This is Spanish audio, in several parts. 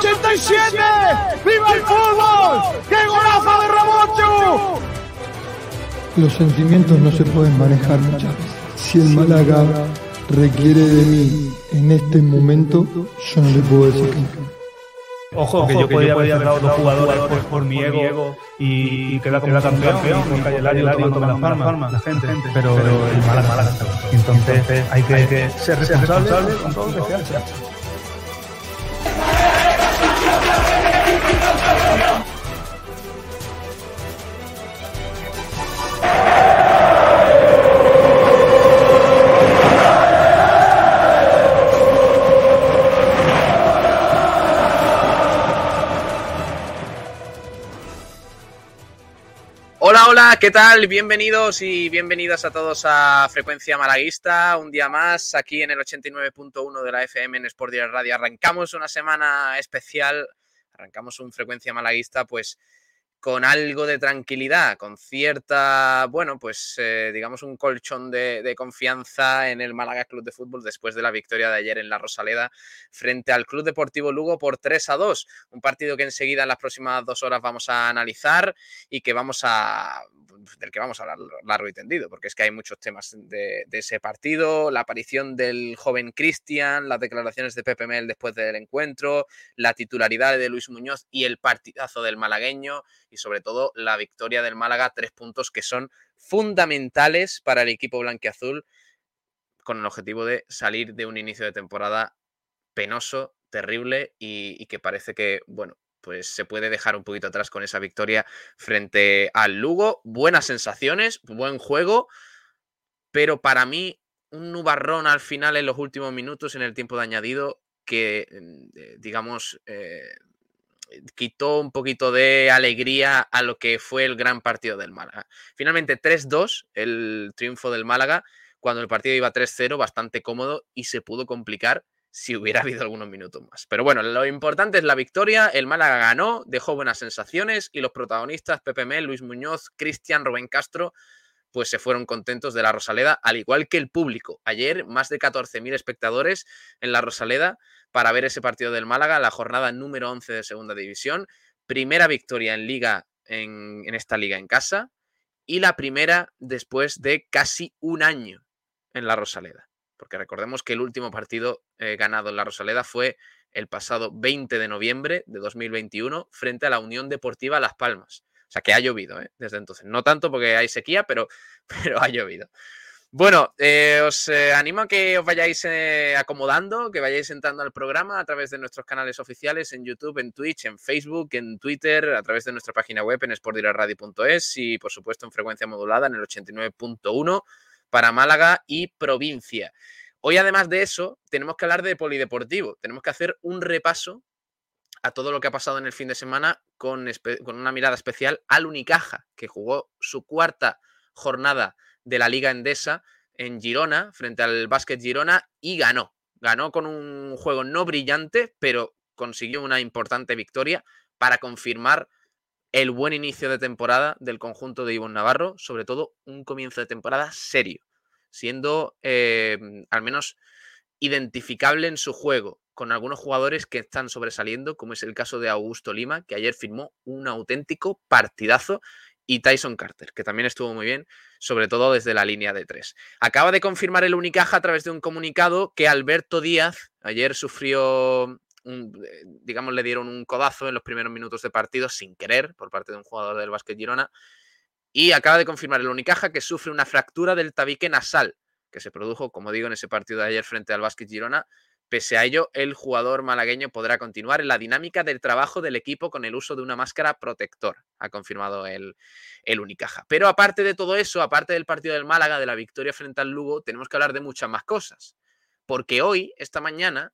87! ¡Viva el fútbol! ¡Qué golazo de Ramoncho! Los sentimientos no se pueden manejar muchas veces. Si el Málaga requiere de mí en este momento, yo no le puedo decir que. Ojo, que yo podía haber cerrado dos jugadores por, por mi ego y, y quedar como campeón, y calle el área tomando las palmas, la gente, pero, el Málaga, Málaga Entonces hay que, hay que ser responsable con todo lo que se hace. Hola, ¿qué tal? Bienvenidos y bienvenidas a todos a Frecuencia Malaguista. Un día más aquí en el 89.1 de la FM en Sport Direct Radio. Arrancamos una semana especial, arrancamos un Frecuencia Malaguista, pues con algo de tranquilidad, con cierta, bueno, pues eh, digamos un colchón de, de, confianza en el Málaga Club de Fútbol después de la victoria de ayer en la Rosaleda frente al Club Deportivo Lugo por 3 a 2. Un partido que enseguida en las próximas dos horas vamos a analizar y que vamos a del que vamos a hablar largo y tendido, porque es que hay muchos temas de, ese partido, la aparición del joven Cristian, las declaraciones de Pepe Mel después del encuentro, la titularidad de Luis Muñoz y el partidazo del malagueño y sobre todo la victoria del Málaga, tres puntos que son fundamentales para el equipo blanquiazul con el objetivo de salir de un inicio de temporada penoso, terrible y que parece que, bueno, pues se puede dejar un poquito atrás con esa victoria frente al Lugo. Buenas sensaciones, buen juego, pero para mí un nubarrón al final en los últimos minutos en el tiempo de añadido que, digamos, eh, quitó un poquito de alegría a lo que fue el gran partido del Málaga. Finalmente 3-2, el triunfo del Málaga, cuando el partido iba 3-0, bastante cómodo y se pudo complicar si hubiera habido algunos minutos más. Pero bueno, lo importante es la victoria, el Málaga ganó, dejó buenas sensaciones y los protagonistas, Pepe Mel, Luis Muñoz, Cristian, Rubén Castro, pues se fueron contentos de la Rosaleda, al igual que el público. Ayer más de 14.000 espectadores en la Rosaleda para ver ese partido del Málaga, la jornada número 11 de Segunda División, primera victoria en liga en, en esta liga en casa y la primera después de casi un año en la Rosaleda porque recordemos que el último partido eh, ganado en la Rosaleda fue el pasado 20 de noviembre de 2021 frente a la Unión Deportiva Las Palmas. O sea que ha llovido ¿eh? desde entonces. No tanto porque hay sequía, pero, pero ha llovido. Bueno, eh, os animo a que os vayáis acomodando, que vayáis entrando al programa a través de nuestros canales oficiales en YouTube, en Twitch, en Facebook, en Twitter, a través de nuestra página web en sportdiraradio.es y por supuesto en frecuencia modulada en el 89.1 para Málaga y provincia. Hoy, además de eso, tenemos que hablar de polideportivo. Tenemos que hacer un repaso a todo lo que ha pasado en el fin de semana con, una mirada especial al Unicaja, que jugó su cuarta jornada de la Liga Endesa en Girona, frente al Básquet Girona, y ganó. Ganó con un juego no brillante, pero consiguió una importante victoria para confirmar el buen inicio de temporada del conjunto de Ivonne Navarro, sobre todo un comienzo de temporada serio, siendo eh, al menos identificable en su juego, con algunos jugadores que están sobresaliendo, como es el caso de Augusto Lima, que ayer firmó un auténtico partidazo, y Tyson Carter, que también estuvo muy bien, sobre todo desde la línea de tres. Acaba de confirmar el Unicaja a través de un comunicado que Alberto Díaz ayer sufrió un, digamos, le dieron un codazo en los primeros minutos de partido sin querer por parte de un jugador del Básquet Girona. Y acaba de confirmar el Unicaja que sufre una fractura del tabique nasal, que se produjo, como digo, en ese partido de ayer frente al Básquet Girona. Pese a ello, el jugador malagueño podrá continuar en la dinámica del trabajo del equipo con el uso de una máscara protector, ha confirmado el, el Unicaja. Pero aparte de todo eso, aparte del partido del Málaga, de la victoria frente al Lugo, tenemos que hablar de muchas más cosas. Porque hoy, esta mañana,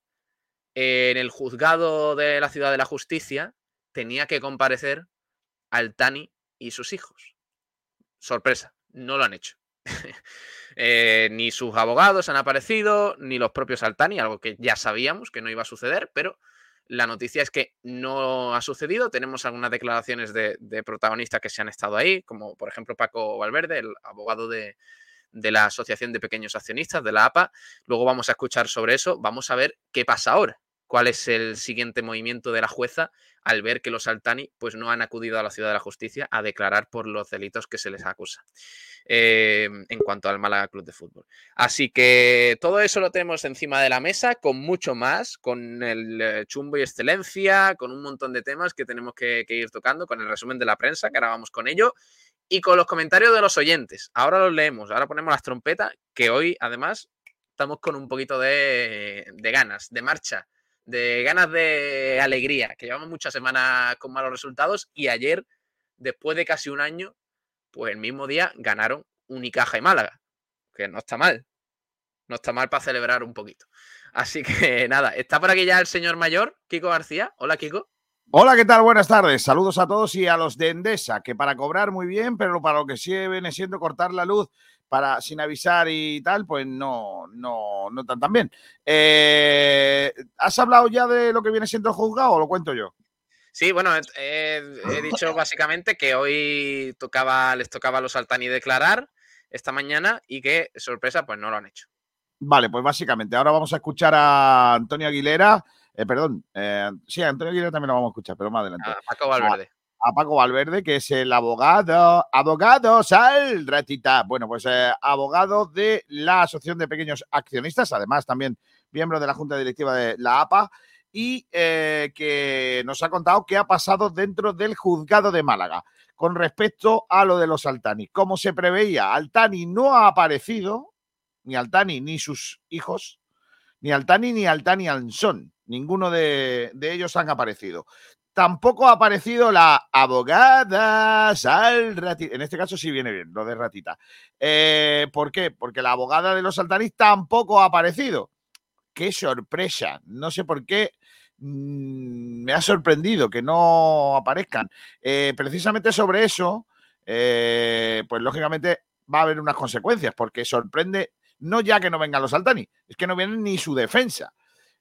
en el juzgado de la Ciudad de la Justicia tenía que comparecer Altani y sus hijos. Sorpresa, no lo han hecho. eh, ni sus abogados han aparecido, ni los propios Altani, algo que ya sabíamos que no iba a suceder, pero la noticia es que no ha sucedido. Tenemos algunas declaraciones de, protagonistas que se han estado ahí, como por ejemplo Paco Valverde, el abogado de la Asociación de Pequeños Accionistas, de la APA. Luego vamos a escuchar sobre eso. Vamos a ver qué pasa ahora. ¿Cuál es el siguiente movimiento de la jueza al ver que los Altani pues, no han acudido a la Ciudad de la Justicia a declarar por los delitos que se les acusa? Eh, en cuanto al Málaga Club de Fútbol. Así que todo eso lo tenemos encima de la mesa con mucho más, con el eh, chumbo y excelencia, con un montón de temas que tenemos que, ir tocando, con el resumen de la prensa, que ahora vamos con ello, y con los comentarios de los oyentes. Ahora los leemos, ahora ponemos las trompetas, que hoy además estamos con un poquito de, de ganas, de marcha, de ganas de alegría, que llevamos muchas semanas con malos resultados y ayer, después de casi un año, pues el mismo día ganaron Unicaja y Málaga, que no está mal. No está mal para celebrar un poquito. Así que nada, está por aquí ya el señor mayor, Kiko García. Hola, Kiko. Hola, ¿qué tal? Buenas tardes. Saludos a todos y a los de Endesa, que para cobrar muy bien, pero para lo que sí viene siendo cortar la luz para sin avisar y tal, pues no, no, no tan, tan bien. Eh, ¿Has hablado ya de lo que viene siendo el juzgado o lo cuento yo? Sí, bueno, he, dicho básicamente que hoy tocaba, les tocaba a los Altani declarar esta mañana y que, sorpresa, pues no lo han hecho. Vale, pues básicamente ahora vamos a escuchar a Antonio Aguilera, eh, perdón, eh, sí, a Antonio Aguilera también lo vamos a escuchar, pero más adelante. A Paco Valverde. A, Paco Valverde, que es el abogado, abogado, sal, ratita. Bueno, pues eh, abogado de la Asociación de Pequeños Accionistas, además también miembro de la Junta Directiva de la APA y eh, que nos ha contado qué ha pasado dentro del juzgado de Málaga con respecto a lo de los Altani. Como se preveía, Altani no ha aparecido, ni Altani ni sus hijos, ni Altani ni Altani Ansón. Ninguno de, ellos han aparecido. Tampoco ha aparecido la abogada Sal. En este caso sí viene bien, lo de Ratita. Eh, ¿Por qué? Porque la abogada de los Altani tampoco ha aparecido. ¡Qué sorpresa! No sé por qué Mm, me ha sorprendido que no aparezcan. Eh, precisamente sobre eso, eh, pues lógicamente va a haber unas consecuencias, porque sorprende no ya que no vengan los Altani, es que no vienen ni su defensa.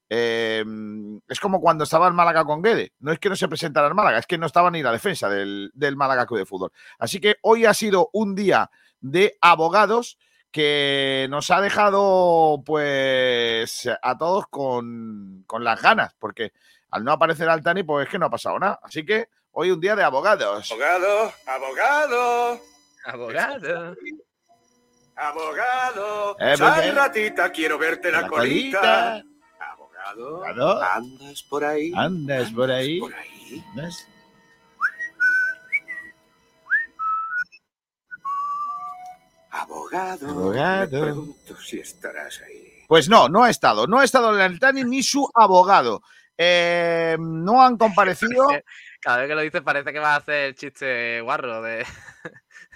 Em, es como cuando estaba el Málaga con Guede. No es que no se presentara el Málaga, es que no estaba ni la defensa del, del Málaga Club de Fútbol. Así que hoy ha sido un día de abogados que nos ha dejado pues a todos con, las ganas, porque al no aparecer Altani, pues es que no ha pasado nada. Así que hoy un día de abogados. Abogado, abogado. Abogado. Abogado. Eh, Sal, ratita, quiero verte la, colita. Abogado, ¿Andas por ahí? ¿Andas por ahí? ¿Por ahí? Abogado. Abogado. Me pregunto si estarás ahí. Pues no, no ha estado. No ha estado el Altani ni su abogado. Eh, no han comparecido. Cada vez que lo dices parece que va a hacer el chiste guarro de.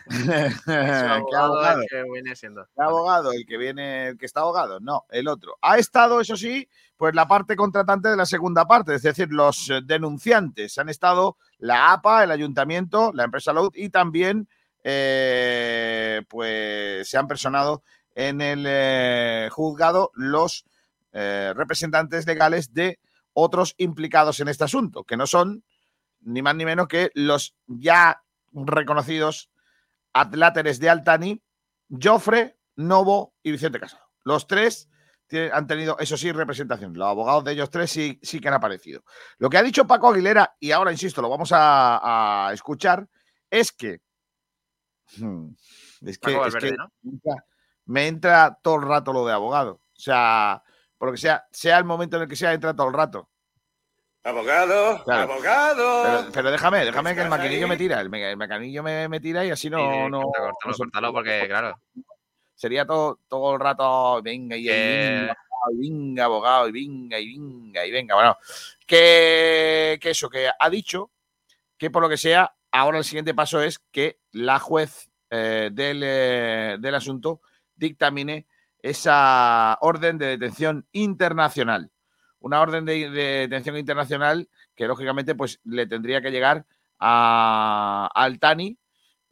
¿Qué abogado? El que viene siendo. ¿Qué abogado? El que viene, el que está abogado. No, el otro. Ha estado, eso sí, pues la parte contratante de la segunda parte, es decir, los denunciantes. Han estado la APA, el ayuntamiento, la empresa Loud y también eh, pues se han personado en el eh, juzgado los eh, representantes legales de otros implicados en este asunto, que no son ni más ni menos que los ya reconocidos atláteres de Altani, Jofre, Novo y Vicente Casado. Los tres han tenido, eso sí, representación. Los abogados de ellos tres sí, sí que han aparecido. Lo que ha dicho Paco Aguilera, y ahora insisto, lo vamos a escuchar, es que Hmm. Es que, me entra todo el rato lo de abogado. O sea, porque sea, sea el momento en el que sea, entra todo el rato. Abogado, abogado. Pero, déjame, déjame que el maquinillo me tira. El, maquinillo me, tira y así no. no, porque, claro. Sería todo, todo el rato, venga y, venga, venga, abogado, y venga, y venga, y venga. Bueno, que, que eso, que ha dicho que por lo que sea, Ahora el siguiente paso es que la juez eh, eh, del, asunto dictamine esa orden de detención internacional. Una orden de, detención internacional que lógicamente pues le tendría que llegar a, al TANI,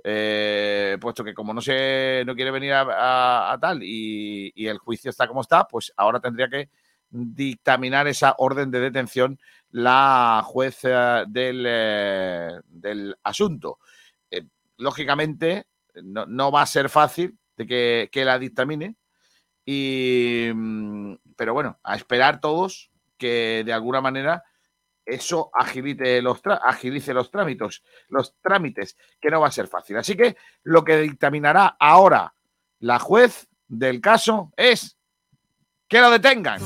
eh, puesto que como no se no quiere venir a, tal y, el juicio está como está, pues ahora tendría que dictaminar esa orden de detención la jueza del, eh, del asunto. Eh, lógicamente, no, va a ser fácil de que, la dictamine. Y, mm, pero bueno, a esperar todos que de alguna manera eso agilice los, agilice los trámites, los trámites, que no va a ser fácil. Así que lo que dictaminará ahora la juez del caso es que lo detengan.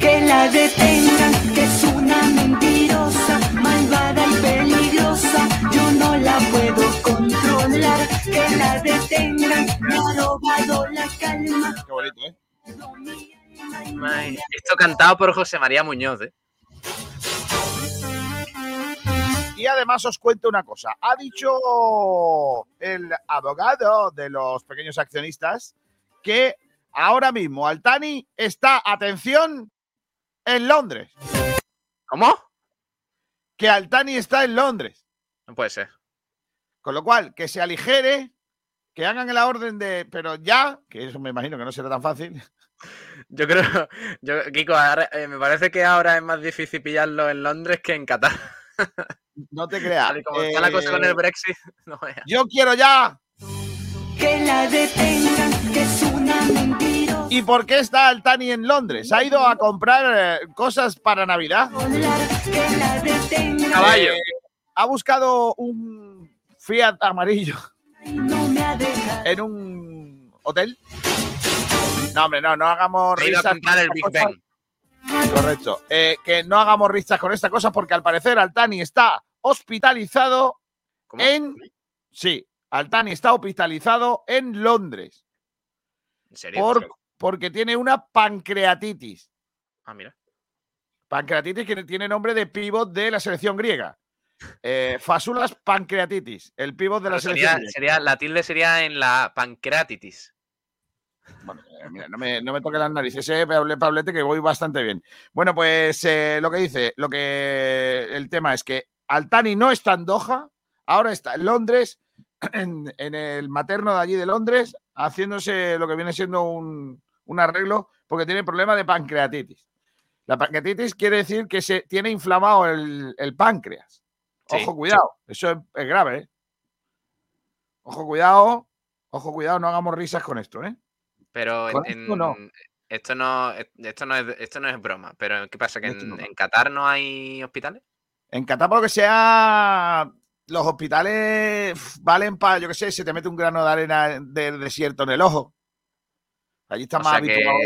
Que la detengan, que es una mentirosa, malvada y peligrosa. Yo no la puedo controlar. Que la detengan, me ha robado la calma. Qué bonito, ¿eh? Esto cantado por José María Muñoz, ¿eh? Y además os cuento una cosa. Ha dicho el abogado de los pequeños accionistas que ahora mismo Altani está, atención, en Londres. ¿Cómo? Que Altani está en Londres. No puede ser. Con lo cual, que se aligere, que hagan la orden de, pero ya, que eso me imagino que no será tan fácil. Yo creo, yo, Kiko, eh, me parece que ahora es más difícil pillarlo en Londres que en Qatar. No te creas. como está la cosa con el eh, Brexit, Yo quiero ya. Que la detengan, que es una mentira. ¿Y por qué está Altani en Londres? ¿Ha ido a comprar eh, cosas para Navidad? Caballo. Eh, ha buscado un Fiat amarillo en un hotel. No, hombre, no, no hagamos risas. a comprar el Big. Correcto. que no hagamos risas con esta cosa porque al parecer Altani está hospitalizado en. Sí, Altani está hospitalizado en Londres. ¿En serio? porque tiene una pancreatitis. Ah, mira. Pancreatitis que tiene nombre de pivot de la selección griega. Eh, fasulas pancreatitis, el pivot de la selección griega. Sería, la tilde sería en la pancreatitis. Bueno, eh, mira, no me, no me toque las narices, eh, Pablete, que voy bastante bien. Bueno, pues eh, lo que dice, lo que el tema es que Altani no está en Doha, ahora está en Londres, en, el materno de allí de Londres, haciéndose lo que viene siendo un, arreglo porque tiene problema de pancreatitis. La pancreatitis quiere decir que se tiene inflamado el, páncreas. Ojo, cuidado, eso es, grave. ¿eh? Ojo, cuidado, ojo, cuidado, no hagamos risas con esto, ¿eh? Pero esto, no. Esto, no, esto, no es, esto no es broma, pero ¿qué pasa? ¿Que en Qatar no hay hospitales? En Qatar, por lo que sea, los hospitales valen para, yo qué sé, se te mete un grano de arena del desierto en el ojo. Allí está más habituado.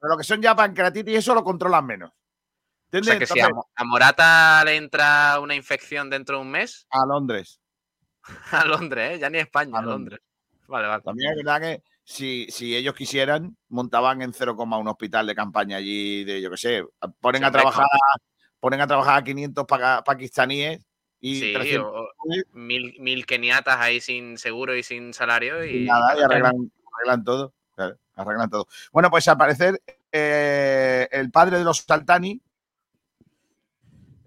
Pero lo que son ya pancreatitis, eso lo controlan menos. ¿Entiendes? O que si a, Morata le entra una infección dentro de un mes. A Londres. a Londres, ¿eh? Ya ni España, a Londres. Vale, vale. También es verdad que si, si ellos quisieran, montaban en 0,1 un hospital de campaña allí, de yo qué sé, ponen a trabajar ponen a trabajar a 500 pakistaníes y mil, mil keniatas ahí sin seguro y sin salario y, nada, y arreglan, todo. arreglan todo. Bueno, pues al parecer eh, el padre de los Saltani,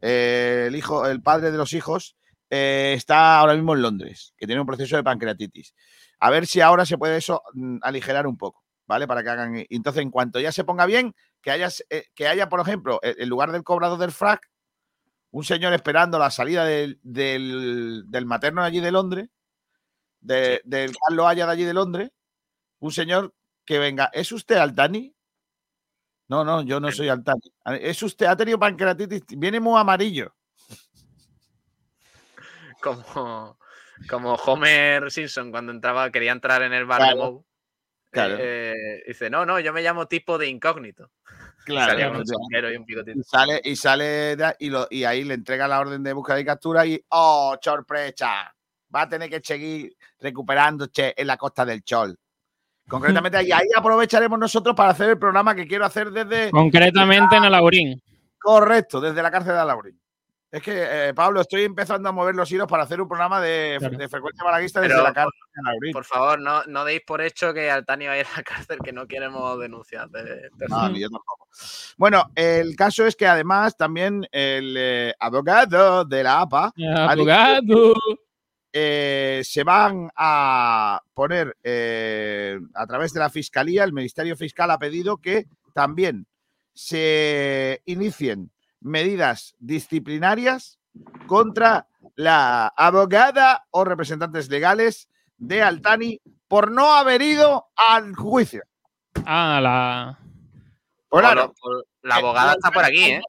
eh, el hijo, el padre de los hijos, eh, está ahora mismo en Londres, que tiene un proceso de pancreatitis. A ver si ahora se puede eso mm, aligerar un poco, ¿vale? Para que hagan. Entonces, en cuanto ya se ponga bien, que haya, eh, que haya, por ejemplo, e, en lugar del cobrador del frac, un señor esperando la salida del, del, materno allí de Londres, del Carlos Haya de allí de Londres, un señor que venga, ¿es usted Altani? No, no, yo no soy Altani. ¿Es usted, ha tenido pancreatitis? Viene muy amarillo. Como, como Homer Simpson cuando entraba, quería entrar en el bar de Moe. Claro. Eh, dice, no, no, yo me llamo tipo de incógnito. Claro. y, sale, y sale y, lo, y, ahí le entrega la orden de búsqueda y captura y ¡oh, sorpresa! Va a tener que seguir recuperándose en la costa del Chol. Concretamente ahí, ahí aprovecharemos nosotros para hacer el programa que quiero hacer desde... Concretamente en Alaurín. Correcto, desde la cárcel de Alaurín. Es que, eh, Pablo, estoy empezando a mover los hilos para hacer un programa de, frecuencia malaguista desde la cárcel. Por, por favor, no, no, deis por hecho que Altani va a ir a la cárcel, que no queremos denunciar. no, yo tampoco. Bueno, el caso es que además también el eh, abogado de la APA. Abogado. Eh, se van a poner a través de la Fiscalía, el Ministerio Fiscal ha pedido que también se inicien medidas disciplinarias contra la abogada o representantes legales de Altani por no haber ido al juicio. Ah, la. Por claro, por- la abogada está por aquí, ¿eh?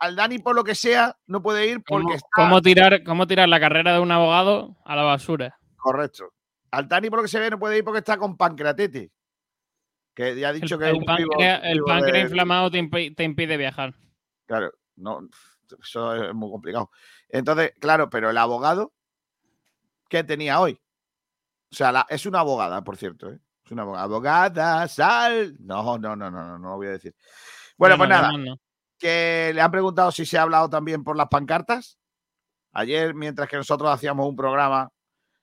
Al Dani, por lo que sea, no puede ir porque ¿Cómo, está. cómo tirar, ¿Cómo tirar la carrera de un abogado a la basura? Correcto. Al Dani, por lo que se ve, no puede ir porque está con pancreatitis. Que ya ha El, dicho que es el un páncreas, el páncreas de- inflamado te impide viajar. Claro, no, eso es muy complicado. Entonces, claro, pero el abogado, ¿qué tenía hoy? O sea, la- es una abogada, por cierto. ¿eh? Es una abogada. Abogada, sal. No, no, no, no, no, no lo voy a decir. Bueno, pues no, nada, no. que le han preguntado si se ha hablado también por las pancartas. Ayer, mientras que nosotros hacíamos un programa,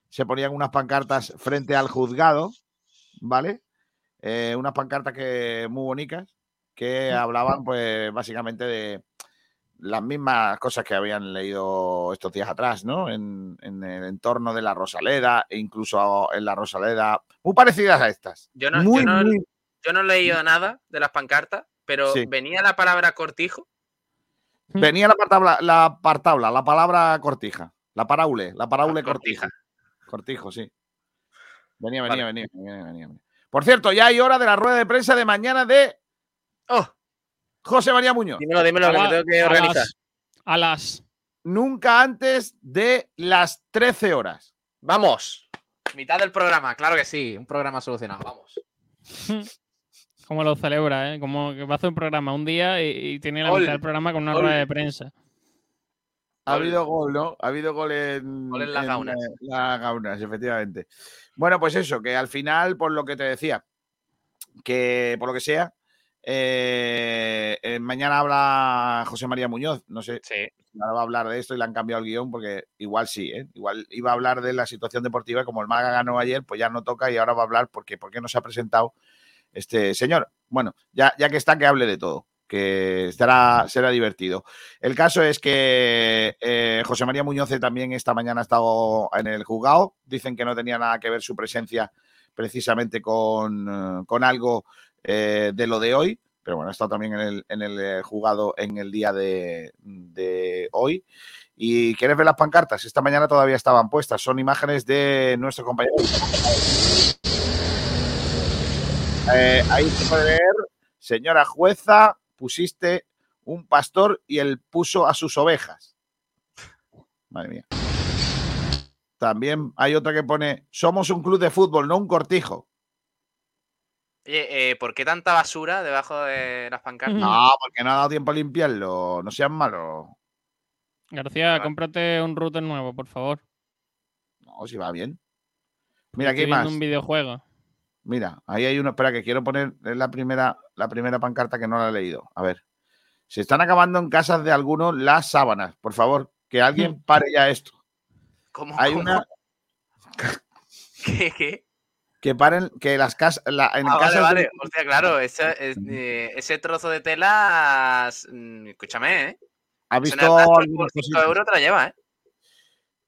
se ponían unas pancartas frente al juzgado, ¿vale? Eh, unas pancartas que muy bonitas que hablaban, pues, básicamente de las mismas cosas que habían leído estos días atrás, ¿no? En, en el entorno de la Rosaleda e incluso en la Rosaleda, muy parecidas a estas. Yo no, muy, yo no, muy- yo no he leído nada de las pancartas, pero Sí. venía la palabra cortijo. Venía la partabla, la partabla, la palabra cortija, la paraule, la paraule cortija. cortija. Cortijo, sí. Venía, Vale. venía, venía, venía, venía, venía. Por cierto, ya hay hora de la rueda de prensa de mañana de Oh, José María Muñoz. dímelo, dímelo, que me A- tengo que a organizar. las- a las. Nunca antes de las 13 horas. Vamos. Mitad del programa, claro que sí. Un programa solucionado, vamos. Como lo celebra, ¿eh? Como que va a hacer un programa un día y, y tiene la Gol. mitad del programa con una rueda de prensa. Ha habido gol, ¿no? Ha habido gol en, Gol en las gaunas. eh, las gaunas, efectivamente. Bueno, pues eso, que al final, por lo que te decía, que por lo que sea, eh, eh, mañana habla José María Muñoz. No sé, Sí. ahora va a hablar de esto y le han cambiado el guion porque igual sí, ¿eh? igual iba a hablar de la situación deportiva como el Málaga ganó ayer, pues ya no toca y ahora va a hablar porque por qué no se ha presentado este señor. Bueno, ya, ya que está, que hable de todo, que estará, será divertido. El caso es que eh, José María Muñoz también esta mañana ha estado en el juzgado. Dicen que no tenía nada que ver su presencia precisamente con, con algo eh, de lo de hoy, pero bueno, estado también en el, eh, juzgado en el día de, hoy. ¿Y quieres ver las pancartas? Esta mañana todavía estaban puestas. Son imágenes de nuestro compañero. Eh, ahí se puede ver, señora jueza, pusiste un pastor y él puso a sus ovejas. Madre mía. También hay otra que pone, somos un club de fútbol, no un cortijo. Oye, eh, ¿por qué tanta basura debajo de las pancartas? No, porque no ha dado tiempo a limpiarlo. No sean malos. García, cómprate un router nuevo, por favor. No, si va bien. Mira, aquí hay más. un videojuego. Mira, ahí hay uno. Espera, que quiero poner la primera, la primera pancarta que no la he leído. A ver. Se están acabando en casas de algunos las sábanas. Por favor, que alguien pare ya esto. ¿Cómo, Hay cómo? una ¿Qué, qué? Que paren, que las casas, la- en Ah, vale, casas de- vale. Hostia, claro, ese, es- eh, ese trozo de tela, mm, escúchame, ¿eh? ha visto por algunas 5 cositas. euros te la lleva, ¿eh?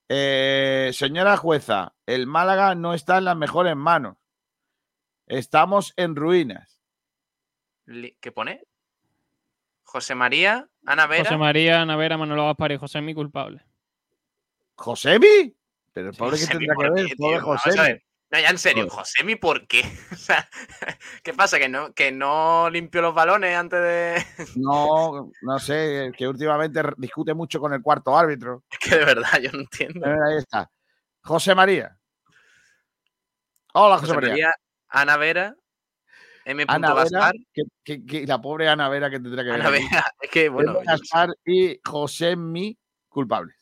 Eh, señora jueza, el Málaga no está en las mejores manos. Estamos en ruinas. ¿Qué pone? José María, Ana Vera. José María, Navera, Manolo Gaspar y José mi culpable. ¿Josemi? Pero el pobre que Josemi, tendrá que ¿por ver, pobre tío? No, ya en serio. Josemi, ¿por qué? O sea, ¿qué pasa? ¿Que no, que no limpió los balones antes de. No, no sé, que últimamente discute mucho con el cuarto árbitro. Es que de verdad yo no entiendo. Ahí está. José María. Hola, José, José María. María, Ana Vera, M. Ana Vera, que, que- que la pobre Ana Vera que tendrá que ver. Ana. Vera, es que bueno. Gaspar y José Mi culpables.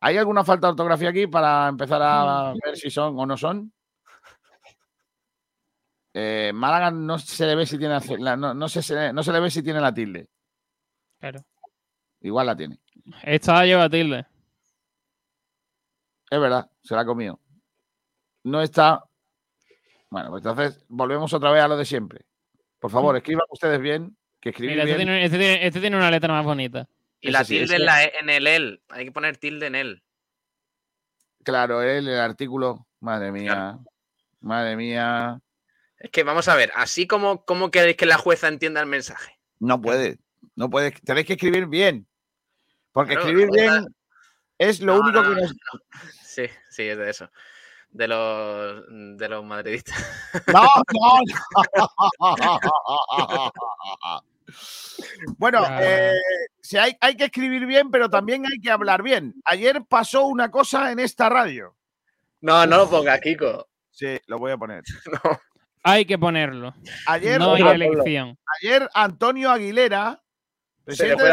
¿Hay alguna falta de ortografía aquí para empezar a ver si son o no son? Eh, Málaga no se le ve si tiene la- no, no se, no se le ve si tiene la tilde. Claro. Igual la tiene. Esta lleva tilde. Es verdad, se la ha comido. No está. Bueno, pues entonces volvemos otra vez a lo de siempre. Por favor, escriban ustedes bien, que escribir Mira, este bien. tiene, este tiene- este tiene una letra más bonita. Y la sí, tilde en, la E- en el él. Hay que poner tilde en él. Claro, él, el artículo. Madre mía. Madre mía. Es que vamos a ver, así como, como queréis que la jueza entienda el mensaje. No puede. No puede. Tenéis que escribir bien. Porque Claro, escribir verdad- bien es lo No, único no, que no, nos. Sí, sí, es de eso. de los, de los madridistas. No, no, no. Bueno, eh, si hay, hay que escribir bien, pero también hay que hablar bien. Ayer pasó una cosa en esta radio. No, no lo pongas, Kiko. Sí, lo voy a poner. No. Hay que ponerlo. Ayer, No hay no, elección. ayer Antonio Aguilera, presidente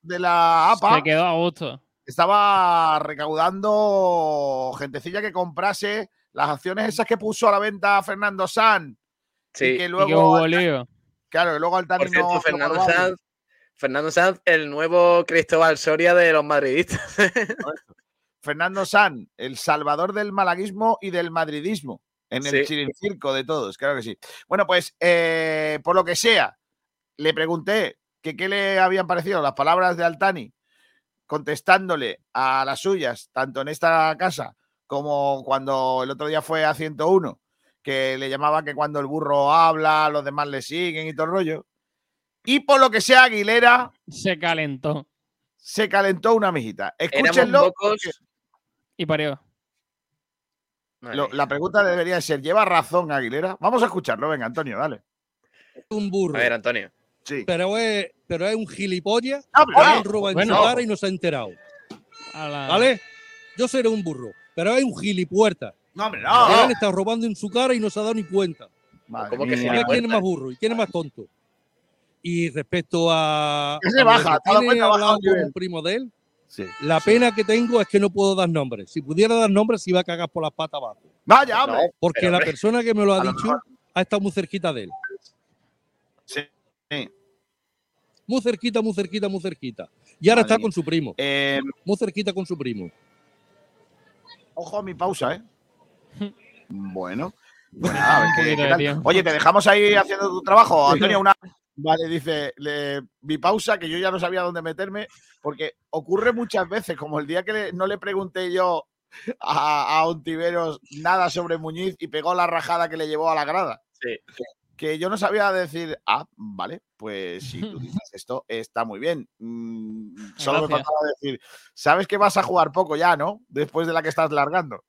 de la APA, Se quedó a gusto. estaba recaudando gentecilla que comprase las acciones esas que puso a la venta Fernando San. Sí. Y que Y luego, que hubo lío. Claro, que luego Altani Por cierto, no- Fernando. Sanz, Fernando Sanz, el nuevo Cristóbal Soria de los madridistas. Fernando San, el salvador del malaguismo y del madridismo. En el Sí. chirincirco de todos, claro que sí. Bueno, pues eh, por lo que sea, le pregunté que qué le habían parecido las palabras de Altani contestándole a las suyas, tanto en esta casa como cuando el otro día fue a 101, que le llamaba que cuando el burro habla, los demás le siguen y todo el rollo. Y por lo que sea, Aguilera Se calentó se calentó una mijita. Escúchenlo. y parió. Lo- la pregunta debería ser, ¿lleva razón Aguilera? Vamos a escucharlo, venga, Antonio, dale. un burro. A ver, Antonio. Sí. Pero es, pero es un gilipollas Ah, pero- han robado en bueno. su cara y no se ha enterado. La- ¿Vale? Yo seré un burro, pero es un gilipuerta no, hombre, que le han no. estado robando en su cara y no se ha dado ni cuenta. ¿Cómo que. ¿Sabes quién es más burro y quién es más tonto? Y respecto a. Que se a baja, tiene hablado con un primo de él, Sí. la pena que tengo es que no puedo dar nombres. Si pudiera dar nombres, se iba a cagar por las patas abajo. Vaya, No, hombre. Porque pero, la hombre, persona que me lo ha dicho ha estado muy cerquita de él. Sí. sí. Muy cerquita, muy cerquita, muy cerquita. Y ahora Madre está mía. con su primo. Eh, Muy cerquita con su primo. ojo a mi pausa, ¿eh? Bueno. Bueno, a ver Un qué- poquito qué de tal. tiempo. Oye, te dejamos ahí haciendo tu trabajo, Antonio. Una. Vale, dice le- mi pausa, que yo ya no sabía dónde meterme, porque ocurre muchas veces, como el día que le- no le pregunté yo a, a Ontiveros nada sobre Muñiz y pegó la rajada que le llevó a la grada. Sí. que yo no sabía decir, ah, vale, pues si tú dices esto, está muy bien. Mm, solo me faltaba decir, sabes que vas a jugar poco ya, ¿no? Después de la que estás largando.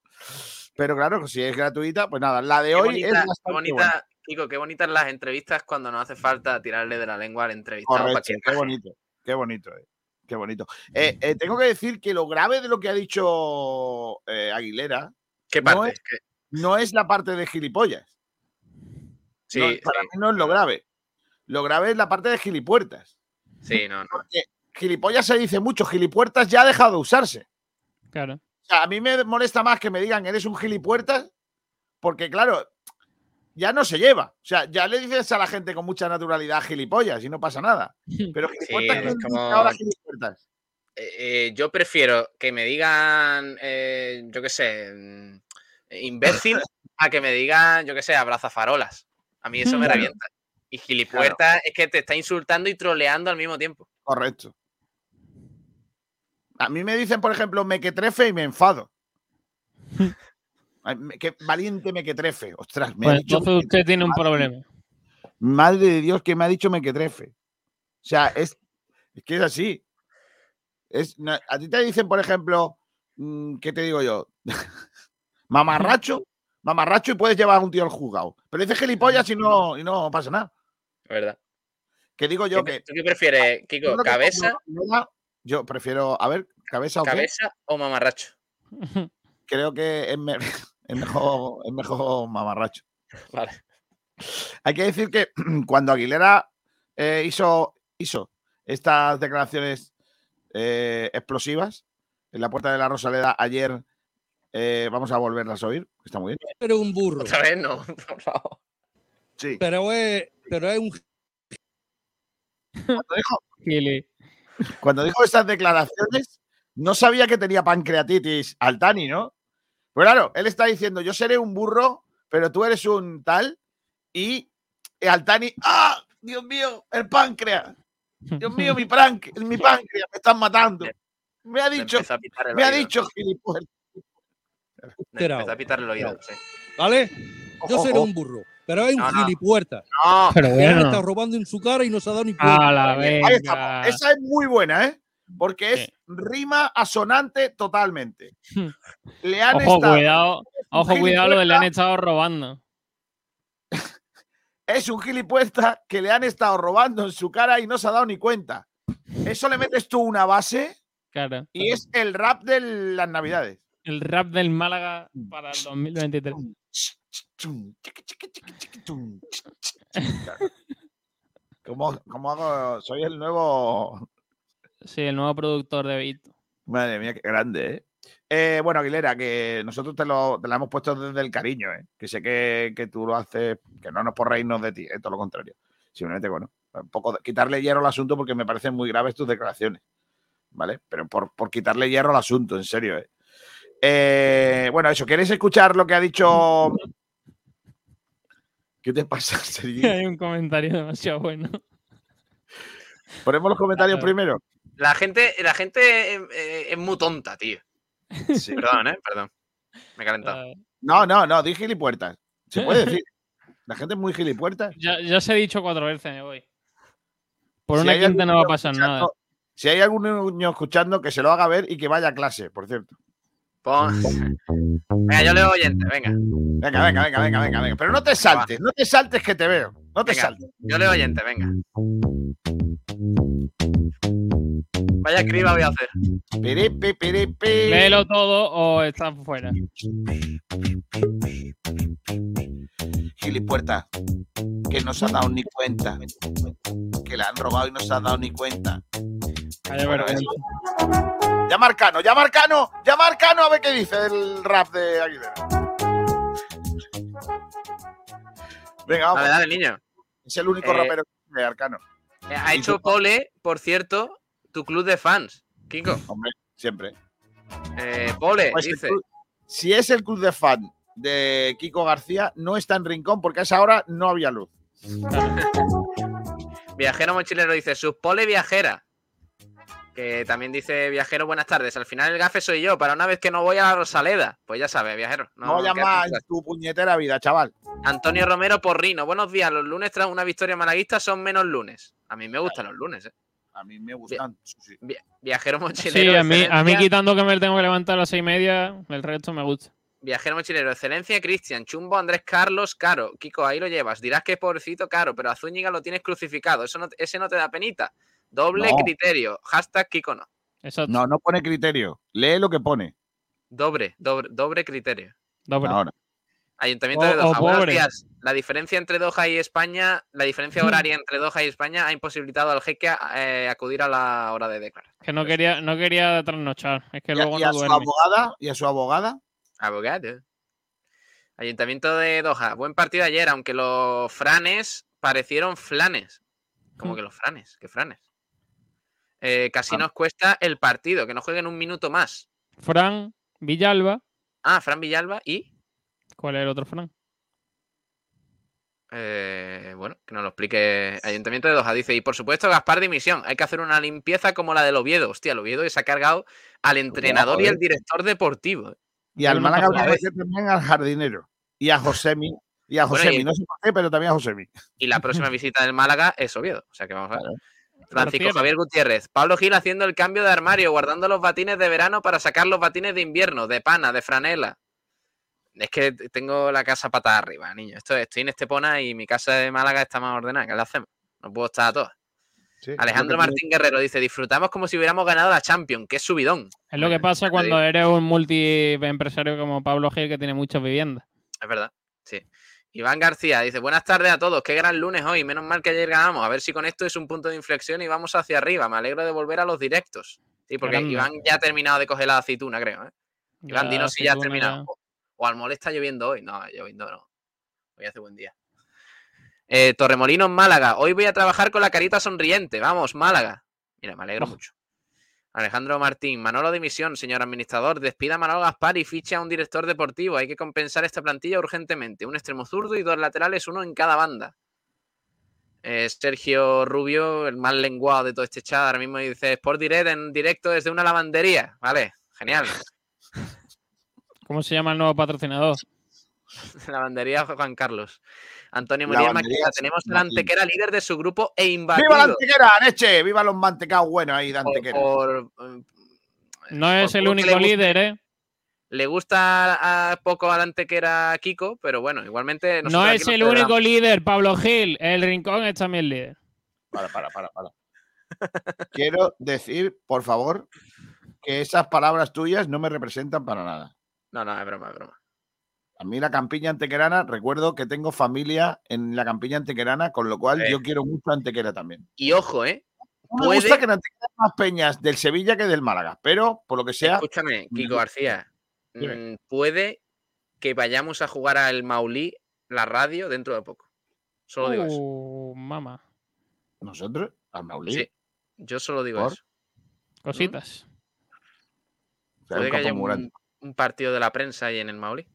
Pero claro, si es gratuita, pues nada, la de Qué hoy bonita, es qué bastante bonita, buena. Kiko, qué bonitas las entrevistas cuando no hace falta tirarle de la lengua al entrevistado. para que qué bonito, qué bonito, eh, qué bonito. Eh, eh, tengo que decir que lo grave de lo que ha dicho eh, Aguilera ¿Qué no parte? es- no es la parte de gilipollas. Sí, No, para sí, mí no es lo grave. Lo grave es la parte de gilipuertas. sí, no, no. Gilipollas se dice mucho, gilipuertas ya ha dejado de usarse. Claro. O sea, a mí me molesta más que me digan eres un gilipuertas, porque claro, ya no se lleva. O sea, ya le dices a la gente con mucha naturalidad gilipollas y no pasa nada. Pero gilipuertas, es ¿quién dice como- ahora gilipuertas? Eh, eh, yo prefiero que me digan, eh, yo qué sé, mm, imbécil, a que me digan, yo qué sé, abrazafarolas. A mí eso me revienta. Y gilipuerta es que te está insultando y troleando al mismo tiempo. Correcto. A mí me dicen, por ejemplo, mequetrefe y me enfado. Ay, me- Qué valiente mequetrefe. Ostras, me ha Pues dicho entonces usted tiene un problema. Madre de Dios, que me ha dicho mequetrefe. O sea, es, es que es así. Es, no- a ti te dicen, por ejemplo, mm, ¿qué te digo yo? Mamarracho, mamarracho y puedes llevar a un tío al juzgado. Pero dices gilipollas y no, y no pasa nada. ¿Verdad? Que digo yo ¿Qué- que. ¿Tú qué prefieres, Kiko? que ¿Cabeza, Yo prefiero, a ver, cabeza o qué? cabeza o mamarracho? Creo que es, me- es mejor, es mejor mamarracho. Vale. Hay que decir que cuando Aguilera eh, hizo, hizo estas declaraciones eh, explosivas en la puerta de la Rosaleda ayer, eh, vamos a volverlas a oír, está muy bien. Pero un burro. Otra vez no, por favor. Sí. Pero es, pero es un Cuando dijo, Gili. Cuando dijo estas declaraciones, no sabía que tenía pancreatitis Altani, ¿no? Pero claro, él está diciendo, yo seré un burro, pero tú eres un tal, y Altani, ¡ah! Dios mío, el páncreas. Dios mío, mi, pranque- mi páncreas, me están matando. Me ha dicho, el me ha dicho gilipollas. Enterado. empezó a pitar el oído. ¿Vale? Yo seré un burro. Pero es un No, gilipuerta. No, Pero Que le han bueno. estado robando en su cara y no se ha dado ni cuenta. A la Ahí venga. estamos. Esa es muy buena, ¿eh? Porque es Sí. rima asonante totalmente. Le han Ojo, estado cuidado. Ojo, cuidado, lo de le han estado robando. Es un gilipuesta que le han estado robando en su cara y no se ha dado ni cuenta. Eso le metes tú una base Claro. y es el rap de las navidades. El rap del Málaga para el 2023. ¿Cómo, cómo hago? Soy el nuevo. Sí, el nuevo productor de Beat. Madre mía, qué grande, ¿eh? Eh, bueno, Aguilera, que nosotros te lo, te la hemos puesto desde el cariño, ¿eh? que sé que, que tú lo haces, que no nos por reírnos de ti, ¿eh? todo lo contrario. Simplemente, bueno, un poco de- quitarle hierro al asunto porque me parecen muy graves tus declaraciones, ¿vale? Pero por, por quitarle hierro al asunto, en serio, ¿eh? Eh, bueno, eso, ¿queréis escuchar lo que ha dicho? ¿Qué te pasa, Sergi? Hay un comentario demasiado bueno. Ponemos los comentarios primero. La gente, la gente eh, eh, es muy tonta, tío. Sí. Perdón, ¿eh? Perdón. Me he calentado. Eh, No, no, no, di gilipuertas. Se puede decir. La gente es muy gilipuertas. ya, ya os he dicho cuatro veces, me voy. Por Si una quinta algún no va a pasar nada. Si hay algún niño escuchando, que se lo haga ver y que vaya a clase, por cierto. Pon- Venga, yo leo oyente, venga. Venga, venga, venga, venga, venga, venga. Pero no te saltes, no te saltes que te veo. No te Venga, saltes. yo leo oyente, venga. Vaya criba voy a hacer. Piripi, piripi. Léelo todo o estás fuera. Gilipuerta. Que no se ha dado ni cuenta. Que la han robado y no se ha dado ni cuenta. Vaya Bueno, vergüenza. Llama a Arcano, llama a Arcano, llama a Arcano a ver qué dice el rap de Aguilera. Venga, vamos. Dale, dale, niño. Es el único Eh, rapero de Arcano. Eh, Ha ¿Y hecho? Pole, por cierto, tu club de fans. Kiko. Hombre, siempre. Eh, Pole, Pues dice. club- si es el club de fan de Kiko García, no está en Rincón porque a esa hora no había luz. Viajero mochilero dice, sus pole viajera. Que también dice viajero, buenas tardes. Al final el gafe soy yo, para una vez que no voy a la Rosaleda. Pues ya sabes, viajero. No, No, en tu puñetera vida, chaval. Antonio Romero Porrino, buenos días. Los lunes tras una victoria malaguista son menos lunes. A mí me gustan los lunes, eh. A mí me gustan. sí, sí. Vi- Viajero mochilero. Sí, a mí, a mí quitando que me tengo que levantar a las seis y media, el resto me gusta. Viajero mochilero, excelencia, Cristian, Chumbo, Andrés Carlos, Caro. Kiko, ahí lo llevas. Dirás que es pobrecito, Caro, pero a Zúñiga lo tienes crucificado. Eso no, ese no te da penita. Doble No. criterio. Hashtag Kiko no. Exacto. No, no pone criterio. Lee lo que pone. Doble, doble, doble criterio. Doble. Ahora. Ayuntamiento O- de Doha. o Buenos pobre. días. La diferencia entre Doha y España, la diferencia horaria entre Doha y España ha imposibilitado al jeque eh, acudir a la hora de declarar. Que no quería, no quería trasnochar. Es que Y a, luego y a no su duerme. abogada, y a su abogada, Abogado. Ayuntamiento de Doha. Buen partido ayer, aunque los franes parecieron flanes. ¿Cómo Mm. que los franes? ¿Qué franes? Eh, casi Ah. nos cuesta el partido, que no jueguen un minuto más. Fran Villalba. Ah, Fran Villalba y. ¿Cuál es el otro Fran? eh, bueno, que nos lo explique Ayuntamiento de Doha. Dice, y por supuesto, Gaspar dimisión. Hay que hacer una limpieza como la del Oviedo. Hostia, el Oviedo que se ha cargado al entrenador y al director deportivo. y al Málaga también al jardinero. Y a Josemi. Y a Bueno, Josemi. y- No sé por qué, pero también a Josemi. Y la próxima visita del Málaga es Oviedo. O sea que vamos a ver. Claro. Francisco. Javier Gutiérrez. Pablo Gil haciendo el cambio de armario, guardando los batines de verano para sacar los batines de invierno, de pana, de franela. Es que tengo la casa patada arriba, niño. Esto, estoy en Estepona y mi casa de Málaga está más ordenada. ¿Qué le hacemos? No puedo estar a todas. Sí, Alejandro Martín Guerrero dice: Disfrutamos como si hubiéramos ganado la Champions. ¡Qué subidón! Es lo que pasa cuando eres un multiempresario como Pablo Gil que tiene muchas viviendas. Es verdad, sí. Iván García dice: Buenas tardes a todos. Qué gran lunes hoy. Menos mal que ayer ganamos. A ver si con esto es un punto de inflexión y vamos hacia arriba. Me alegro de volver a los directos. Sí, porque Grande. Iván ya ha terminado de coger la aceituna, creo. ¿eh? Iván, Ya, dinos si ya has aceituna terminado. O al mole está lloviendo hoy. No, lloviendo no. Hoy hace buen día. Eh, Torremolinos, Málaga. Hoy voy a trabajar con la carita sonriente. Vamos, Málaga. Mira, me alegro Oh. mucho. Alejandro Martín, Manolo dimisión, señor administrador. Despida a Manolo Gaspar y ficha a un director deportivo. Hay que compensar esta plantilla urgentemente. Un extremo zurdo y dos laterales, uno en cada banda. Eh, Sergio Rubio, el más lenguado de todo este chat, ahora mismo dice Sport Direct en directo desde una lavandería. Vale, genial. ¿Cómo se llama el nuevo patrocinador? Lavandería Juan Carlos. Antonio Muriel Maqueda, tenemos a la. Antequera líder de su grupo e ¡Viva la. Antequera, Neche! ¡Viva los mantecaos buenos ahí de por- Antequera! por, eh, No es por el único líder, ¿eh? Le gusta a poco a la antequera Kiko, pero bueno, igualmente. No es el único líder, Pablo Gil. El Rincón es también líder. Para, para, para, para. Quiero decir, por favor, que esas palabras tuyas no me representan para nada. No, no, es broma, es broma. A mí la campiña antequerana, recuerdo que tengo familia en la campiña antequerana, con lo cual Eh. yo quiero mucho Antequera también. Y ojo, ¿eh? No me gusta que en Antequera haya más peñas del Sevilla que del Málaga, pero por lo que sea, Escúchame, Kiko García. Dime. mm, Puede que vayamos a jugar al Maulí, la radio, dentro de poco. Solo digo eso. Uh, mamá. nosotros, al Maulí, Sí, yo solo digo ¿Por? eso. Cositas. Puede que haya un, un partido de la prensa ahí en el Maulí.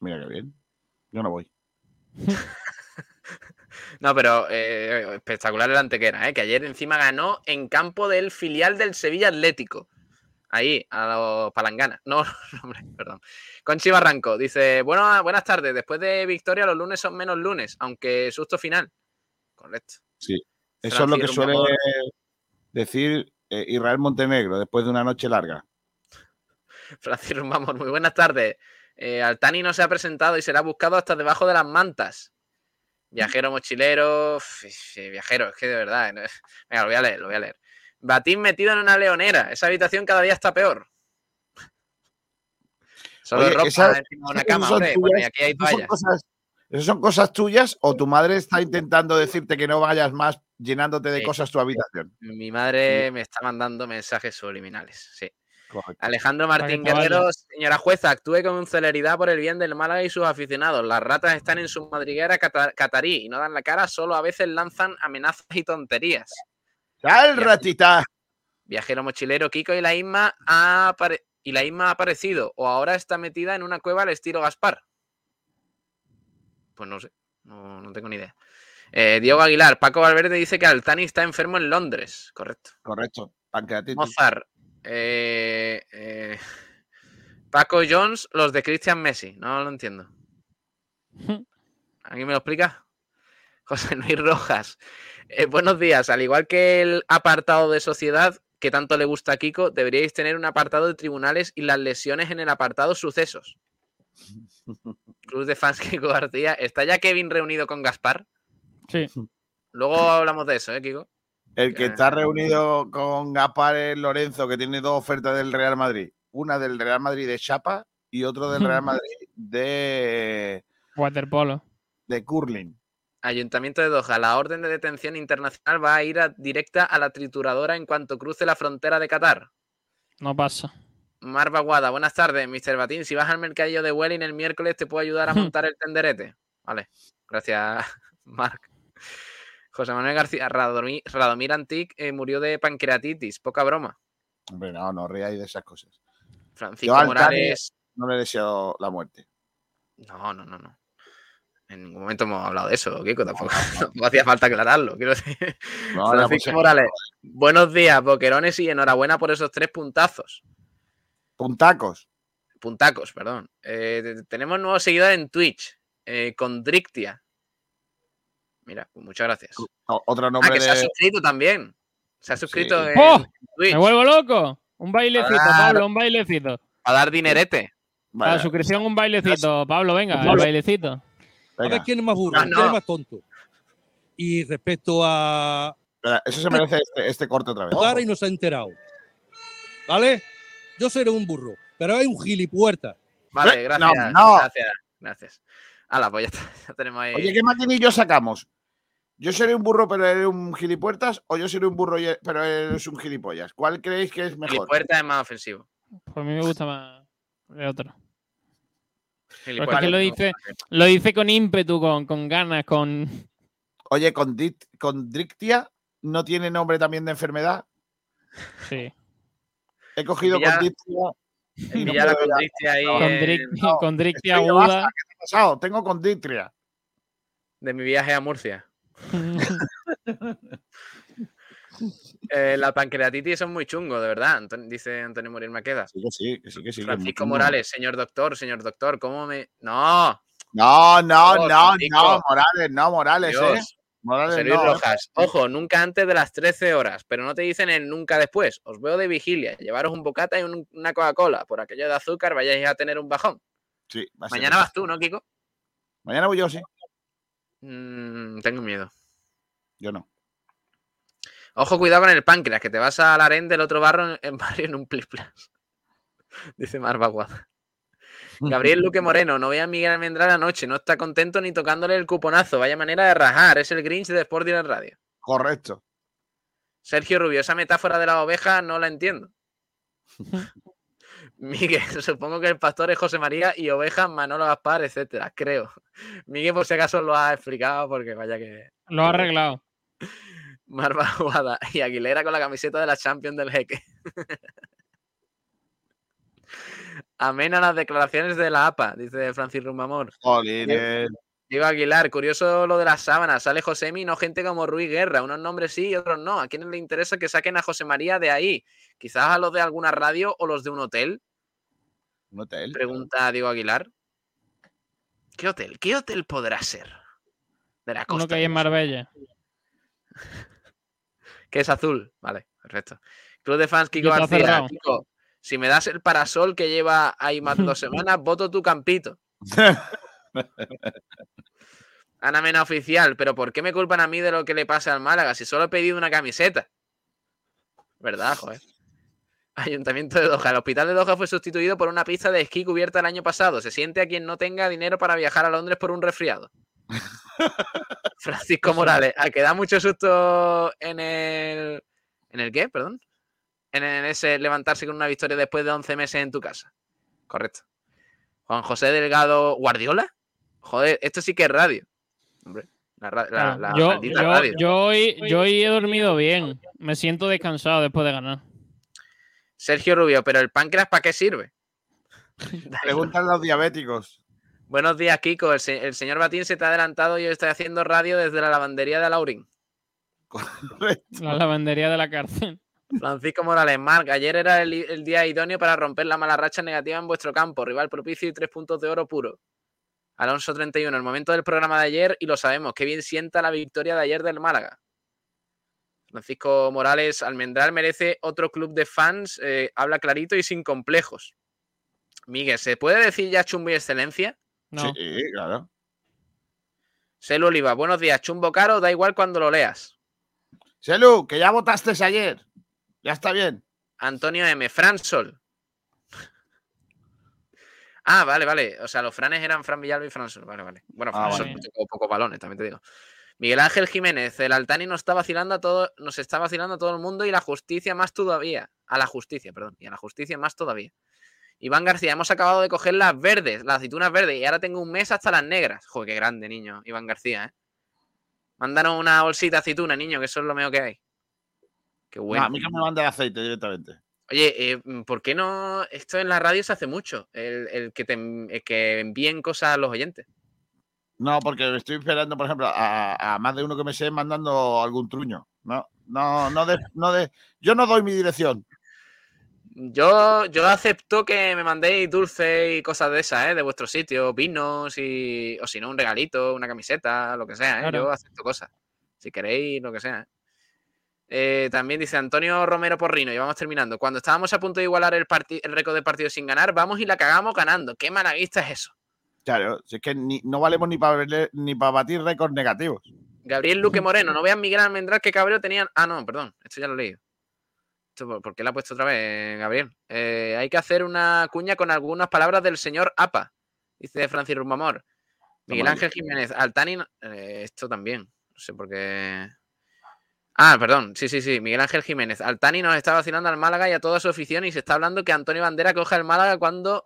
Mira qué bien. Yo no voy. No, pero eh, espectacular el Antequera, ¿eh? que ayer encima ganó en campo del filial del Sevilla Atlético. Ahí, a los palanganas. No, no, hombre, perdón. Conchi Barranco dice: bueno, Buenas tardes. Después de victoria, los lunes son menos lunes, aunque susto final. Correcto. Sí. Eso es lo que suele decir eh, Israel Montenegro después de una noche larga. Francis Rumbamor, muy buenas tardes. Eh, Altani no se ha presentado y será buscado hasta debajo de las mantas. Viajero mochilero, viajero, es que de verdad. no es- Venga, lo voy a leer, lo voy a leer. Batín metido en una leonera. Esa habitación cada día está peor. Solo Oye, ropa esas- encima de una cama, son hombre. Bueno, y tuyas, aquí hay ¿Esas son toallas. esas son cosas tuyas o tu madre está intentando decirte que no vayas más llenándote de Sí. cosas tu habitación? Mi madre me está mandando mensajes subliminales, sí. Correcto. Alejandro Martín. Guerrero, señora jueza, actúe con celeridad por el bien del Málaga y sus aficionados. Las ratas están en su madriguera cata- catarí y no dan la cara, solo a veces lanzan amenazas y tonterías. ¡Sal, ratita! Viajero mochilero Kiko y la Isma ha apare- y la Isma ha aparecido o ahora está metida en una cueva al estilo Gaspar. Pues no sé, no, no tengo ni idea. Eh, Diego Aguilar, Paco Valverde dice que Altani está enfermo en Londres. Correcto. Correcto. Pancreatitis. Mozart. Eh, eh, Paco Jones, los de Christian Messi. No lo entiendo. ¿Alguien me lo explica? José Luis Rojas. eh, buenos días. Al igual que el apartado de sociedad que tanto le gusta a Kiko, deberíais tener un apartado de tribunales y las lesiones en el apartado sucesos. Cruz de fans Kiko García. ¿Está ya Kevin reunido con Gaspar? Sí. Luego hablamos de eso, ¿eh, Kiko? El que está reunido con Gaspar Lorenzo, que tiene dos ofertas del Real Madrid. Una del Real Madrid de Chapa y otro del Real Madrid de, Waterpolo. de Curling. Ayuntamiento de Doha, la orden de detención internacional va a ir a- directa a la trituradora en cuanto cruce la frontera de Qatar. No pasa. Mar Baguada, buenas tardes, Mr. Batín. Si vas al mercadillo de Welling el miércoles, te puedo ayudar a montar el tenderete. Vale, gracias, Marc. José Manuel García, Radomir, Radomir Antic eh, murió de pancreatitis, poca broma. Hombre, no, no ríais de esas cosas. Francisco Morales, No le he deseado la muerte. no, no, no, no. En ningún momento hemos hablado de eso, Kiko, tampoco, tampoco hacía falta aclararlo. Quiero decir. No, era por Francisco Morales, buenos días, boquerones, y enhorabuena por esos tres puntazos. Puntacos. Puntacos, perdón. Eh, te- tenemos nuevos seguidores en Twitch, eh, con Drictia. Mira, pues muchas gracias. O- Otro Ah, nombre que se ha suscrito también. Se ha suscrito Sí. en ¡Oh! Twitch ¡Me vuelvo loco! Un bailecito. Pablo, un bailecito. a dar dinerete. A la suscripción, un bailecito. Pablo, venga, el Pablo. bailecito. A ver quién es más burro, No, quién es más tonto. Y respecto a eso se merece este, este corte otra vez. jugar y no se ha enterado. ¿Vale? Yo seré un burro, pero hay un gilipuerta. Vale, Eh, gracias. no, no. Gracias, gracias. Hala, pues ya, está, ya tenemos ahí. Oye, ¿qué maquinillo sacamos? ¿Yo seré un burro pero eres un gilipuertas o yo seré un burro pero eres un gilipollas? ¿Cuál creéis que es mejor? Gilipuerta es más ofensivo. Pues a mí me gusta más el otro. Porque lo no. dice, lo dice con ímpetu, con, con ganas, con. Oye, con, dit- con Drictia no tiene nombre también de enfermedad. Sí. He cogido con Drictia. El y ya. Drictia ahí Con, en- dric- no, con drictia Estoy de aguda. ¿Qué te ha pasado? Tengo con Dictria. de mi viaje a Murcia. Eh, la pancreatitis es muy chungo, de verdad, dice Antonio Morir Maqueda. Sí, que sí, que sí, que sí. que Francisco Morales, señor doctor, señor doctor, ¿cómo me...? No, No, no, Oh, no, Francisco. no, Morales, no, Morales, ¿eh? Dios, José Luis Rojas. Ojo, nunca antes de las 13 horas, pero no te dicen el nunca después. Os veo de vigilia. Llevaros un bocata y una Coca-Cola. Por aquello de azúcar vayáis a tener un bajón. Sí, Mañana vas tú, ¿no, Kiko? Mañana voy yo, sí. Mm, tengo miedo. Yo no. Ojo, cuidado con el páncreas, que te vas a la del otro barrio en, barrio en un plis Dice Marva Guada. Gabriel Luque Moreno, no ve a Miguel Almendral anoche, no está contento ni tocándole el cuponazo. Vaya manera de rajar, es el Grinch de Sport la Radio. Correcto. Sergio Rubio, esa metáfora de la oveja no la entiendo. Miguel, supongo que el pastor es José María y oveja Manolo Gaspar, etcétera, creo. Miguel, por si acaso lo ha explicado, porque vaya que. Lo ha arreglado. Marva Guada y Aguilera con la camiseta de la Champions del Jeque. Amén a las declaraciones de la APA, dice Francis Rumamor. Joder. Digo Aguilar, curioso lo de las sábanas. Sale Josemi, no gente como Ruiz Guerra. Unos nombres sí y otros no. ¿A quién le interesa que saquen a José María de ahí? Quizás a los de alguna radio o los de un hotel. ¿Un hotel? Pregunta Diego Aguilar. ¿Qué hotel? ¿Qué hotel podrá ser? De la costa. Uno que hay en Marbella. que es azul. Vale, perfecto. Club de fans Kiko García. Kiko, si me das el parasol que lleva ahí más de dos semanas, voto tu campito. Ana Mena oficial, pero ¿por qué me culpan a mí de lo que le pasa al Málaga si solo he pedido una camiseta? ¿Verdad, joder? Ayuntamiento de Doha. El hospital de Doha fue sustituido por una pista de esquí cubierta el año pasado. Se siente a quien no tenga dinero para viajar a Londres por un resfriado. Francisco Morales, a que da mucho susto en el. ¿En el qué? Perdón en ese levantarse con una victoria después de 11 meses en tu casa. Correcto. Juan José Delgado Guardiola. Joder, esto sí que es radio. Hombre, la, yo, yo, hoy, yo hoy he dormido bien. Me siento descansado después de ganar. Sergio Rubio, pero el páncreas ¿para qué sirve? Preguntan los diabéticos. Buenos días, Kiko. El, señor Batín se te ha adelantado y yo estoy haciendo radio desde la lavandería de Laurin. La lavandería de la cárcel. Francisco Morales, Marc, ayer era el, día idóneo para romper la mala racha negativa en vuestro campo. Rival propicio y tres puntos de oro puro. Alonso 31, el momento del programa de ayer y lo sabemos. Qué bien sienta la victoria de ayer del Málaga. Francisco Morales, Almendral merece otro club de fans. Eh, habla clarito y sin complejos. Miguel, ¿se puede decir ya chumbo y excelencia? No. Sí, claro. Selu Oliva, buenos días. Chumbo caro, da igual cuando lo leas. Selu, que ya votaste ayer. Ya está bien. Antonio M. Fransol. Ah, vale, vale. O sea, los franes eran Fran Villalba y Fransol. Vale, vale. Bueno, ah, pocos balones, también te digo. Miguel Ángel Jiménez, el Altani nos está vacilando a todo, nos está vacilando a todo el mundo y la justicia más todavía. A la justicia, perdón. Y a la justicia más todavía. Iván García, hemos acabado de coger las verdes, las aceitunas verdes, y ahora tengo un mes hasta las negras. Joder, qué grande, niño, Iván García, ¿eh? Mándanos una bolsita de aceituna, niño, que eso es lo mejor que hay a mí que me mande aceite directamente. Oye, eh, ¿por qué no? Esto en la radio se hace mucho, el, que, te, que envíen cosas a los oyentes. No, porque estoy esperando, por ejemplo, a, más de uno que me esté mandando algún truño. No, no, no, de, no de, yo no doy mi dirección. Yo, yo acepto que me mandéis dulces y cosas de esas, ¿eh? de vuestro sitio, vinos y, o si no, un regalito, una camiseta, lo que sea. ¿eh? Yo acepto cosas. Si queréis, lo que sea. ¿eh? Eh, también dice Antonio Romero Porrino, y vamos terminando. Cuando estábamos a punto de igualar el, el récord de partidos sin ganar, vamos y la cagamos ganando. ¿Qué malaguista es eso? Claro, si es que no valemos ni para ni para batir récords negativos. Gabriel Luque Moreno, no vean Miguel Almendral que cabreo tenían. Ah, no, perdón, esto ya lo he leído. ¿Por qué lo ha puesto otra vez, Gabriel? Eh, hay que hacer una cuña con algunas palabras del señor APA, dice Francis Rumamor. Miguel Ángel Jiménez, Altani, eh, esto también. No sé por qué. Ah, perdón, sí, sí, sí, Miguel Ángel Jiménez. Altani nos está vacilando al Málaga y a toda su afición y se está hablando que Antonio Bandera coja el Málaga cuando,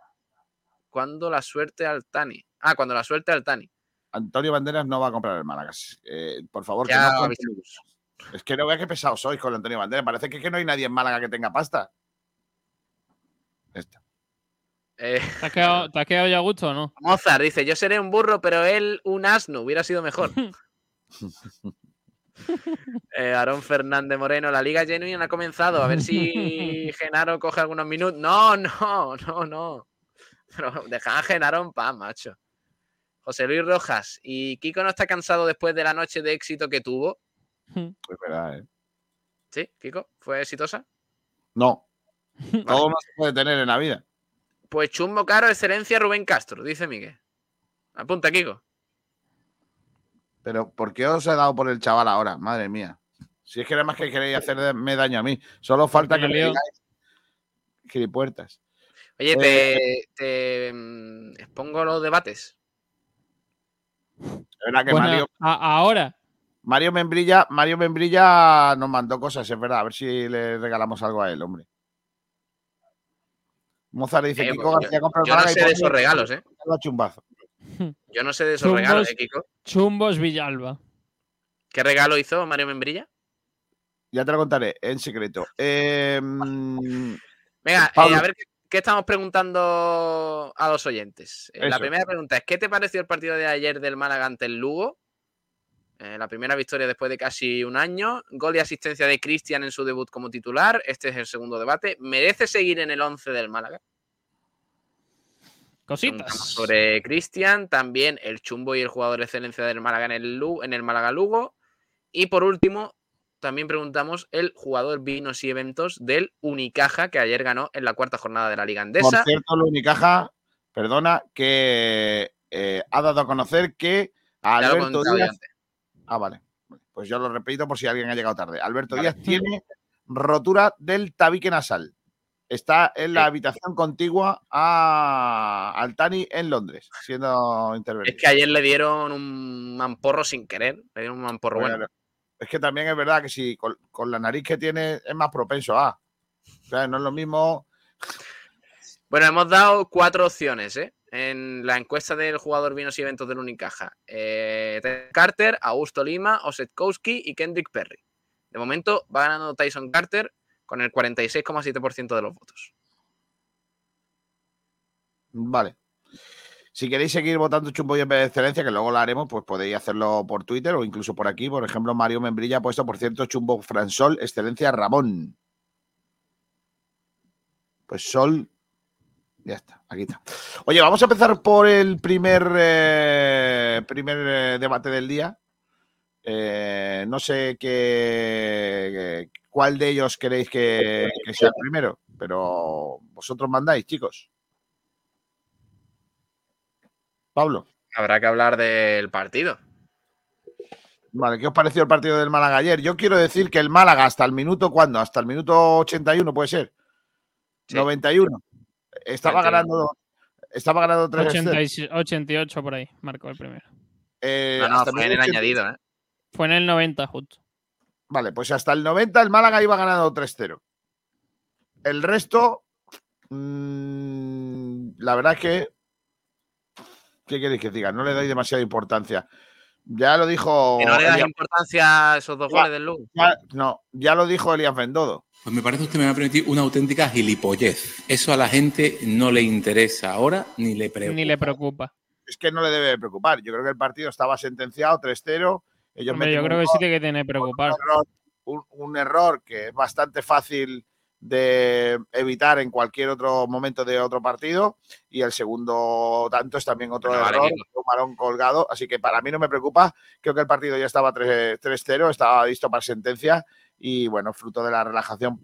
cuando la suerte Altani. Ah, cuando la suerte Altani. Antonio Banderas no va a comprar el Málaga. Eh, por favor, que no Es que no vea qué pesado sois con Antonio Banderas. Parece que, que, no hay nadie en Málaga que tenga pasta. Esta. Eh, ¿Te, has quedado, ya a gusto o no? Mozart dice: Yo seré un burro, pero él un asno. Hubiera sido mejor. Eh, Aarón Fernández Moreno, la Liga Genuine ha comenzado. A ver si Genaro coge algunos minutos. No, no, no, no. Pero deja a Genaro en paz, macho. José Luis Rojas. ¿Y Kiko no está cansado después de la noche de éxito que tuvo? Es verdad, ¿eh? ¿Sí, Kiko? ¿Fue exitosa? No. Todo no se puede tener en la vida. Pues chumbo caro, excelencia Rubén Castro, dice Miguel. Apunta, Kiko. Pero ¿por qué os he dado por el chaval ahora? Madre mía. Si es que nada más que queréis hacerme daño a mí. Solo falta que me digáis gilipuertas. Oye, Eh, te, te, mm, expongo los debates. Es verdad que Bueno, Mario, a- ahora. Mario Membrilla, Mario Membrilla nos mandó cosas, es verdad. A ver si le regalamos algo a él, hombre. Mozart dice, Eh, Kiko pues, García compra el Yo no sé de esos regalos, ¿eh? chumbazo. Yo no sé de esos Chumbos. regalos, ¿eh, Kiko? Chumbos Villalba. ¿Qué regalo hizo Mario Membrilla? Ya te lo contaré en secreto. Eh, mm, Venga, eh, a ver qué, qué estamos preguntando a los oyentes. Eh, la primera pregunta es: ¿qué te pareció el partido de ayer del Málaga ante el Lugo? Eh, la primera victoria después de casi un año. Gol y asistencia de Cristian en su debut como titular. Este es el segundo debate. ¿Merece seguir en el 11 del Málaga? Cositas. sobre Cristian, también el chumbo y el jugador de excelencia del Málaga en el, en el Málaga Lugo. Y por último, también preguntamos el jugador vinos y eventos del Unicaja, que ayer ganó en la cuarta jornada de la Liga por Andesa. cierto, lo Unicaja, perdona, que eh, ha dado a conocer que a Alberto Díaz. Ah, vale. Pues yo lo repito por si alguien ha llegado tarde. Alberto Vale. Díaz tiene rotura del tabique nasal. Está en la habitación contigua a Altani en Londres, siendo Es intervenido. que ayer le dieron un mamporro sin querer. Le dieron un mamporro bueno. Bueno, Es que también es verdad que si con, con la nariz que tiene es más propenso a. O sea, no es lo mismo. Bueno, hemos dado cuatro opciones ¿eh? en la encuesta del jugador vinos y eventos del Unicaja. Eh, Carter, Augusto Lima, Osetkowski y Kendrick Perry. De momento va ganando Tyson Carter con el 46,7% de los votos. Vale. Si queréis seguir votando chumbo y excelencia, que luego lo haremos, pues podéis hacerlo por Twitter o incluso por aquí. Por ejemplo, Mario Membrilla ha puesto, por cierto, chumbo Fransol, excelencia Ramón. Pues Sol. Ya está, aquí está. Oye, vamos a empezar por el primer, eh, primer eh, debate del día. Eh, no sé qué, cuál de ellos queréis que, que sea el primero, pero vosotros mandáis, chicos. Pablo, Habrá que hablar del partido. vale, ¿qué os pareció el partido del Málaga ayer? Yo quiero decir que el Málaga hasta el minuto, ¿cuándo? Hasta el minuto 81, puede ser. Sí. 91. Estaba 91. ganando. Estaba ganando 3 86 88 por ahí, marcó el primero. eh, No, no, hasta fue en el 80. añadido, ¿eh? Fue en el 90 justo. Vale, pues hasta el 90 el Málaga iba ganando 3-0. El resto, mm, la verdad es que, ¿qué queréis que diga? No le doy demasiada importancia. Ya lo dijo. Que no le das Elias- importancia a esos dos goles del Lugo. ya- no, ya lo dijo Elías Bendodo. Pues me parece usted me va a permitir una auténtica gilipollez. Eso a la gente no le interesa ahora ni le preocupa. Ni le preocupa. Es que no le debe preocupar. Yo creo que el partido estaba sentenciado 3-0. Ellos Hombre, yo creo que gol, sí tiene que tener preocupar. un error, un- un error que es bastante fácil de evitar en cualquier otro momento de otro partido. Y el segundo tanto es también otro error, un balón colgado, así que para mí no me preocupa, creo que el partido ya estaba 3 3-0, estaba listo para sentencia. Y bueno, fruto de la relajación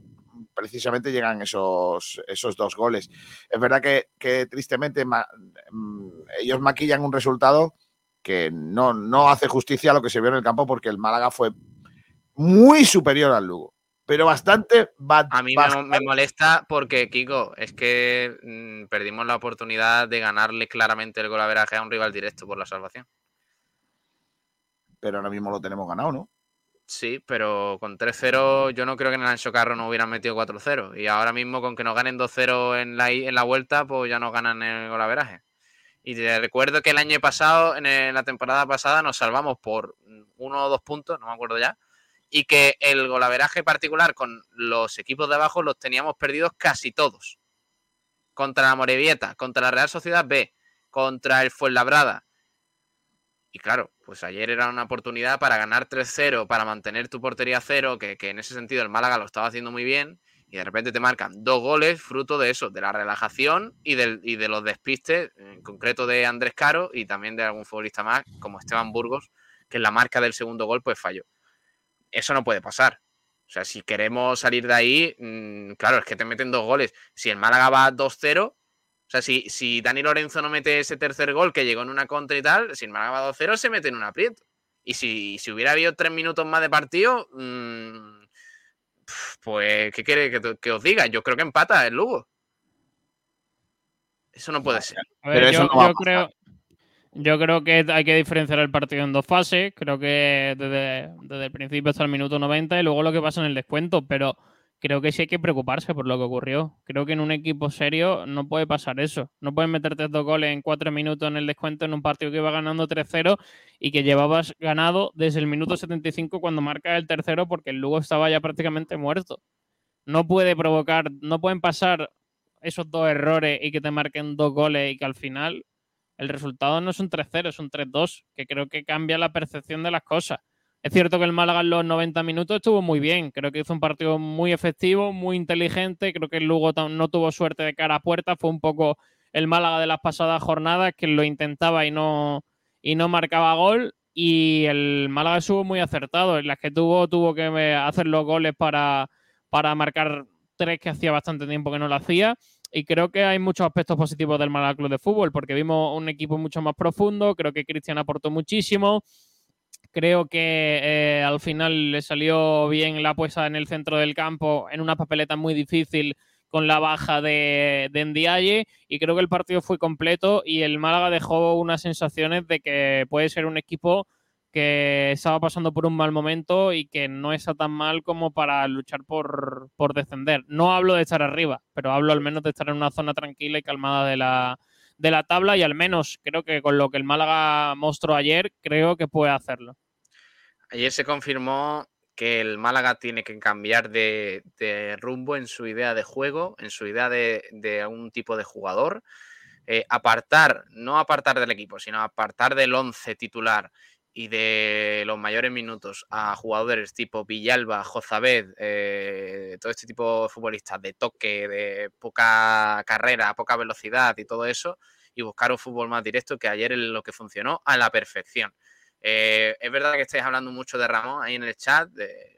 precisamente llegan esos, esos dos goles. Es verdad que, que tristemente ma- mm, ellos maquillan un resultado que no, no hace justicia a lo que se vio en el campo porque el Málaga fue muy superior al Lugo, pero bastante... ba- A mí me, bastante- me molesta porque, Kiko, es que mm, perdimos la oportunidad de ganarle claramente el golaveraje a un rival directo por la salvación. pero ahora mismo lo tenemos ganado, ¿no? Sí, pero con 3-0 yo no creo que en el Ancho Carro nos hubieran metido 4-0. Y ahora mismo con que nos ganen 2-0 en la, en la vuelta, pues ya nos ganan el golaveraje. Y te recuerdo que el año pasado, en la temporada pasada, nos salvamos por uno o dos puntos, no me acuerdo ya. Y que el golaveraje particular con los equipos de abajo los teníamos perdidos casi todos. Contra la Morevieta, contra la Real Sociedad B, contra el Fuenlabrada. Y claro, pues ayer era una oportunidad para ganar 3-0, para mantener tu portería cero, que, que en ese sentido el Málaga lo estaba haciendo muy bien. Y de repente te marcan dos goles fruto de eso, de la relajación y, y de los despistes, en concreto de Andrés Caro y también de algún futbolista más, como Esteban Burgos, que en la marca del segundo gol pues falló. Eso no puede pasar. O sea, si queremos salir de ahí, mm, claro, es que te meten dos goles. Si el Málaga va 2-0, o sea, si, si Dani Lorenzo no mete ese tercer gol que llegó en una contra y tal, si el Málaga va 2-0, se mete en un aprieto. Y si, si, hubiera habido tres minutos más de partido, mmm, pues, ¿qué quiere que, que, os diga? Yo creo que empata el Lugo. Eso no puede ser. Ver, Pero yo, eso no yo creo, yo creo que hay que diferenciar el partido en dos fases. Creo que desde, el principio hasta el minuto 90 y luego lo que pasa en el descuento. Pero creo que sí hay que preocuparse por lo que ocurrió. Creo que en un equipo serio no puede pasar eso. No puedes meterte dos goles en cuatro minutos en el descuento en un partido que iba ganando 3-0 y que llevabas ganado desde el minuto 75 cuando marca el tercero porque el Lugo estaba ya prácticamente muerto. No puede provocar, no pueden pasar esos dos errores y que te marquen dos goles y que al final el resultado no es un 3-0, es un 3-2, que creo que cambia la percepción de las cosas. Es cierto que el Málaga en los 90 minutos estuvo muy bien. Creo que hizo un partido muy efectivo, muy inteligente. Creo que el Lugo no tuvo suerte de cara a puerta. Fue un poco el Málaga de las pasadas jornadas que lo intentaba y no, y no marcaba gol. Y el Málaga estuvo muy acertado. En las que tuvo, tuvo que hacer los goles para, para marcar tres que hacía bastante tiempo que no lo hacía. Y creo que hay muchos aspectos positivos del Málaga Club de Fútbol, porque vimos un equipo mucho más profundo. Creo que Cristian aportó muchísimo. Creo que eh, al final le salió bien la puesta en el centro del campo en una papeleta muy difícil con la baja de, de y creo que el partido fue completo y el Málaga dejó unas sensaciones de que puede ser un equipo que estaba pasando por un mal momento y que no está tan mal como para luchar por, por descender. No hablo de estar arriba, pero hablo al menos de estar en una zona tranquila y calmada de la, de la tabla y al menos creo que con lo que el Málaga mostró ayer, creo que puede hacerlo. Ayer se confirmó que el Málaga tiene que cambiar de, rumbo en su idea de juego, en su idea de, de algún tipo de jugador. Eh, apartar, no apartar del equipo, sino apartar del 11 titular y de los mayores minutos a jugadores tipo Villalba, Jozabed, eh, todo este tipo de futbolistas de toque, de poca carrera, poca velocidad y todo eso, y buscar un fútbol más directo que ayer es lo que funcionó a la perfección. Eh, es verdad que estáis hablando mucho de Ramón ahí en el chat.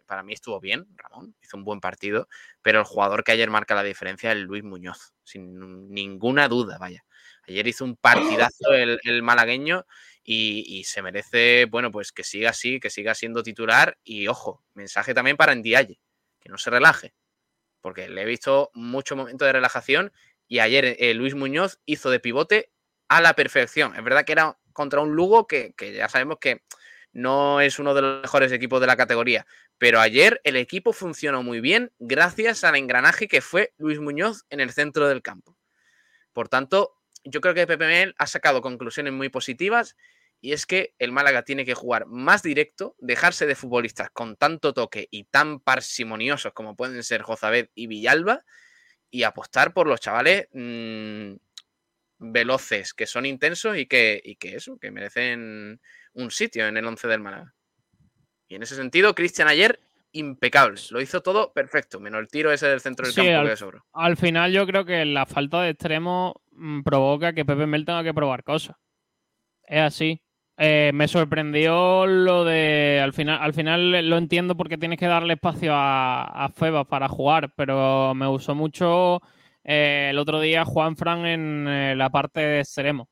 para mí estuvo bien, Ramón, hizo un buen partido, pero el jugador que ayer marca la diferencia es Luis Muñoz, sin ninguna duda, vaya. Ayer hizo un partidazo el, el malagueño y, se merece, bueno, pues que siga así, que siga siendo titular. Y ojo, mensaje también para Ndiaye, que no se relaje, porque le he visto mucho momento de relajación y ayer eh, Luis Muñoz hizo de pivote a la perfección. Es verdad que era contra un Lugo que, que, ya sabemos que no es uno de los mejores equipos de la categoría. Pero ayer el equipo funcionó muy bien gracias al engranaje que fue Luis Muñoz en el centro del campo. Por tanto, yo creo que PPML ha sacado conclusiones muy positivas y es que el Málaga tiene que jugar más directo, dejarse de futbolistas con tanto toque y tan parsimoniosos como pueden ser Jozabed y Villalba y apostar por los chavales mmm, veloces, que son intensos y que, y que eso, que merecen un sitio en el 11 del Málaga. Y en ese sentido, Cristian ayer impecable, lo hizo todo perfecto, menos el tiro ese del centro del sí, campo al, que sobró. Al final yo creo que la falta de extremo mmm, provoca que Pepe Mel tenga que probar cosas. Es así. Eh, me sorprendió lo de. Al final, al final lo entiendo porque tienes que darle espacio a, a para jugar, pero me gustó mucho eh, el otro día Juan Fran en eh, la parte de extremo.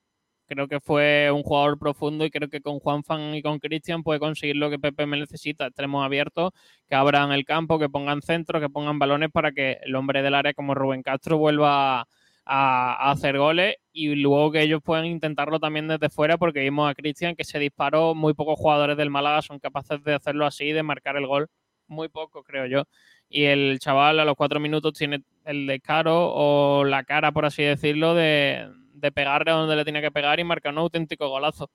Creo que fue un jugador profundo y creo que con Juan Fan y con Cristian puede conseguir lo que Pepe me necesita, extremos abiertos, que abran el campo, que pongan centro, que pongan balones para que el hombre del área como Rubén Castro vuelva a, hacer goles y luego que ellos puedan intentarlo también desde fuera porque vimos a Cristian que se disparó, muy pocos jugadores del Málaga son capaces de hacerlo así, de marcar el gol, muy poco creo yo. Y el chaval a los cuatro minutos tiene el descaro o la cara, por así decirlo, de, de pegarle donde le tiene que pegar y marcar un auténtico golazo.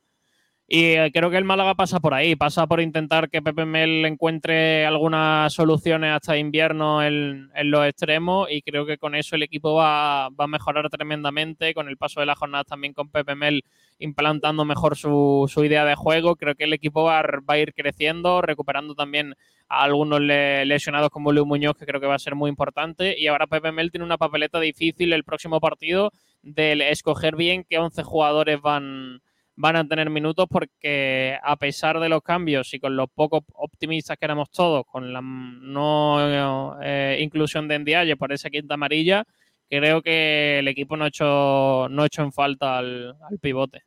Y eh, creo que el Málaga pasa por ahí, pasa por intentar que Pepe Mel encuentre algunas soluciones hasta invierno en, los extremos y creo que con eso el equipo va, a mejorar tremendamente, con el paso de las jornadas también con Pepe Mel implantando mejor su, idea de juego, creo que el equipo va, a ir creciendo, recuperando también a algunos lesionados como Luis Muñoz, que creo que va a ser muy importante, y ahora Pepe Mel tiene una papeleta difícil el próximo partido de escoger bien qué 11 jugadores van van a tener minutos porque a pesar de los cambios y con lo poco optimistas que éramos todos, con la no eh, inclusión de Endiaye por esa quinta amarilla, creo que el equipo no ha hecho, no ha hecho en falta al, pivote.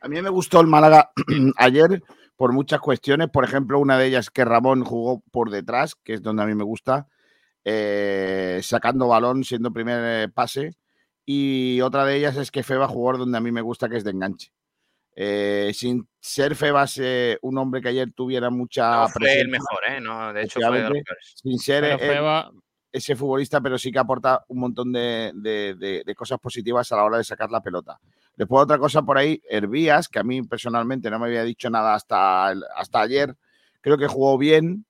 A mí me gustó el Málaga ayer por muchas cuestiones. Por ejemplo, una de ellas que Ramón jugó por detrás, que es donde a mí me gusta, eh, sacando balón, siendo primer eh, pase y otra de ellas es que Feba jugó donde a mí me gusta, que es de enganche. Eh, sin ser Febas eh, un hombre que ayer tuviera mucha no, fue el mejor, ¿eh? No, de hecho fue de los Sin ser ese futbolista, pero sí que aporta un montón de, cosas positivas a la hora de sacar la pelota. Después otra cosa por ahí, Hervías, que a mí personalmente no me había dicho nada hasta, hasta ayer, creo que jugó bien,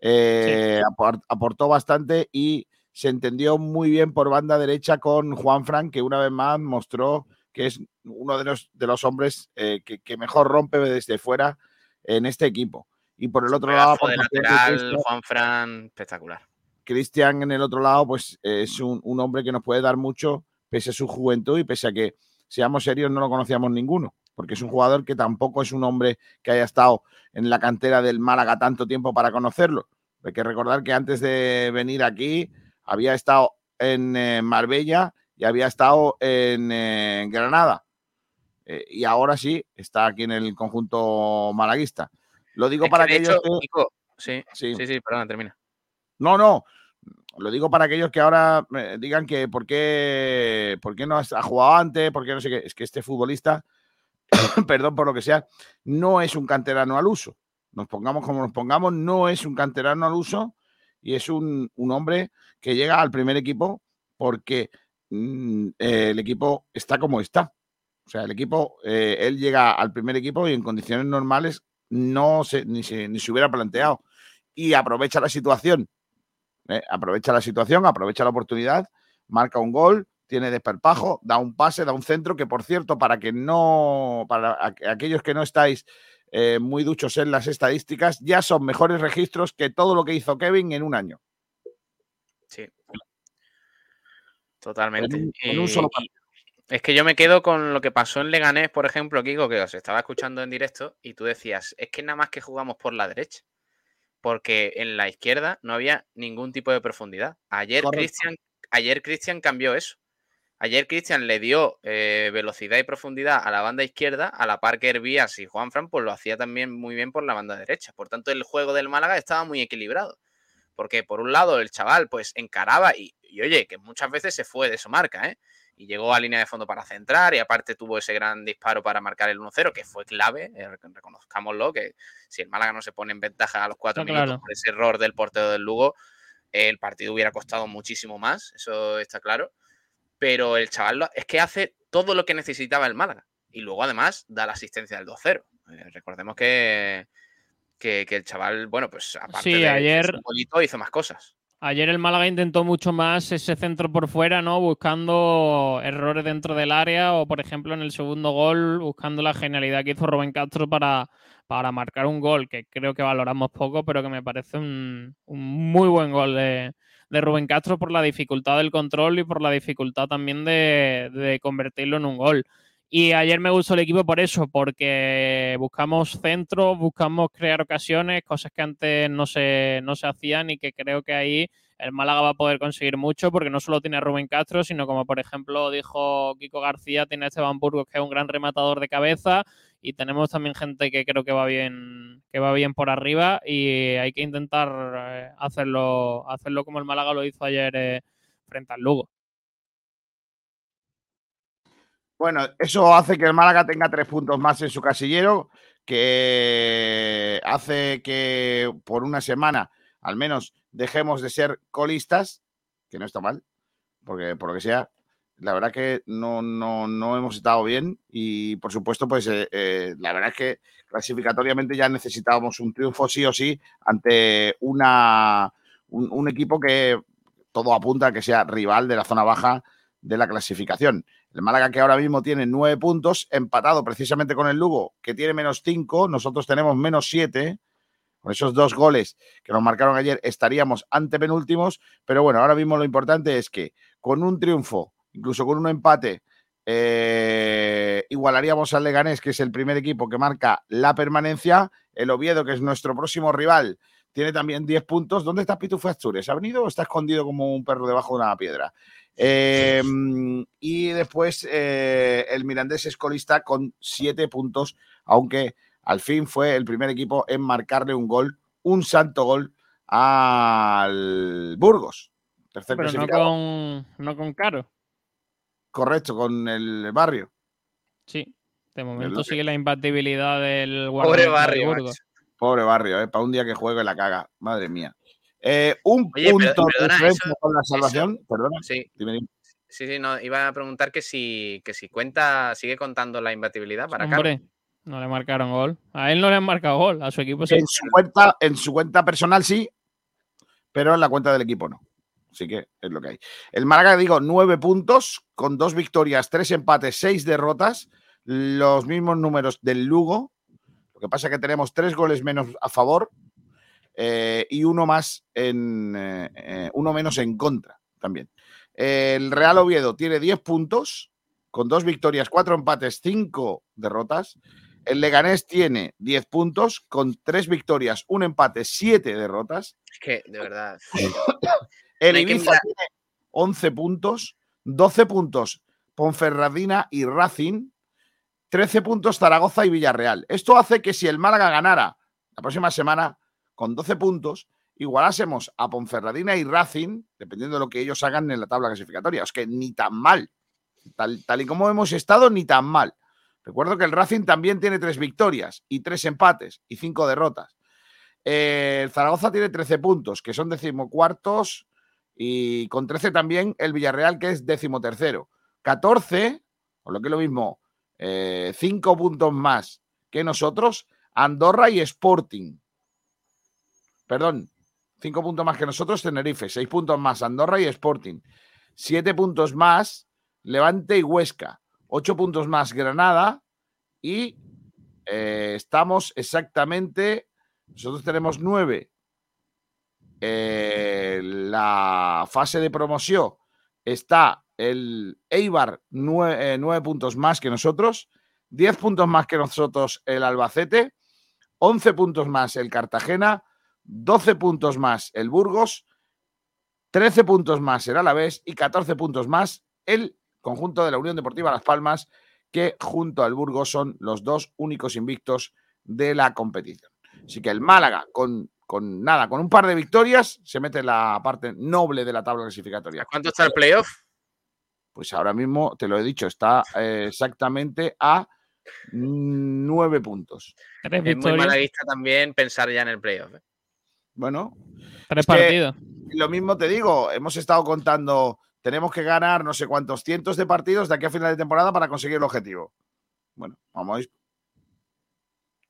eh, aportó bastante y se entendió muy bien por banda derecha con Juan Frank, que una vez más mostró que es uno de los, de los hombres eh, que, mejor rompe desde fuera en este equipo. Y por el otro lado, lateral, Juan Fran, espectacular. Cristian en el otro lado, pues es un, hombre que nos puede dar mucho, pese a su juventud y pese a que, seamos serios, no lo conocíamos ninguno, porque es un jugador que tampoco es un hombre que haya estado en la cantera del Málaga tanto tiempo para conocerlo. Hay que recordar que antes de venir aquí, había estado en eh, Marbella y había estado en, eh, Granada. Eh, y ahora sí, está aquí en el conjunto malaguista. Lo digo para que aquellos Sí, sí, sí, perdón, termina. No, no. Lo digo para aquellos que ahora digan que por qué, por qué no ha jugado antes, por qué no sé qué. Es que este futbolista, perdón por lo que sea, no es un canterano al uso. Nos pongamos como nos pongamos, no es un canterano al uso y es un, hombre que llega al primer equipo porque mm, eh, el equipo está como está. O sea, el equipo, eh, él llega al primer equipo y en condiciones normales no se, ni, se, ni se hubiera planteado. Y aprovecha la situación. Eh, aprovecha la situación, aprovecha la oportunidad, marca un gol, tiene desperpajo, da un pase, da un centro, que por cierto, para que no, para aquellos que no estáis eh, muy duchos en las estadísticas, ya son mejores registros que todo lo que hizo Kevin en un año. Sí. Totalmente. es que yo me quedo con lo que pasó en Leganés, por ejemplo, Kiko, que os estaba escuchando en directo y tú decías, es que nada más que jugamos por la derecha, porque en la izquierda no había ningún tipo de profundidad. Ayer Cristian ayer Cristian cambió eso. Ayer Cristian le dio eh, velocidad y profundidad a la banda izquierda, a la par que Hervías y Juanfran, pues lo hacía también muy bien por la banda derecha. Por tanto, el juego del Málaga estaba muy equilibrado. Porque por un lado el chaval pues encaraba y, oye, que muchas veces se fue de su marca, ¿eh? Y llegó a línea de fondo para centrar y aparte tuvo ese gran disparo para marcar el 1-0, que fue clave, eh, reconozcámoslo, que si el Málaga no se pone en ventaja a los cuatro minutos por ese error del portero del Lugo, el partido hubiera costado muchísimo más, eso está claro pero el chaval es que hace todo lo que necesitaba el Málaga. Y luego además da la asistencia del 2-0. Eh, recordemos que, que, el chaval, bueno, pues aparte de ayer, bonito, hizo más cosas. Ayer el Málaga intentó mucho más ese centro por fuera, ¿no? Buscando errores dentro del área o, por ejemplo, en el segundo gol, buscando la genialidad que hizo Rubén Castro para, para marcar un gol que creo que valoramos poco, pero que me parece un, un muy buen gol de, de Rubén Castro por la dificultad del control y por la dificultad también de, convertirlo en un gol. Y ayer me gustó el equipo por eso, porque buscamos centros, buscamos crear ocasiones, cosas que antes no se, no se hacían y que creo que ahí el Málaga va a poder conseguir mucho, porque no solo tiene a Rubén Castro, sino como por ejemplo dijo Kiko García, tiene a Esteban Burgos, que es un gran rematador de cabeza, y tenemos también gente que creo que va bien que va bien por arriba y hay que intentar eh, hacerlo hacerlo como el Málaga lo hizo ayer eh, frente al Lugo. Bueno, eso hace que el Málaga tenga tres puntos más en su casillero, que hace que por una semana al menos dejemos de ser colistas, que no está mal, porque por lo que sea, la verdad que no, no, no hemos estado bien y por supuesto, pues eh, eh, la verdad es que clasificatoriamente ya necesitábamos un triunfo sí o sí ante una, un, equipo que todo apunta a que sea rival de la zona baja de la clasificación. El Málaga que ahora mismo tiene nueve puntos, empatado precisamente con el Lugo, que tiene menos cinco, nosotros tenemos menos siete. Con esos dos goles que nos marcaron ayer estaríamos ante penúltimos, pero bueno, ahora mismo lo importante es que con un triunfo, incluso con un empate, eh, igualaríamos al Leganés, que es el primer equipo que marca la permanencia. El Oviedo, que es nuestro próximo rival, tiene también 10 puntos. ¿Dónde está Pitufo Astures? ¿Ha venido o está escondido como un perro debajo de una piedra? Em, y después eh, el Mirandés es colista con 7 puntos, aunque al fin fue el primer equipo en marcarle un gol, un santo gol al Burgos. Tercer Pero no con, no con Caro. Correcto, con el barrio. Sí, de momento sigue la imbatibilidad del Pobre barrio. Pobre barrio, ¿eh? para un día que juegue la caga. Madre mía. Eh, un punto de con la salvación. Perdona. Sí. Sí, sí, no, iba a preguntar que si, que si cuenta, sigue contando la imbatibilidad para Hombre, no le marcaron gol. A él no le han marcado gol, a su equipo sí. En su cuenta, en su cuenta personal sí, pero en la cuenta del equipo no. Así que es lo que hay. El Málaga, digo, nueve puntos, con dos victorias, tres empates, seis derrotas, los mismos números del Lugo. Lo que pasa es que tenemos tres goles menos a favor eh, y uno más en eh, uno menos en contra también. El Real Oviedo tiene diez puntos, con dos victorias, cuatro empates, cinco derrotas. El Leganés tiene 10 puntos con tres victorias, un empate, siete derrotas. Es que, de verdad. El Ibiza tiene 11 puntos, 12 puntos Ponferradina y Racing, 13 puntos Zaragoza y Villarreal. Esto hace que si el Málaga ganara la próxima semana con 12 puntos, igualásemos a Ponferradina y Racing, dependiendo de lo que ellos hagan en la tabla clasificatoria. Es que ni tan mal. Tal, tal y como hemos estado, ni tan mal. Recuerdo que el Racing también tiene tres victorias y tres empates y cinco derrotas. el Zaragoza tiene 13 puntos, que son decimocuartos y con 13 también el Villarreal, que es decimotercero. 14, o lo que es lo mismo, 5 eh, puntos más que nosotros, Andorra y Sporting. Perdón, 5 puntos más que nosotros, Tenerife. 6 puntos más, Andorra y Sporting. 7 puntos más, Levante y Huesca. 8 puntos más, Granada. Y eh, estamos exactamente, nosotros tenemos 9 eh, la fase de promoción está el Eibar nueve, eh, puntos más que nosotros, 10 puntos más que nosotros el Albacete, 11 puntos más el Cartagena, 12 puntos más el Burgos, 13 puntos más el Alavés y 14 puntos más el conjunto de la Unión Deportiva Las Palmas, que junto al Burgos son los dos únicos invictos de la competición. Así que el Málaga, con con nada, con un par de victorias, se mete en la parte noble de la tabla clasificatoria. ¿Cuánto está el playoff? Pues ahora mismo, te lo he dicho, está eh, exactamente a nueve puntos. Es muy mala vista también pensar ya en el playoff. ¿eh? Bueno, tres partidos. Lo mismo te digo, hemos estado contando, tenemos que ganar no sé cuántos cientos de partidos de aquí a final de temporada para conseguir el objetivo. Bueno, vamos a ir.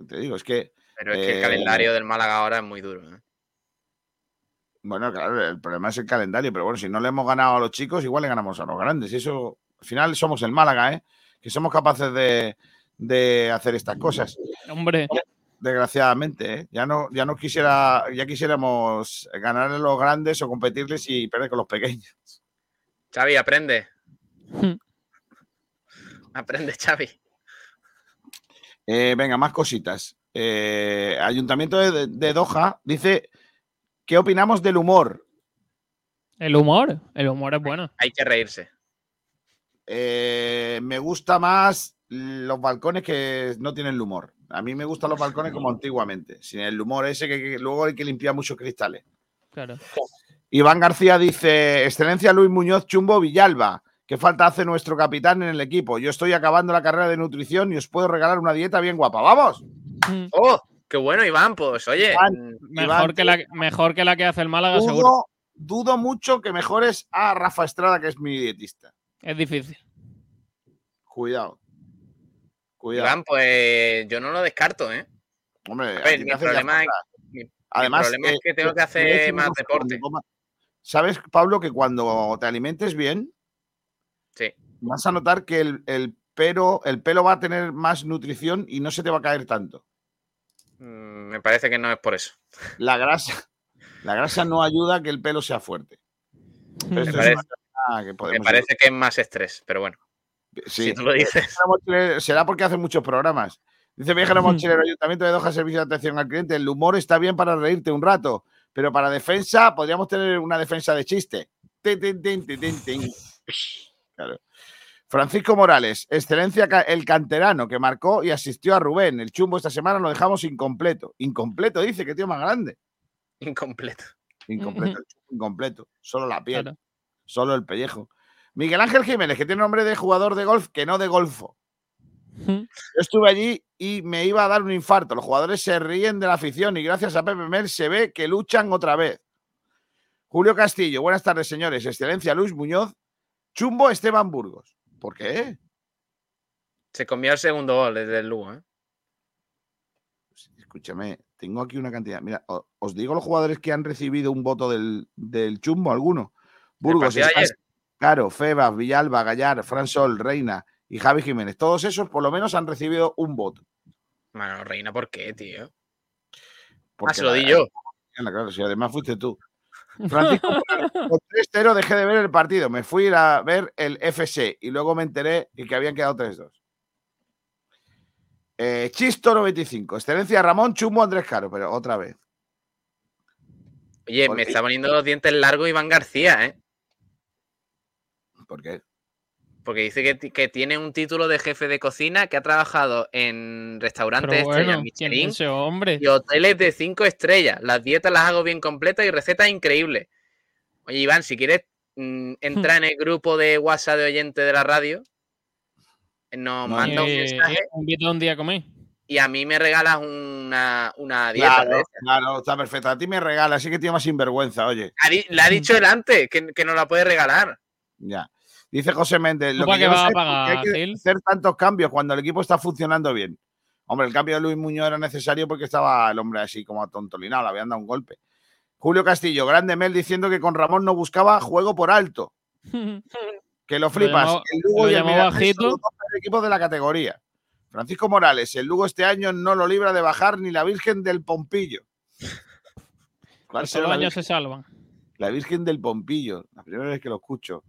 Te digo, es que pero es que el calendario eh, del Málaga ahora es muy duro. ¿eh? Bueno, claro, el problema es el calendario, pero bueno, si no le hemos ganado a los chicos, igual le ganamos a los grandes. Y eso, al final, somos el Málaga, ¿eh? Que somos capaces de, hacer estas cosas. Hombre. Desgraciadamente, ¿eh? ya no, ya no quisiera, ya quisiéramos ganar a los grandes o competirles y perder con los pequeños. Xavi, aprende. aprende, Xavi. Eh, venga, más cositas. Eh, Ayuntamiento de, Doha dice, ¿qué opinamos del humor? El humor, el humor es bueno. Hay que reírse. Eh, me gusta más los balcones que no tienen el humor. A mí me gustan los balcones como antiguamente, sin el humor ese que, luego hay que limpiar muchos cristales. Claro. Iván García dice, Excelencia Luis Muñoz Chumbo Villalba, ¿qué falta hace nuestro capitán en el equipo? Yo estoy acabando la carrera de nutrición y os puedo regalar una dieta bien guapa. ¡Vamos! ¡Oh! ¡Qué bueno, Iván! Pues oye. Mm, mejor, que la, mejor que la que hace el Málaga, seguro. Dudo mucho que mejores a Rafa Estrada, que es mi dietista. Es difícil. Cuidado. Cuidado. Iván, pues yo no lo descarto, ¿eh? Hombre, A ver, mi problema, es, falta. mi- mi Además, problema es eh, que tengo te- que hacer más deporte. ¿Sabes, Pablo, que cuando te alimentes bien, Sí. vas a notar que el, el pelo, el pelo va a tener más nutrición y no se te va a caer tanto? Mm, Me parece que no es por eso. La grasa, la grasa no ayuda a que el pelo sea fuerte. Me parece, que me podemos parece que es más estrés, pero bueno, Sí. si tú lo dices. Será porque hace muchos programas. Dice Viajero Mochilero, Ayuntamiento de Doha, Servicio de Atención al Cliente. El humor está bien para reírte un rato, pero para defensa podríamos tener una defensa de chiste. Claro. Francisco Morales, excelencia el canterano que marcó y asistió a Rubén. El chumbo esta semana lo dejamos incompleto. Incompleto, dice, que tío más grande. Incompleto. Incompleto, el chumbo incompleto. Solo la piel, Claro. solo el pellejo. Miguel Ángel Jiménez, que tiene nombre de jugador de golf, que no de golfo. Yo estuve allí y me iba a dar un infarto. Los jugadores se ríen de la afición y gracias a Pepe Mel se ve que luchan otra vez. Julio Castillo, buenas tardes, señores. Excelencia Luis Muñoz. Chumbo Esteban Burgos. ¿Por qué? Se comió el segundo gol desde el Lugo, ¿eh? Escúchame, tengo aquí una cantidad. Mira, os digo los jugadores que han recibido un voto del, del Chumbo, alguno. Burgos? Caro, Febas, Villalba, Gallar, Fran Sol, Reina y Javi Jiménez. Todos esos por lo menos han recibido un voto. Mano, Reina, ¿por qué, tío? Ah, Porque se lo la- di yo. Claro, si además fuiste tú. Francisco, con 3-0 dejé de ver el partido. Me fui a ver el FC y luego me enteré y que habían quedado 3-2. Eh, Chisto 95. Excelencia Ramón, Chumbo Andrés Caro, pero otra vez. Oye, ¿Por me está poniendo los dientes largos Iván García, ¿eh? ¿Por qué? Porque dice que, que tiene un título de jefe de cocina, que ha trabajado en restaurantes estrellas bueno, ¿quién Michelin es ese hombre? y hoteles de cinco estrellas. Las dietas las hago bien completas y recetas increíbles. Oye, Iván, si quieres mm, entra en el grupo de WhatsApp de oyentes de la radio, nos No, manda un Eh, mensaje eh, invita un día a comer. y a mí me regalas una, una dieta. de Claro, está perfecto. A ti me regala, así que tiene más sinvergüenza, oye. Le ha dicho él antes que, que nos la puede regalar. Ya. Dice José Méndez, ¿Tú lo que a sé es hay que hacer tantos cambios cuando el equipo está funcionando bien. Hombre, el cambio de Luis Muñoz era necesario porque estaba el hombre así como tontolinado, le habían dado un golpe. Julio Castillo, grande Mel diciendo que con Ramón no buscaba juego por alto. Que lo flipas. llamó- el Lugo lo y el son los dos peores equipos de la categoría. Francisco Morales, el Lugo este año no lo libra de bajar ni la Virgen del Pompillo. ¿Cuál Los años se salvan. La Virgen del Pompillo, la primera vez que lo escucho.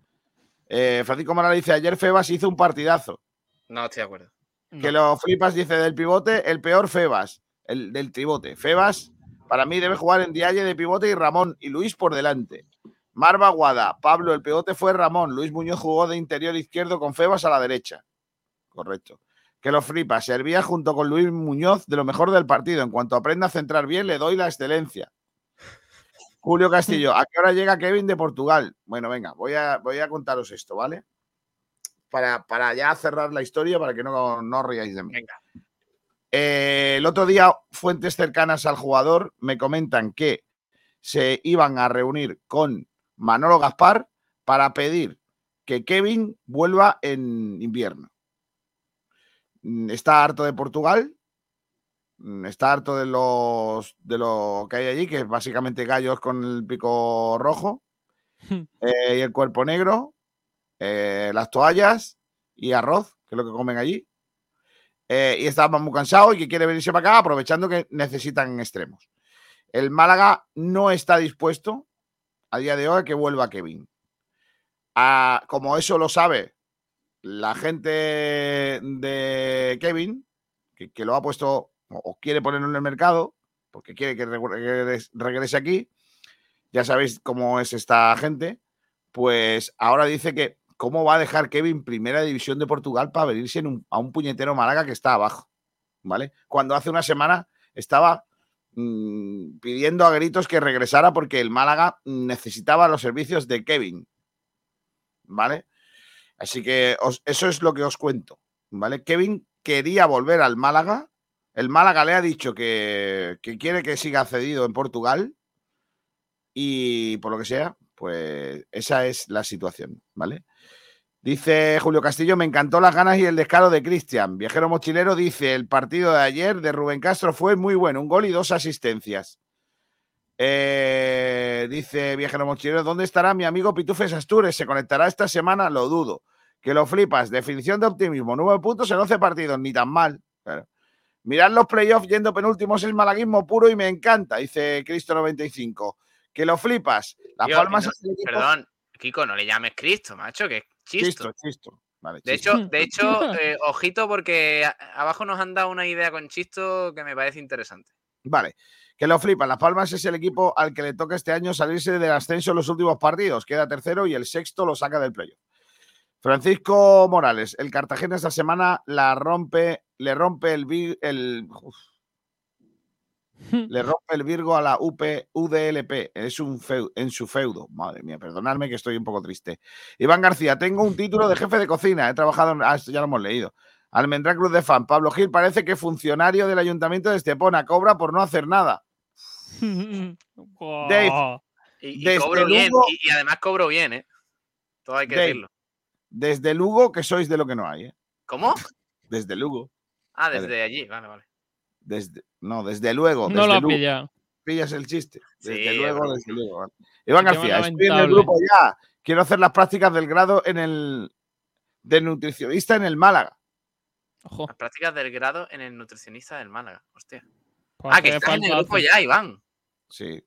Eh, Francisco Morales dice, ayer Febas hizo un partidazo. No estoy de acuerdo. Que lo flipas, dice, del pivote, el peor Febas, el del tribote. Febas, para mí, debe jugar en Dialle de pivote y Ramón y Luis por delante. Marva Guada, Pablo, el pivote fue Ramón. Luis Muñoz jugó de interior izquierdo con Febas a la derecha. Correcto. Que lo flipas, servía junto con Luis Muñoz de lo mejor del partido. En cuanto aprenda a centrar bien, le doy la excelencia. Julio Castillo, ¿a qué hora llega Kevin de Portugal? Bueno, venga, voy a, voy a contaros esto, ¿vale? Para, para ya cerrar la historia, para que no, no os riáis de mí. Venga. Eh, el otro día, fuentes cercanas al jugador me comentan que se iban a reunir con Manolo Gaspar para pedir que Kevin vuelva en invierno. Mm, Está harto de Portugal, está harto de los de lo que hay allí, que es básicamente gallos con el pico rojo eh, y el cuerpo negro, eh, las toallas y arroz, que es lo que comen allí. Eh, y estaba muy cansado y que quiere venirse para acá, aprovechando que necesitan extremos. El Málaga no está dispuesto a día de hoy a que vuelva Kevin. Ah, como eso lo sabe la gente de Kevin, que, que lo ha puesto o, quiere ponerlo en el mercado, porque quiere que regrese, aquí, ya sabéis cómo es esta gente, pues ahora dice que cómo va a dejar Kevin primera división de Portugal para venirse a un puñetero Málaga que está abajo, ¿vale? Cuando hace una semana estaba mm, pidiendo a gritos que regresara porque el Málaga necesitaba los servicios de Kevin, ¿vale? Así que eso es lo que os cuento, ¿vale? Kevin quería volver al Málaga, el Málaga le ha dicho que, quiere que siga cedido en Portugal y por lo que sea, pues esa es la situación, ¿vale? Dice Julio Castillo, me encantó las ganas y el descaro de Cristian. Viajero mochilero dice, el partido de ayer de Rubén Castro fue muy bueno, un gol y dos asistencias. Eh, dice Viajero mochilero, ¿dónde estará mi amigo Pitufes Astures? ¿Se conectará esta semana? Lo dudo. Que lo flipas. Definición de optimismo. Nueve puntos en 11 partidos, ni tan mal. Mirad los playoffs yendo penúltimos es malaguismo puro y me encanta, dice Cristo95. Que lo flipas. Las Palmas Perdón, Kiko, no le llames Cristo, macho, que Chisto. Chisto, de hecho, de hecho eh, ojito porque abajo nos han dado una idea con Chisto que me parece interesante. Vale, que lo flipan. Las Palmas es el equipo al que le toca este año salirse del ascenso en los últimos partidos. Queda tercero y el sexto lo saca del playoff. Francisco Morales, el Cartagena esta semana la rompe, le rompe el, el le rompe el Virgo a la UP, UDLP. Es un en su feudo. Madre mía, perdonadme que estoy un poco triste. Iván García, tengo un título de jefe de cocina. He trabajado en. Ah, ya lo hemos leído. Almendra Cruz de Fan. Pablo Gil parece que funcionario del ayuntamiento de Estepona cobra por no hacer nada. Dave, y, cobro bien, y, además cobro bien, ¿eh? Todo hay que decirlo. Desde Lugo, que sois de lo que no hay, ¿eh? ¿Cómo? Desde Lugo. Ah, desde allí, vale, vale. Desde, no, desde luego. No lo pillado. Pillas el chiste. Desde luego, desde luego. Iván García, estoy en el grupo ya. Quiero hacer las prácticas del grado en el de nutricionista en el Málaga. Ojo. Las prácticas del grado en el nutricionista del Málaga. Hostia. Pues ah, que estás en el grupo ya, Iván. Sí.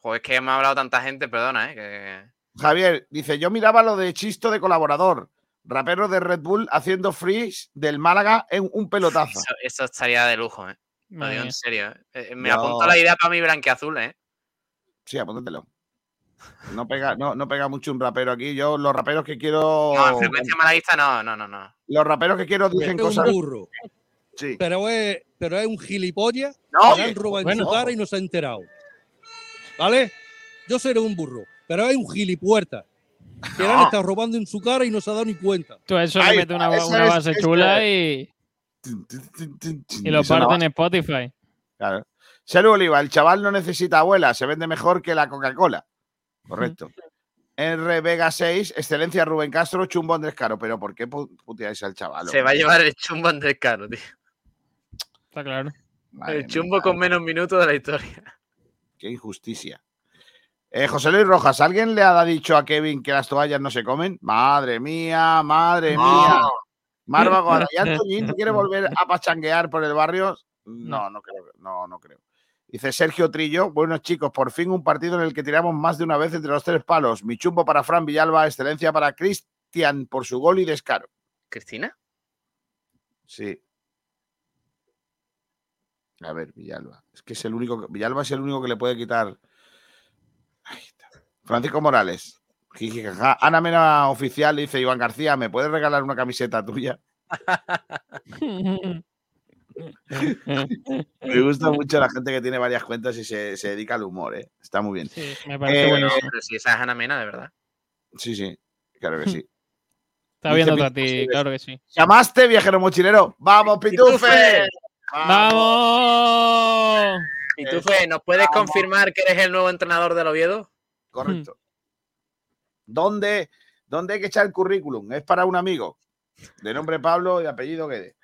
Joder, es que me ha hablado tanta gente, perdona, ¿eh? Que... Javier dice: Yo miraba lo de Chisto de colaborador rapero de Red Bull haciendo freeze del Málaga en un pelotazo. Eso, estaría de lujo, ¿eh? Lo digo en serio. ¿eh? Eh, me apunto la idea para mi blanqueazul, ¿eh? Sí, apúntatelo. No pega, no, no pega mucho un rapero aquí. Yo, los raperos que quiero. No, en frecuencia malaguista no, no, no, no. Los raperos que quiero dicen es cosas. Un burro. Sí. Pero es, pero es un gilipollas no, que han robado en su cara y no se ha enterado. ¿Vale? Yo seré un burro, pero es un gilipuerta que no. han estado robando en su cara y no se ha dado ni cuenta. Tú eso le metes una, una base chula y. Y lo parten en Spotify. Claro. Ser Oliva, el chaval no necesita abuela, se vende mejor que la Coca-Cola. Correcto. R Vega 6, excelencia Rubén Castro, chumbo Andrés Caro. Pero ¿por qué puteáis al chaval? Se va a llevar el chumbo Andrés Caro, tío. Está claro. el chumbo con menos minutos de la historia. Qué injusticia. Eh, José Luis Rojas, ¿alguien le ha dicho a Kevin que las toallas no se comen? Madre mía, madre mía. Marva Gora, ¿y Antoñín quiere volver a pachanguear por el barrio? No, no creo. No, no creo. Dice Sergio Trillo, buenos chicos, por fin un partido en el que tiramos más de una vez entre los tres palos. Mi chumbo para Fran Villalba, excelencia para Cristian por su gol y descaro. ¿Cristina? Sí. A ver, Villalba. Es que es el único. Villalba es el único que le puede quitar. Francisco Morales. Ana Mena oficial dice Iván García, ¿me puedes regalar una camiseta tuya? me gusta mucho la gente que tiene varias cuentas y se, dedica al humor, ¿eh? Está muy bien. Sí, me parece bueno. Eh, pero si esa es Ana Mena, de verdad. Sí, sí, claro que sí. Está viendo a ti, claro que sí. Llamaste, viajero mochilero. ¡Vamos, Pitufe! ¡Vamos! Pitufe, ¿nos puedes confirmar que eres el nuevo entrenador del Oviedo? Correcto. ¿Dónde, ¿Dónde hay que echar el currículum? Es para un amigo de nombre Pablo y apellido Guede.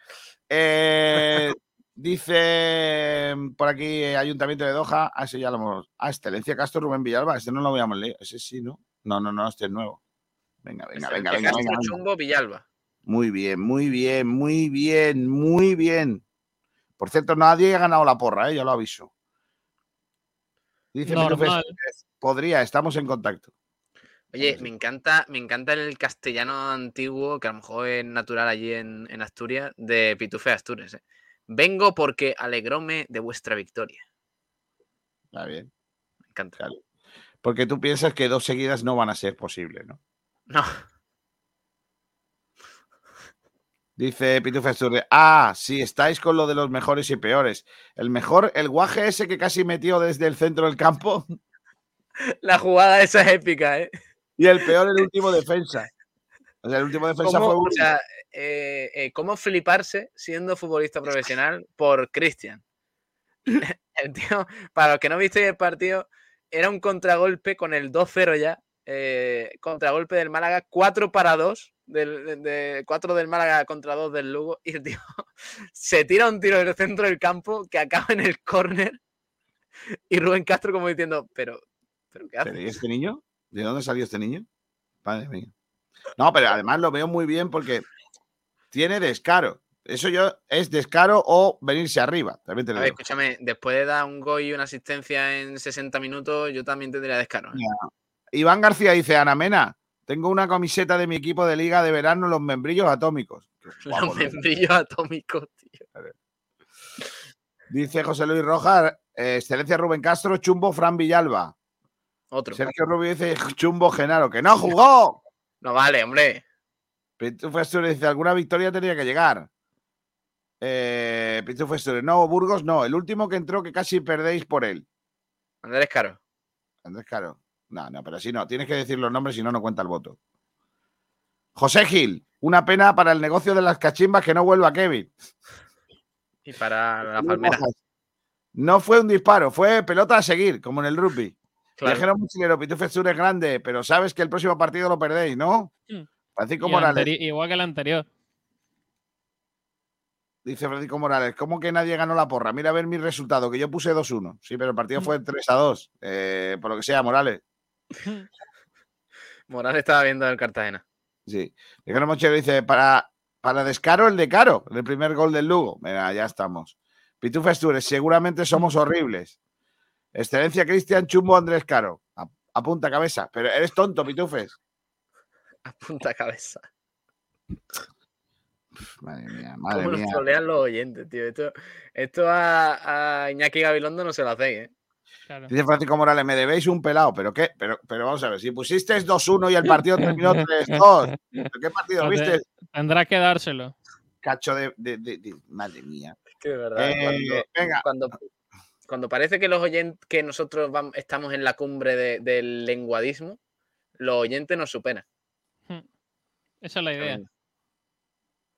Eh, dice por aquí Ayuntamiento de Doha. Ah, ese ya lo hemos. Ah, Excelencia Castro Rubén Villalba. Este no lo habíamos leído. Ese sí, ¿no? No, no, no, este es nuevo. Venga, venga, venga, venga, venga, Chumbo Villalba. Muy bien, muy bien, muy bien, muy bien. Por cierto, nadie ha ganado la porra, ¿eh? ya lo aviso. Dice podría, estamos en contacto. Oye, me encanta, me encanta el castellano antiguo, que a lo mejor es natural allí en, Asturias, de Pitufe Asturias. ¿eh? Vengo porque alegróme de vuestra victoria. Está bien. Me encanta. Porque tú piensas que dos seguidas no van a ser posibles, ¿no? No. Dice Pitufe Asturias. Ah, sí, estáis con lo de los mejores y peores. El mejor, el guaje ese que casi metió desde el centro del campo. La jugada esa es épica, ¿eh? Y el peor, el último defensa. O sea, el último defensa fue. O sea, eh, eh, ¿cómo fliparse siendo futbolista profesional por Cristian? el tío, para los que no visteis el partido, era un contragolpe con el 2-0 ya. Eh, contragolpe del Málaga, 4 para 2. del, de, cuatro del Málaga contra dos del Lugo y el tío se tira un tiro en el centro del campo que acaba en el córner y Rubén Castro como diciendo, pero, pero ¿qué hace? ¿Y este niño? ¿De dónde salió este niño? Padre mío. No, pero además lo veo muy bien porque tiene descaro. Eso yo es descaro o venirse arriba. También te lo A ver, digo. escúchame, después de dar un gol y una asistencia en 60 minutos, yo también tendría descaro. ¿eh? Iván García dice, Ana Mena, tengo una camiseta de mi equipo de liga de verano, los membrillos atómicos. Guapo, Los membrillos atómicos, tío. Dice José Luis Rojas, eh, excelencia Rubén Castro, Chumbo Fran Villalba. Otro. Sergio Rubio dice Chumbo Genaro, que no jugó. No vale, hombre. Pitufo Asturias dice, alguna victoria tenía que llegar. Eh, Asturias, no, Burgos no, el último que entró que casi perdéis por él. Andrés Caro. Andrés Caro. No, no, pero así no, tienes que decir los nombres si no, no cuenta el voto. José Gil, una pena para el negocio de las cachimbas que no vuelva Kevin. Y para la palmera. No fue un disparo, fue pelota a seguir, como en el rugby. Claro. Viajero mochilero, Pitufo es grande, pero sabes que el próximo partido lo perdéis, ¿no? Francisco Morales. igual que el anterior. Dice Francisco Morales, ¿cómo que nadie ganó la porra? Mira a ver mi resultado, que yo puse 2-1. Sí, pero el partido fue 3-2. Eh, por lo que sea, Morales. Morales estaba viendo el Cartagena. Sí. Viajero Mochilero dice, para, para descaro el de Caro, el primer gol del Lugo. Mira, ya estamos. Pitufo Astures, seguramente somos horribles. Excelencia Cristian Chumbo Andrés Caro. A- Apunta cabeza. Pero eres tonto, Pitufes. A punta cabeza. Madre mía, madre ¿Cómo mía. trolean los oyentes, tío? Esto, esto a, a Iñaki Gabilondo no se lo hacéis, ¿eh? Claro. Dice Francisco Morales, me debéis un pelado. ¿Pero qué? Pero, pero vamos a ver, si pusisteis 2-1 y el partido terminó 3-2. ¿Pero qué partido viste? te- Tendrás que dárselo. Cacho de, de- de- de- Madre mía. Es que de verdad. Eh, cuando, venga. cuando, cuando parece que los oyentes, que nosotros estamos en la cumbre de- del lenguadismo, los oyentes nos superan. Esa es la idea.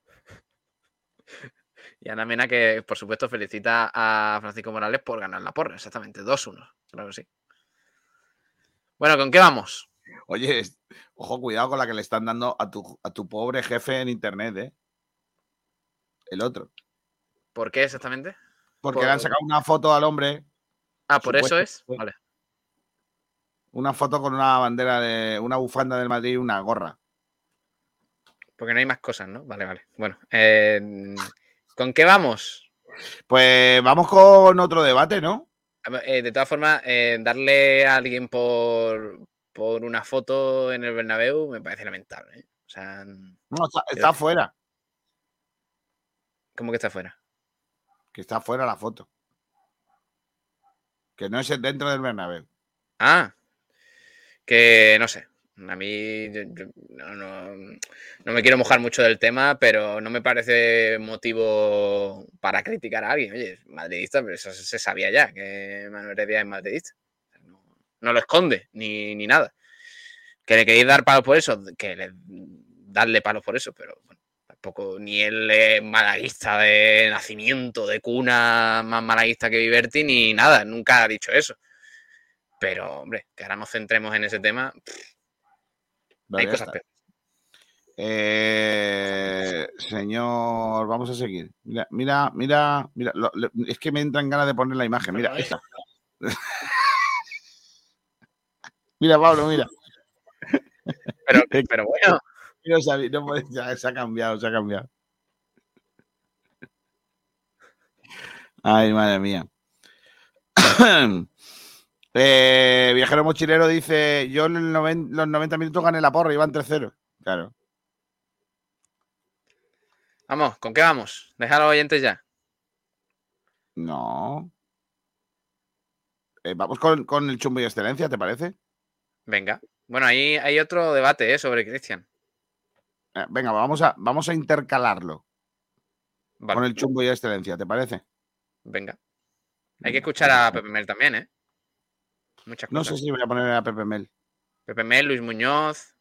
Y Ana Mena, que por supuesto felicita a Francisco Morales por ganar la porra, exactamente, 2-1, claro que sí. Bueno, ¿con qué vamos? Oye, ojo, cuidado con la que le están dando a tu, a tu pobre jefe en internet, ¿eh? El otro. ¿Por qué exactamente? Porque Por- le han sacado una foto al hombre, Ah, por eso es. Vale. una foto con una bandera de una bufanda del Madrid y una gorra. Porque no hay más cosas, ¿no? Vale, vale. Bueno, eh, ¿con qué vamos? Pues vamos con otro debate, ¿no? Eh, de todas formas, eh, darle a alguien por, por una foto en el Bernabéu me parece lamentable. O sea, No, está, está fuera. ¿cómo que está fuera? Que está fuera la foto. Que no es dentro del Bernabéu. Ah, que no sé. A mí yo- no, no- no me quiero mojar mucho del tema, pero no me parece motivo para criticar a alguien. Oye, es madridista, pero eso se sabía ya, que Manuel Heredia es madridista. No, no lo esconde, ni, ni nada. Que le queréis dar palos por eso, que le, darle palos por eso, pero bueno, tampoco ni él es malaguista de nacimiento, de cuna más malaguista que Viverti, ni nada, nunca ha dicho eso. Pero, hombre, que ahora nos centremos en ese tema. Vale, hay cosas peores. Eh, señor, vamos a seguir. Mira, mira, mira, mira. lo- es que me entran ganas de poner la imagen. Mira, esta. mira, Pablo, mira. Pero, pero bueno, No sabía, no ya, se ha cambiado, se ha cambiado. Ay, madre mía. Eh, viajero mochilero dice: Yo en los 90 minutos gané la porra, iban 3-0. Claro. vamos, ¿con qué vamos? Deja a los oyentes ya. No. Eh, vamos con, con el chumbo y excelencia, ¿te parece? Venga. Bueno, ahí hay otro debate ¿eh? sobre Cristian. Eh, venga, vamos a, vamos a intercalarlo Vale, con el chumbo y excelencia, ¿te parece? venga. Hay que escuchar a Pepe Mel también, ¿eh? Muchas No cosas. sé si voy a poner a Pepe Mel. Pepe Mel, Luis Muñoz.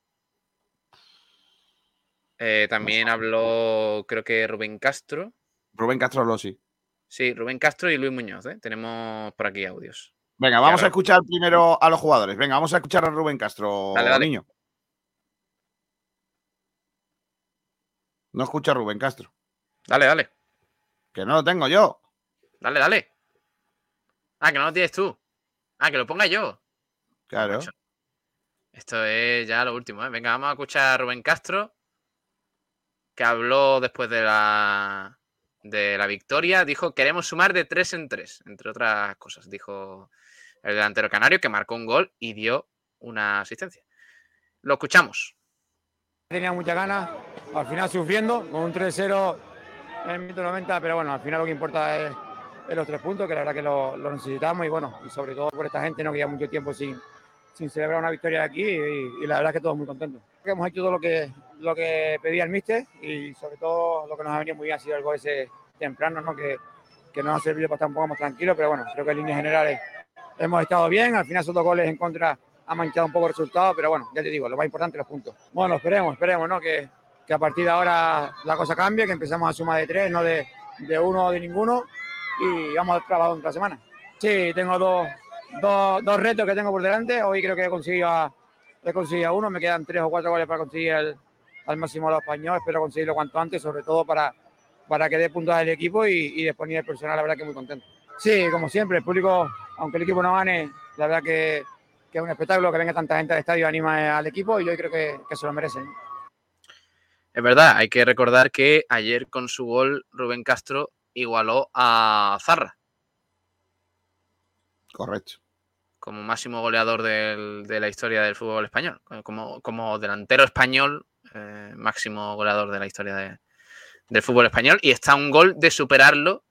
Eh, también habló, creo que Rubén Castro. Rubén Castro Losi. Sí, Rubén Castro y Luis Muñoz, ¿eh? Tenemos por aquí audios. Venga, vamos a escuchar primero a los jugadores. Venga, vamos a escuchar a Rubén Castro, Dale, dale. niño. No escucha a Rubén Castro. Dale, dale. Que no lo tengo yo. Dale, dale. Ah, que no lo tienes tú. Ah, que lo ponga yo. Claro. Esto es ya lo último. ¿eh? Venga, vamos a escuchar a Rubén Castro, que habló después de la, de la victoria. Dijo, queremos sumar de tres en tres, entre otras cosas. Dijo el delantero canario, que marcó un gol y dio una asistencia. Lo escuchamos. Tenía muchas ganas, al final sufriendo, con un 3-0 en el minuto 90, pero bueno, al final lo que importa es, los tres puntos, que la verdad que lo, lo, necesitamos y bueno, y sobre todo por esta gente ¿no? que lleva mucho tiempo sin, celebrar una victoria de aquí y, la verdad que todos muy contentos. Hemos hecho todo lo que, lo que pedía el míster y sobre todo lo que nos ha venido muy bien ha sido el gol ese temprano, ¿no? que, que nos ha servido para estar un poco más tranquilos, pero bueno, creo que en líneas generales hemos estado bien, al final esos dos goles en contra ha manchado un poco el resultado, pero bueno, ya te digo, lo más importante los puntos. Bueno, esperemos, esperemos, ¿no? Que, que a partir de ahora la cosa cambie, que empezamos a sumar de tres, no de, de uno o de ninguno, y vamos a trabajar otra semana. Sí, tengo dos, dos, dos, retos que tengo por delante. Hoy creo que he conseguido, he conseguido uno, me quedan tres o cuatro goles para conseguir el, al máximo los español. Espero conseguirlo cuanto antes, sobre todo para, para que dé puntos al equipo y, y después nivel personal, la verdad que muy contento. Sí, como siempre, el público, aunque el equipo no gane, la verdad que que es un espectáculo que venga tanta gente al estadio anima al equipo y yo creo que, que se lo merecen. Es verdad, hay que recordar que ayer con su gol Rubén Castro igualó a Zarra. Correcto. Como máximo goleador del, de la historia del fútbol español. Como, como delantero español, eh, máximo goleador de la historia de, del fútbol español. Y está un gol de superarlo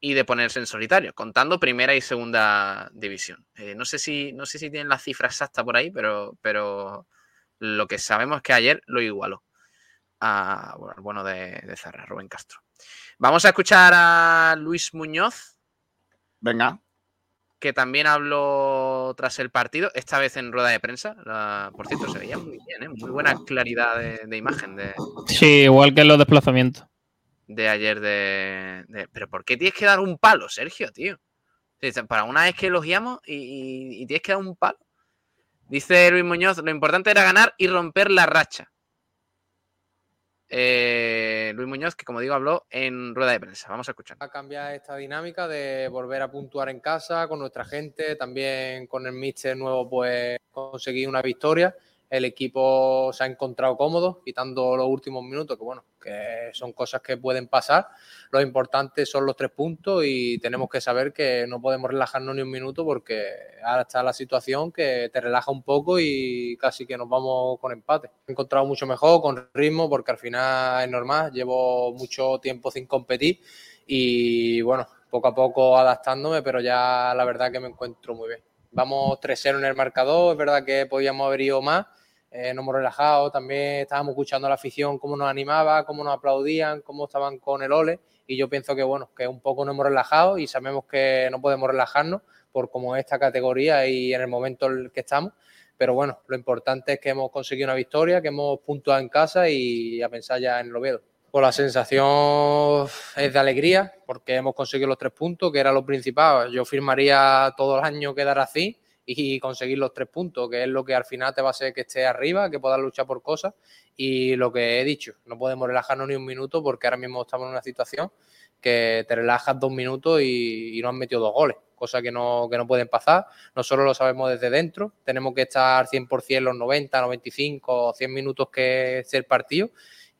y de ponerse en solitario, contando primera y segunda división. Eh, no, sé si, no sé si tienen la cifra exacta por ahí, pero, pero lo que sabemos es que ayer lo igualó a, bueno, al bueno de, de Zarra, Rubén Castro. Vamos a escuchar a Luis Muñoz. Venga. Que también habló tras el partido, esta vez en rueda de prensa. La, por cierto, se veía muy bien, ¿eh? muy buena claridad de, de imagen. De, sí, igual que en los desplazamientos de ayer de, Pero ¿por qué tienes que dar un palo, Sergio, tío? Para una vez que elogiamos y, y, y, tienes que dar un palo. Dice Luis Muñoz, lo importante era ganar y romper la racha. Eh, Luis Muñoz, que como digo, habló en rueda de prensa. Vamos a escuchar. A cambiar esta dinámica de volver a puntuar en casa con nuestra gente, también con el míster nuevo, pues conseguir una victoria el equipo se ha encontrado cómodo, quitando los últimos minutos, que bueno, que son cosas que pueden pasar. Lo importante son los tres puntos y tenemos que saber que no podemos relajarnos ni un minuto porque ahora está la situación que te relaja un poco y casi que nos vamos con empate. He encontrado mucho mejor, con ritmo, porque al final es normal, llevo mucho tiempo sin competir y bueno, poco a poco adaptándome, pero ya la verdad que me encuentro muy bien. Vamos 3-0 en el marcador, es verdad que podíamos haber ido más, eh, nos hemos relajado, también estábamos escuchando la afición cómo nos animaba, cómo nos aplaudían, cómo estaban con el ole y yo pienso que bueno, que un poco nos hemos relajado y sabemos que no podemos relajarnos por como esta categoría y en el momento en el que estamos, pero bueno, lo importante es que hemos conseguido una victoria, que hemos puntuado en casa y a pensar ya en el Oviedo. Pues la sensación es de alegría porque hemos conseguido los tres puntos, que era lo principal. Yo firmaría todo el año quedar así y conseguir los tres puntos, que es lo que al final te va a hacer que estés arriba, que puedas luchar por cosas. Y lo que he dicho, no podemos relajarnos ni un minuto porque ahora mismo estamos en una situación que te relajas dos minutos y, y nos han metido dos goles, cosa que no, que no pueden pasar. Nosotros lo sabemos desde dentro, tenemos que estar 100% los 90, 95, 100 minutos que es el partido.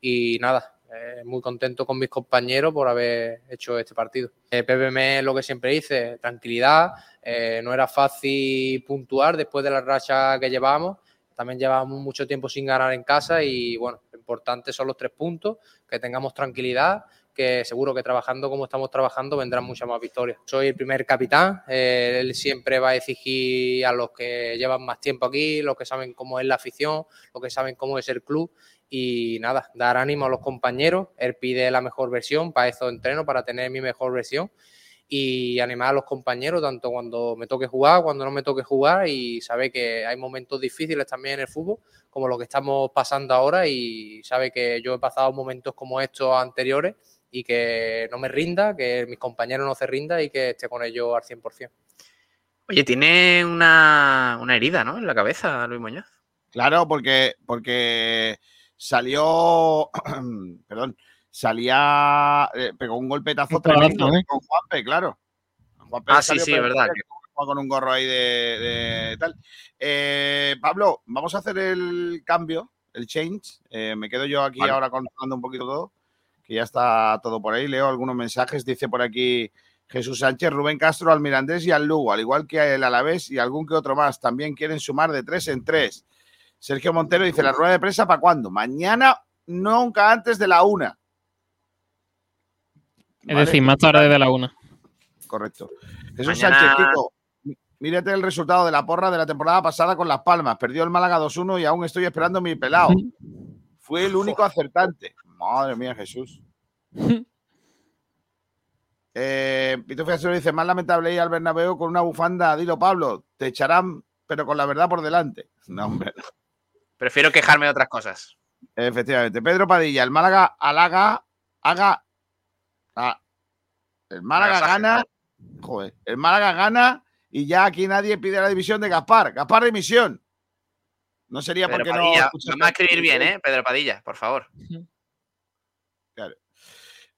Y nada, eh, muy contento con mis compañeros por haber hecho este partido. Eh, PPM lo que siempre dice, tranquilidad, eh, no era fácil puntuar después de la racha que llevábamos, también llevábamos mucho tiempo sin ganar en casa y bueno, lo importante son los tres puntos, que tengamos tranquilidad, que seguro que trabajando como estamos trabajando vendrán muchas más victorias. Soy el primer capitán, eh, él siempre va a exigir a los que llevan más tiempo aquí, los que saben cómo es la afición, los que saben cómo es el club y nada, dar ánimo a los compañeros, él pide la mejor versión, para eso entreno, para tener mi mejor versión y animar a los compañeros tanto cuando me toque jugar, cuando no me toque jugar y sabe que hay momentos difíciles también en el fútbol, como lo que estamos pasando ahora y sabe que yo he pasado momentos como estos anteriores y que no me rinda, que mis compañeros no se rinda y que esté con ellos al 100%. Oye, tiene una, una herida, ¿no? En la cabeza, Luis Muñoz. Claro, porque, porque salió, perdón, salía, eh, pegó un golpetazo Un tremendo ¿eh? con Juanpe, claro. Juanpe Ah, sí, sí, verdad. que Con un gorro ahí de, de tal. Eh, Pablo, vamos a hacer el cambio, el change. Eh, me quedo yo aquí Vale. ahora controlando un poquito todo, que ya está todo por ahí. Leo algunos mensajes. Dice por aquí Jesús Sánchez, Rubén Castro, al Mirandés y al Lugo, al igual que el Alavés y algún que otro más. También quieren sumar de tres en tres. Sergio Montero dice, ¿la rueda de prensa para cuándo? Mañana, nunca antes de la una. Es Vale. decir, más tarde de la una. Correcto. Jesús Mañana- Sánchez, Kiko, mírate el resultado de la porra de la temporada pasada con Las Palmas. Perdió el Málaga 2-1 y aún estoy esperando mi pelado. Fue el único acertante. Madre mía, Jesús. Eh, Pitufo Acero dice, más lamentable ir al Bernabéu con una bufanda, dilo Pablo, te echarán, pero con la verdad por delante. No, hombre. no. Prefiero quejarme de otras cosas. Efectivamente. Pedro Padilla, el Málaga halaga, haga. ah, el Málaga Agasaje. gana. Joder, el Málaga gana y ya aquí nadie pide la división de Gaspar. Gaspar dimisión. No sería Pedro porque no. Padilla, escuchas- vamos a escribir bien, ¿eh? Pedro Padilla, por favor.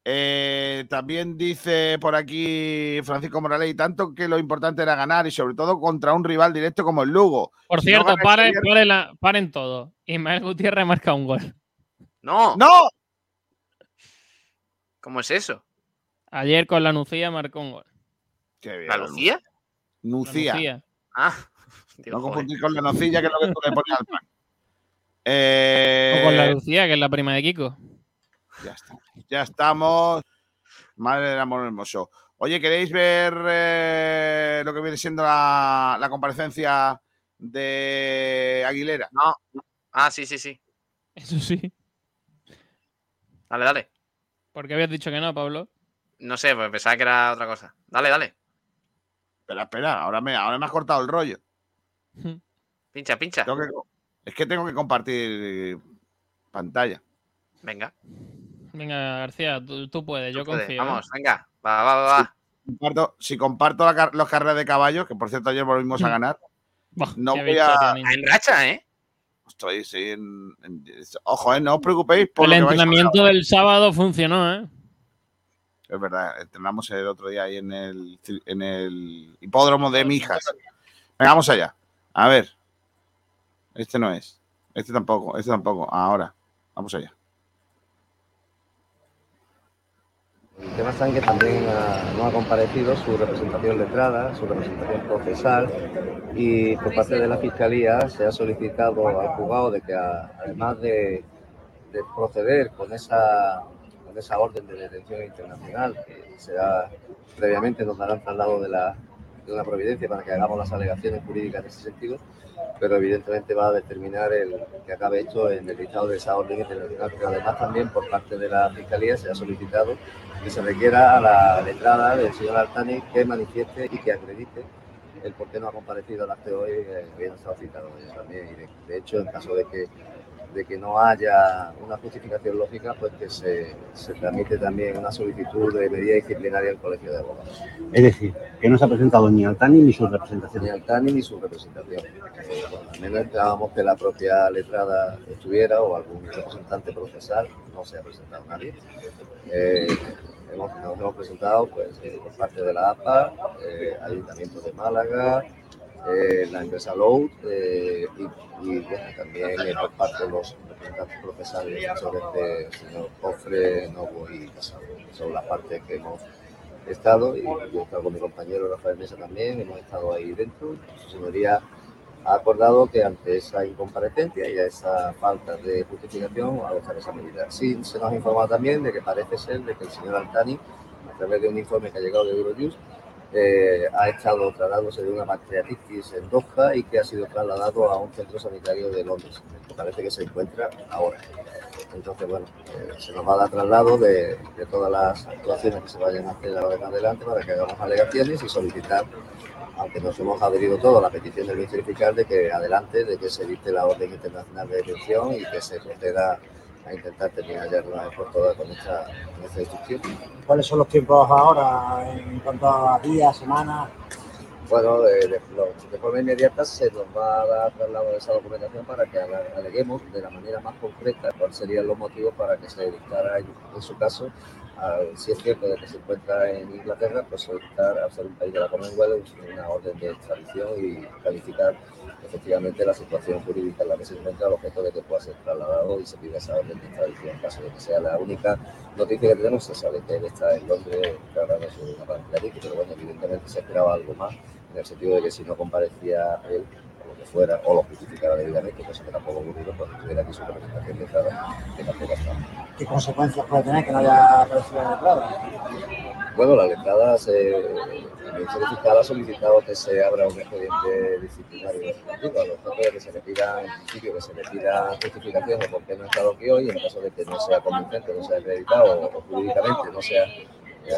Eh, también dice por aquí Francisco Morales, y tanto que lo importante era ganar y sobre todo contra un rival directo como el Lugo. Por Si cierto, paren, Sevilla- paren, la- paren todo. Ismael Gutiérrez marca un gol. No, ¡No! ¿cómo es eso? Ayer con la Nucía marcó un gol. Qué bien, ¿La Lucía? La Nucía. Nucía. Ah, No confundir con la nocilla, que es lo que tú le pones al pan. Eh, O con la Lucía, que es la prima de Kiko. Ya está. Ya estamos. Madre del amor hermoso. Oye, ¿queréis ver eh, lo que viene siendo la, la comparecencia de Aguilera? No. Ah, sí, sí, sí. Eso sí. Dale, dale. ¿Por qué habías dicho que no, Pablo? No sé, pues pensaba que era otra cosa. Dale, dale. Espera, espera, ahora me, ahora me has cortado el rollo. Pincha, pincha. Tengo que- es que tengo que compartir pantalla. Venga. Venga, García, tú, tú puedes, yo confío. ¿eh? Vamos, venga. Va, va, va, va. Comparto- si comparto la los carreras de caballo, que por cierto ayer volvimos a ganar, Buah, no voy a- En racha, ¿eh? estoy sí, en- en- ojo, eh, no os preocupéis por El lo que vais a ver entrenamiento del sábado funcionó, ¿eh? Es verdad, entrenamos el otro día ahí en el, en el hipódromo de Mijas. Venga, vamos allá. A ver. Este no es. Este tampoco. Este tampoco. Ahora. Vamos allá. El tema está en que también ha- no ha comparecido su representación letrada, su representación procesal y por parte de la Fiscalía se ha solicitado al juzgado de que a- además de, de proceder con esa, con esa orden de detención internacional que será previamente nos darán traslado de, la, de una providencia para que hagamos las alegaciones jurídicas en ese sentido, pero evidentemente va a determinar el que acabe hecho en el listado de esa orden internacional. Pero además también por parte de la Fiscalía se ha solicitado que se requiera a la letrada del señor Altani que manifieste y que acredite el por qué no ha comparecido al acto hoy, eh, habiendo estado citado ella también. Y de, de hecho, en caso de que, de que no haya una justificación lógica, pues que se, se tramite también una solicitud de medida disciplinaria al Colegio de Abogados. Es decir, que no se ha presentado ni Altani ni su representación. Ni Altani ni su representación. Bueno, al menos esperábamos que la propia letrada estuviera o algún representante procesal, no se ha presentado nadie. Eh, hemos, nos hemos presentado pues, eh, por parte de la APA, eh, Ayuntamiento de Málaga, eh, la empresa Load eh, y, y, bueno, también eh, por parte de los representantes procesales defensores del señor Cofre, Novo y Casado. Son las partes que hemos estado y yo he estado con mi compañero Rafael Mesa también, hemos estado ahí dentro. Su señoría ha acordado que ante esa incomparecencia y a esa falta de justificación adoptar esa medida. Sí, se nos ha informado también de que parece ser de que el señor Altani, a través de un informe que ha llegado de Eurojust, eh, ha estado tratándose de una pancreatitis en Doha y que ha sido trasladado a un centro sanitario de Londres, que parece que se encuentra ahora. Entonces, bueno, eh, se nos va a dar traslado de, todas las actuaciones que se vayan a hacer ahora en adelante para que hagamos alegaciones y solicitar, aunque nos hemos adherido todos la petición del Ministerio Fiscal, de que adelante, de que se dicte la orden internacional de detención y que se proceda a intentar terminar ya de una vez por todas con esta, con esta instrucción. ¿Cuáles son los tiempos ahora en cuanto a días, semanas? Bueno, de, de, de, forma inmediata se nos va a dar traslado de esa documentación para que aleguemos de la manera más concreta cuáles serían los motivos para que se dictara, en, en su caso, al, si es cierto de que se encuentra en Inglaterra, pues solicitar al ser un país de la Commonwealth una orden de extradición y calificar efectivamente la situación jurídica en la que se encuentra el objeto de que pueda ser trasladado y se pide orden de extradición en caso de que sea la única noticia que tenemos se sabe que él está en Londres tratando sobre una partida pero bueno, evidentemente se esperaba algo más en el sentido de que si no comparecía él o lo que fuera, o lo justificara debidamente, cosa que tampoco ocurrido, pues tuviera aquí su representación letrada, que tampoco está. ¿Qué consecuencias puede tener que no haya aparecido la letrada? Bueno, la letrada se, el fiscal ha solicitado que se abra un expediente disciplinario. A los de que se le pida, que se le pida justificación de por qué no ha estado aquí hoy, en caso de que no sea convincente, no sea acreditado o, jurídicamente no sea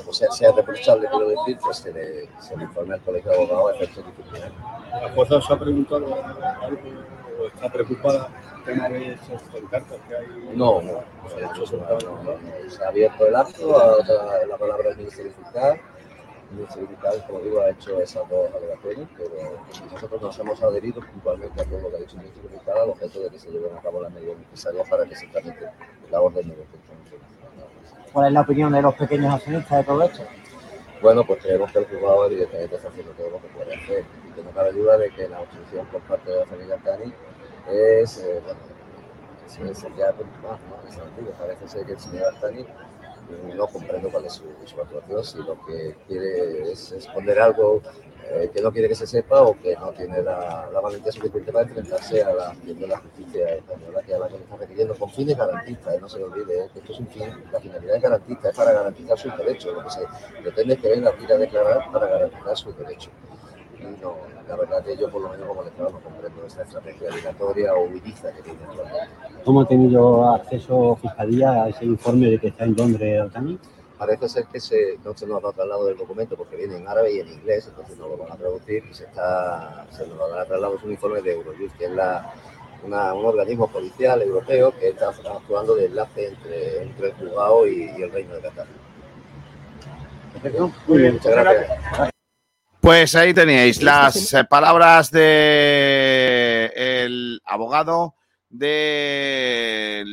o sea, reprochable, quiero decir, pues se le, se le al colegio de abogados a efectos disciplinarios. ¿La jueza os ha preguntado está preocupada tema de esas cartas que hay? No, no, de hecho, no, no, no, se ha abierto el acto, a otra, la palabra del Ministerio Fiscal. El Ministerio Fiscal, como digo, ha hecho esas dos alegaciones, pero nosotros nos hemos adherido puntualmente a todo lo que ha dicho el Ministerio Fiscal al objeto de que se lleven a cabo las medidas necesarias para que se tramite la orden de detención. ¿Cuál es la opinión de los pequeños accionistas de todo esto? Bueno, pues creemos que el juzgado evidentemente está haciendo todo lo que puede hacer y que no cabe duda de que la obstrucción por parte de la familia Cani es, eh, bueno, es, es ya más, ¿no? Es antiguo. Parece ser que el señor Artani no comprendo cuál es su, su, actuación, si lo que quiere es esconder algo eh, que no quiere que se sepa o que no tiene la, la valentía suficiente para enfrentarse a la de la justicia española que a que le está requiriendo con fines garantistas, eh, no se lo olvide, eh, que esto es un fin, la finalidad es garantista, es para garantizar sus derechos, lo que se pretende es que venga aquí a declarar para garantizar sus derechos. Y no, la verdad que yo por lo menos como letrado no comprendo esa estrategia obligatoria o huidiza que tiene. ¿Cómo ha tenido acceso Fiscalía a ese informe de que está en Londres Altani? Parece ser que se, no se nos ha traslado del documento porque viene en árabe y en inglés, entonces no lo van a traducir y se, está, se nos va a trasladar un informe de Eurojust, que es la, una, un organismo policial europeo que está actuando de enlace entre, entre el juzgado y, y el Reino de Qatar. Muy bien, muchas gracias. Pues ahí teníais las eh, palabras del de abogado de,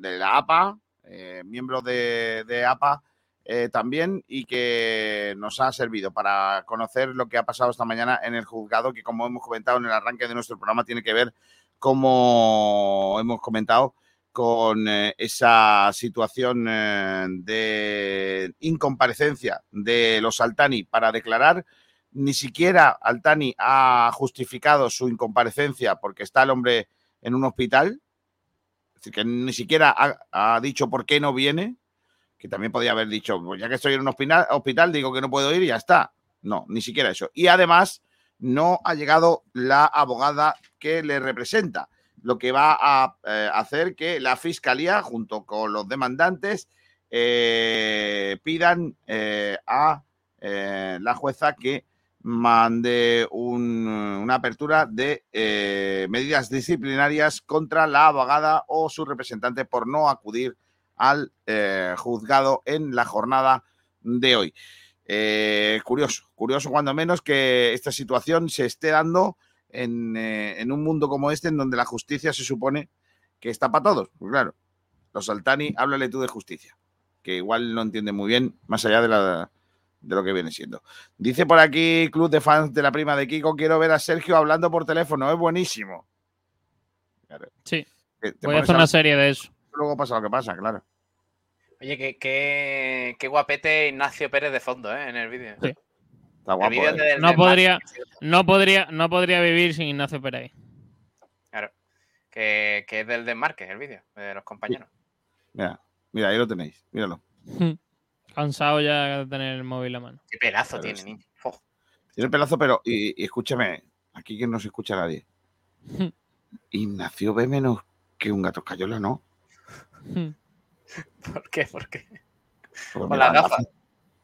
de, la APA, eh, miembro de, de APA eh, también, y que nos ha servido para conocer lo que ha pasado esta mañana en el juzgado, que como hemos comentado en el arranque de nuestro programa, tiene que ver, como hemos comentado, con eh, esa situación de incomparecencia de los Altani para declarar. Ni siquiera Altani ha justificado su incomparecencia porque está el hombre en un hospital. Es decir, que ni siquiera ha, dicho por qué no viene, que también podría haber dicho, pues ya que estoy en un hospital, digo que no puedo ir y ya está. No, ni siquiera eso. Y además no ha llegado la abogada que le representa lo que va a eh, hacer que la fiscalía, junto con los demandantes, eh, pidan eh, a la jueza que mande un, una apertura de eh, medidas disciplinarias contra la abogada o su representante por no acudir al juzgado en la jornada de hoy. curioso, curioso cuando menos que esta situación se esté dando en, eh, en, un mundo como este, en donde la justicia se supone que está para todos. Pues claro, los Altani, háblale tú de justicia, que igual no entiende muy bien, más allá de, la, de lo que viene siendo. Dice por aquí, Club de Fans de la prima de Kiko, quiero ver a Sergio hablando por teléfono, es buenísimo. Claro. Sí, voy a hacer una serie de eso. Luego pasa lo que pasa, claro. Oye, qué, qué, qué guapete Ignacio Pérez de fondo, ¿eh? En el vídeo. Sí. Está guapo, ¿eh? no, podría, no, podría, no podría vivir sin Ignacio Pérez. Claro. Que, que, es del desmarque el vídeo, de los compañeros. Mira, mira, ahí lo tenéis, míralo. Cansado ya de tener el móvil a mano. Qué pelazo pero tiene, niño. Oh. Tiene pelazo, pero, y, y, escúchame, aquí que no se escucha nadie. Ignacio ve menos que un gato cayola, ¿no? ¿Por qué? ¿Por qué? Pues Con las gafas.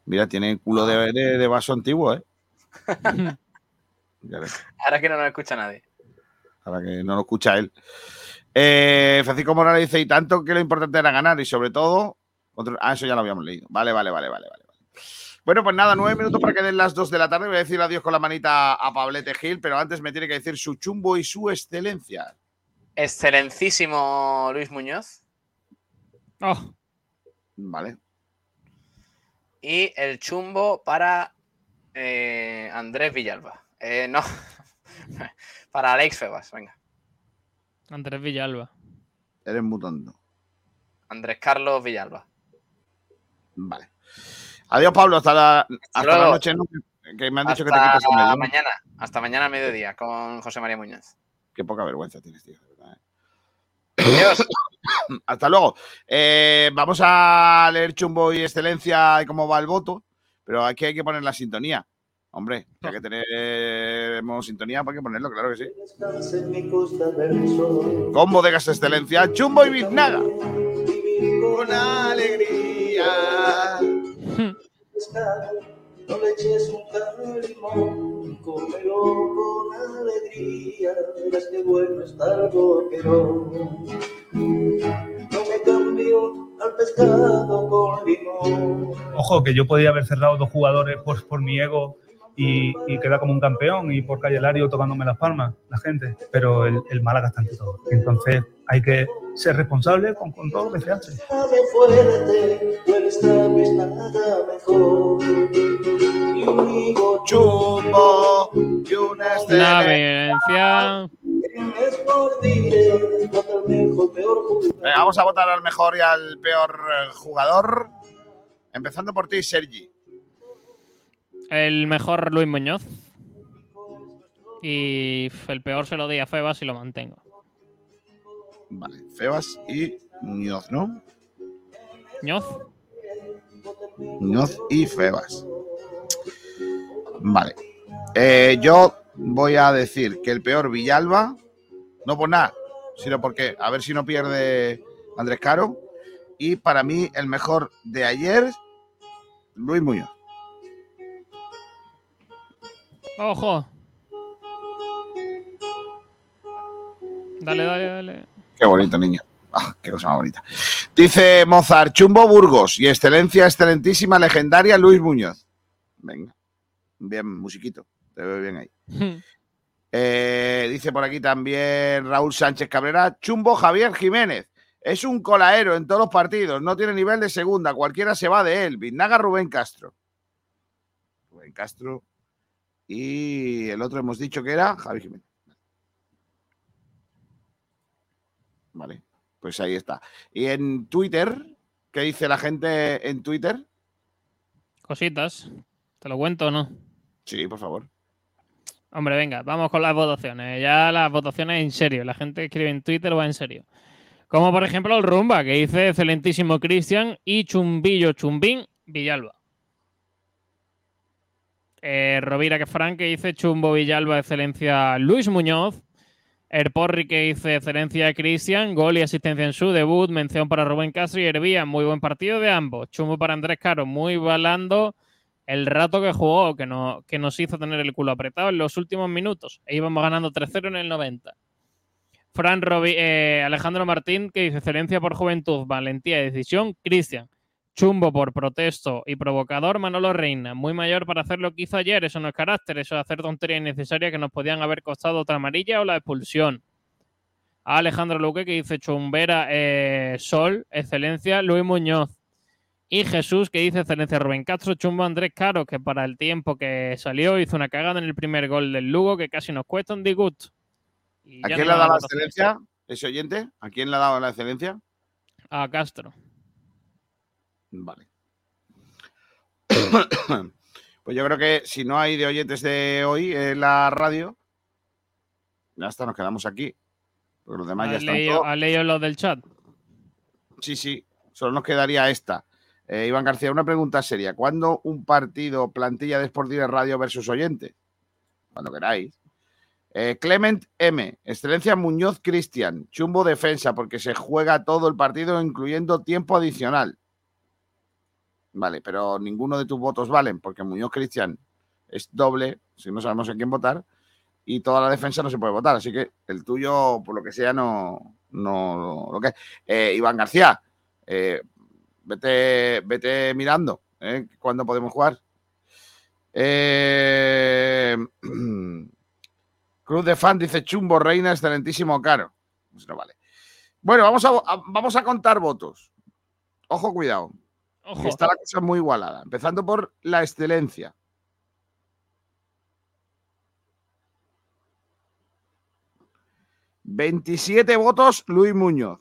Mira, tiene culo de, de, de vaso antiguo, ¿eh? Ahora que no nos escucha nadie. Ahora que no lo escucha él. Eh, Francisco Morales dice, y tanto que lo importante era ganar, y sobre todo, otro... ah, eso ya lo habíamos leído. Vale, vale, vale, vale, vale. Bueno, pues nada, nueve minutos para que den las dos de la tarde. Voy a decir adiós con la manita a Pablete Gil, pero antes me tiene que decir su chumbo y su excelencia. Excelencísimo Luis Muñoz. Oh. Vale. Y el chumbo para eh, Andrés Villalba. Eh, no, para Alex Febas, venga. Andrés Villalba. Eres muy tonto. Andrés Carlos Villalba. Vale. Adiós, Pablo. Hasta la, hasta la noche. ¿no? Que me han dicho que te Hasta quitas ello. mañana. Hasta mañana a mediodía con José María Muñoz. Qué poca vergüenza tienes, tío. verdad, ¿eh? Adiós. Hasta luego. Eh, vamos a leer chumbo y excelencia y cómo va el voto, pero aquí hay que poner la sintonía. Hombre, ya que tenemos sintonía, pues hay que ponerlo, claro que sí. Con bodegas excelencia, chumbo y biznaga. Con alegría. No le eches un limón, cómelo con alegría, verás qué bueno está el boquerón. No me cambio al pescado con limón. Ojo, que yo podía haber cerrado dos jugadores por, por mi ego y, y quedar como un campeón y por Calle Lario tocándome las palmas, la gente. Pero el, el Málaga está ante todo. Entonces hay que ser responsable con, con todo lo que se hace. La violencia. Venga, vamos a votar al mejor y al peor eh, jugador. Empezando por ti, Sergi. El mejor Luis Muñoz. Y el peor se lo di a Febas y lo mantengo. Vale, Febas y Muñoz, ¿no? Muñoz. Muñoz y Febas. Vale. Eh, yo voy a decir que el peor Villalba, no por nada, sino porque a ver si no pierde Andrés Caro. Y para mí, el mejor de ayer, Luis Muñoz. Ojo. Dale, dale, dale. Qué bonito, niño. Ah, qué cosa más bonita. Dice Mozart, Chumbo Burgos y excelencia excelentísima, legendaria Luis Muñoz. Venga. Bien, musiquito. Te veo bien ahí. Eh, dice por aquí también Raúl Sánchez Cabrera, Chumbo Javier Jiménez. Es un colaero en todos los partidos, no tiene nivel de segunda, cualquiera se va de él. Vinaga Rubén Castro. Rubén Castro. Y el otro hemos dicho que era Javier Jiménez. Vale, pues ahí está. Y en Twitter, ¿qué dice la gente en Twitter? Cositas. ¿Te lo cuento o no? Sí, por favor. Hombre, venga, vamos con las votaciones. Ya las votaciones en serio. La gente que escribe en Twitter va en serio. Como por ejemplo el Rumba, que dice excelentísimo Cristian y Chumbillo Chumbín Villalba. Eh, Rovira que Frank que dice Chumbo Villalba, excelencia Luis Muñoz. Erporri que dice excelencia Cristian, gol y asistencia en su debut, mención para Rubén Castro y Hervía, muy buen partido de ambos. Chumbo para Andrés Caro, muy balando el rato que jugó, que, no, que nos hizo tener el culo apretado en los últimos minutos. E íbamos ganando 3-0 en el 90. Fran Robi- eh, Alejandro Martín, que dice excelencia por juventud, valentía y decisión. Cristian, chumbo por protesto y provocador. Manolo Reina, muy mayor para hacer lo que hizo ayer. Eso no es carácter, eso es hacer tonterías innecesarias que nos podían haber costado otra amarilla o la expulsión. A Alejandro Luque, que dice chumbera eh, Sol, excelencia Luis Muñoz. Y Jesús, que dice excelencia Rubén Castro, chumbo Andrés Caro, que para el tiempo que salió hizo una cagada en el primer gol del Lugo que casi nos cuesta un disgusto. Y ¿A quién no le ha dado la excelencia? ¿Ese oyente? ¿A quién le ha dado la excelencia? A Castro. Vale. Pues yo creo que si no hay de oyentes de hoy en la radio, ya está, nos quedamos aquí. Porque los demás ya ¿Has están leído, todos- has leído los del chat? Sí, sí, solo nos quedaría esta. Eh, Iván García, una pregunta seria. ¿Cuándo un partido plantilla de Sport Direct Radio versus oyente? Cuando queráis. Eh, Clement M. Excelencia Muñoz Cristian. Chumbo defensa porque se juega todo el partido incluyendo tiempo adicional. Vale, pero ninguno de tus votos valen porque Muñoz Cristian es doble, si no sabemos en quién votar, y toda la defensa no se puede votar. Así que el tuyo, por lo que sea, no, no lo que. Eh, Iván García, eh, vete, vete mirando ¿eh? cuándo podemos jugar. Eh, Cruz de fan dice Chumbo Reina, excelentísimo caro. Pues no vale. Bueno, vamos a, a- vamos a contar votos. Ojo, cuidado. Ojo. Está la cosa muy igualada. Empezando por la excelencia. Veintisiete votos, Luis Muñoz.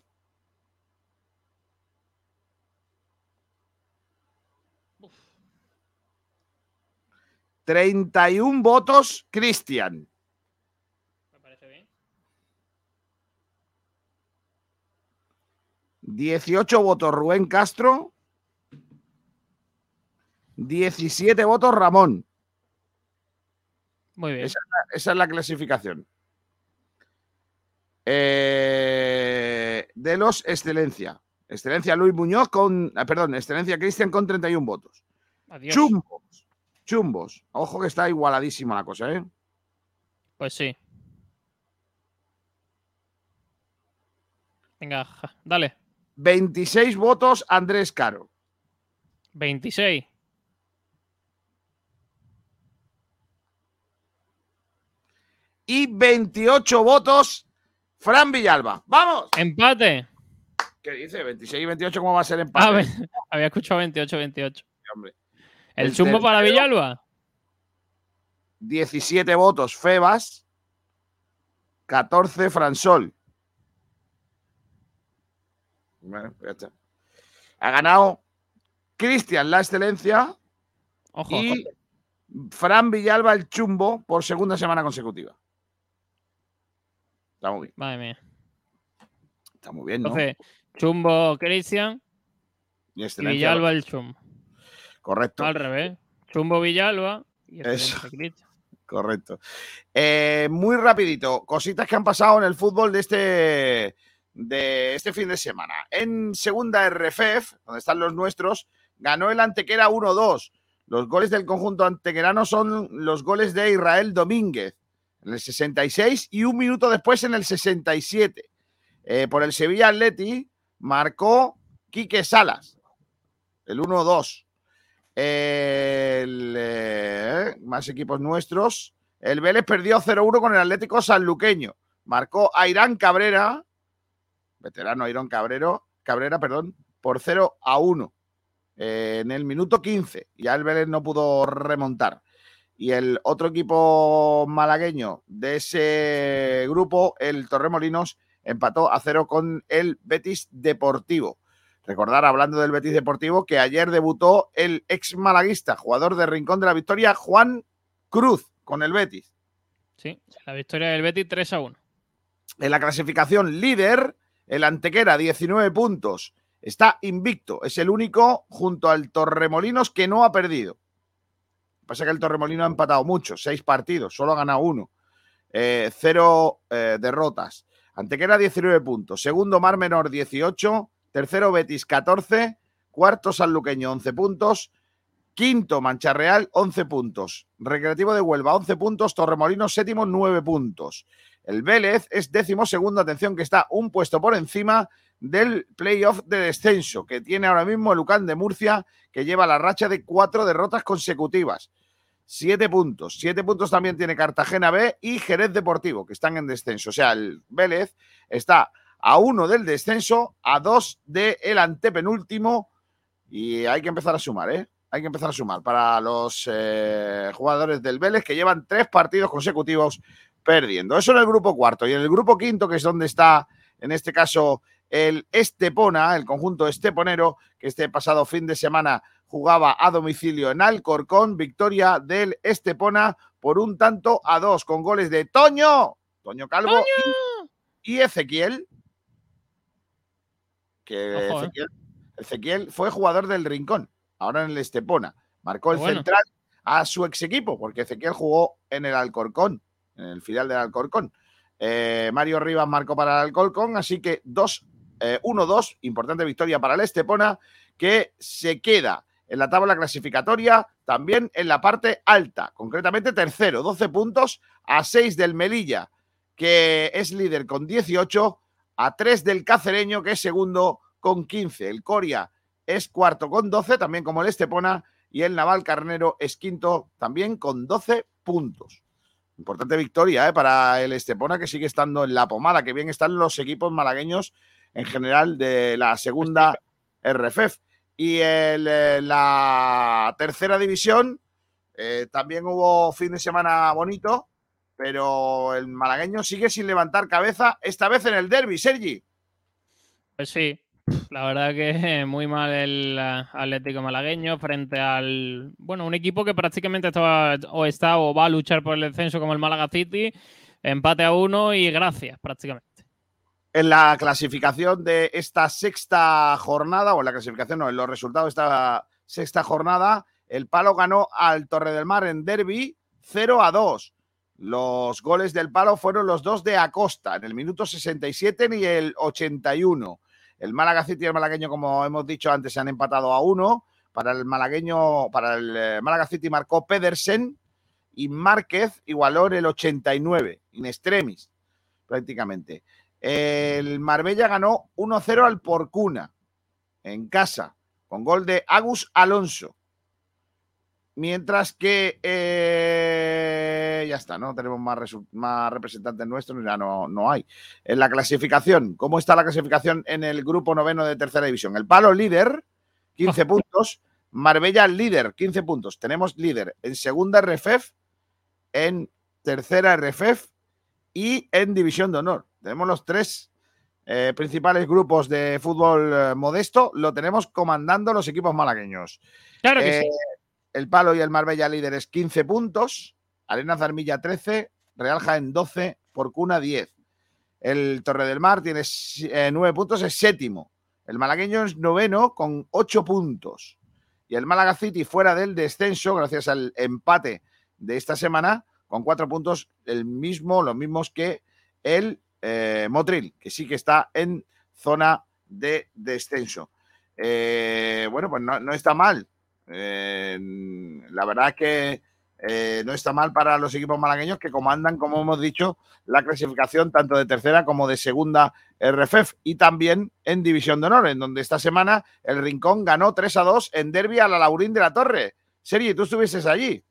Treinta y un votos, Cristian. Me parece bien. 18 votos Rubén Castro. 17 votos Ramón. Muy bien. Esa, es la- esa es la clasificación. Eh, de los Excelencia. Excelencia Luis Muñoz con. ah, Perdón, Excelencia Cristian con 31 votos. Adiós. Chumbos. Chumbos. Ojo que está igualadísima la cosa, ¿eh? Pues sí. Venga, dale. 26 votos Andrés Caro. 26. Y 28 votos Fran Villalba. ¡Vamos! Empate. ¿Qué dice? 26 y 28, ¿cómo va a ser empate? A ver, había escuchado 28-28. Hombre. El, El chumbo para. Villalba. 17 votos Febas, 14 Fransol. Bueno, ya está. Ha ganado Cristian la excelencia Ojo. y Fran Villalba el chumbo por segunda semana consecutiva. Está muy bien. Madre mía. Está muy bien, ¿no? Entonces, chumbo Cristian Y. Villalba el chumbo. Correcto. No, al revés. Chumbo Villalba y Cristian. Correcto. Eh, muy rapidito, cositas que han pasado en el fútbol de este, de este fin de semana. En segunda RFF, donde están los nuestros, ganó el Antequera 1-2. Los goles del conjunto antequerano son los goles de Israel Domínguez en el 66 y un minuto después en el 67. Eh, por el Sevilla Atleti marcó Quique Salas, el 1-2. El, eh, más equipos nuestros. El Vélez perdió 0-1 con el Atlético Sanluqueño. Marcó Airán Cabrera, veterano Airán Cabrero, Cabrera, perdón, por 0 a 1 eh, en el minuto 15. Ya el Vélez no pudo remontar. Y el otro equipo malagueño de ese grupo, el Torremolinos, empató a cero con el Betis Deportivo. Recordar, hablando del Betis Deportivo, que ayer debutó el ex malaguista, jugador de Rincón de la Victoria, Juan Cruz, con el Betis. Sí, la victoria del Betis 3 a 1. En la clasificación líder, el Antequera, 19 puntos. Está invicto. Es el único, junto al Torremolinos, que no ha perdido. Pasa que el Torremolino ha empatado mucho, seis partidos, solo ha ganado uno. Eh, cero eh, derrotas. Antequera 19 puntos. Segundo Mar Menor 18. Tercero Betis 14. Cuarto Sanluqueño 11 puntos. Quinto Mancha Real 11 puntos. Recreativo de Huelva 11 puntos. Torremolinos séptimo 9 puntos. El Vélez es décimo segundo. Atención que está un puesto por encima del playoff de descenso que tiene ahora mismo el de Murcia que lleva la racha de cuatro derrotas consecutivas. Siete puntos. Siete puntos también tiene Cartagena B y Jerez Deportivo, que están en descenso. O sea, el Vélez está a uno del descenso, a dos del antepenúltimo. Y hay que empezar a sumar, ¿eh? Hay que empezar a sumar para los eh, jugadores del Vélez que llevan tres partidos consecutivos perdiendo. Eso en el grupo cuarto. Y en el grupo quinto, que es donde está, en este caso, el Estepona, el conjunto esteponero, que este pasado fin de semana jugaba a domicilio en Alcorcón, victoria del Estepona por un tanto a dos, con goles de Toño, Toño Calvo y, y Ezequiel, que Ojo, ¿eh? Ezequiel, fue jugador del Rincón, ahora en el Estepona. Marcó el Bueno. central a su ex equipo, porque Ezequiel jugó en el Alcorcón, en el filial del Alcorcón. Eh, Mario Rivas marcó para el Alcorcón, así que 2 eh, 1-2, importante victoria para el Estepona, que se queda en la tabla clasificatoria también en la parte alta, concretamente tercero, 12 puntos, a 6 del Melilla, que es líder con 18, a 3 del Cacereño, que es segundo con 15. El Coria es cuarto con 12, también como el Estepona, y el Naval Carnero es quinto también con 12 puntos. Importante victoria ¿eh? para el Estepona que sigue estando en la pomada, que bien están los equipos malagueños en general de la segunda RFF. Y el, eh, la tercera división, eh, también hubo fin de semana bonito, pero el malagueño sigue sin levantar cabeza, esta vez en el derby, Sergi. Pues sí, la verdad que muy mal el eh, Atlético malagueño frente al, bueno, un equipo que prácticamente estaba o está o va a luchar por el descenso como el Málaga City, empate a uno y gracias prácticamente. En la clasificación de esta sexta jornada, o en la clasificación, no, en los resultados de esta sexta jornada, el Palo ganó al Torre del Mar en derby 0 a 2. Los goles del Palo fueron los dos de Acosta, en el minuto 67 y el 81. El Málaga City y el malagueño, como hemos dicho antes, se han empatado a uno. Para el malagueño, para el eh, Málaga City marcó Pedersen y Márquez igualó el 89, in extremis, prácticamente. El Marbella ganó 1-0 al Porcuna en casa, con gol de Agus Alonso. Mientras que eh, ya está, no tenemos más, más representantes nuestros, ya no, no hay. En la clasificación, ¿cómo está la clasificación en el grupo noveno de tercera división? El Palo líder, 15 puntos. Marbella líder, 15 puntos. Tenemos líder en segunda RFEF, en tercera RFEF y en división de honor. Tenemos los tres eh, principales grupos de fútbol eh, modesto, lo tenemos comandando los equipos malagueños. Claro que sí el Palo y el Marbella líderes 15 puntos, Arena Zarmilla 13, Real Jaén 12, Porcuna 10. El Torre del Mar tiene 9 eh, puntos, es séptimo. El malagueño es noveno con 8 puntos. Y el Málaga City fuera del descenso, gracias al empate de esta semana, con 4 puntos, el mismo, los mismos que el eh, Motril, que sí que está en zona de descenso. Eh, bueno, pues no está mal. Eh, la verdad es que eh, no está mal para los equipos malagueños que comandan, como hemos dicho, la clasificación tanto de tercera como de segunda RFF y también en División de Honor, en donde esta semana el Rincón ganó 3 a 2 en derby a la Laurín de la Torre. Sergi, tú estuvieses allí.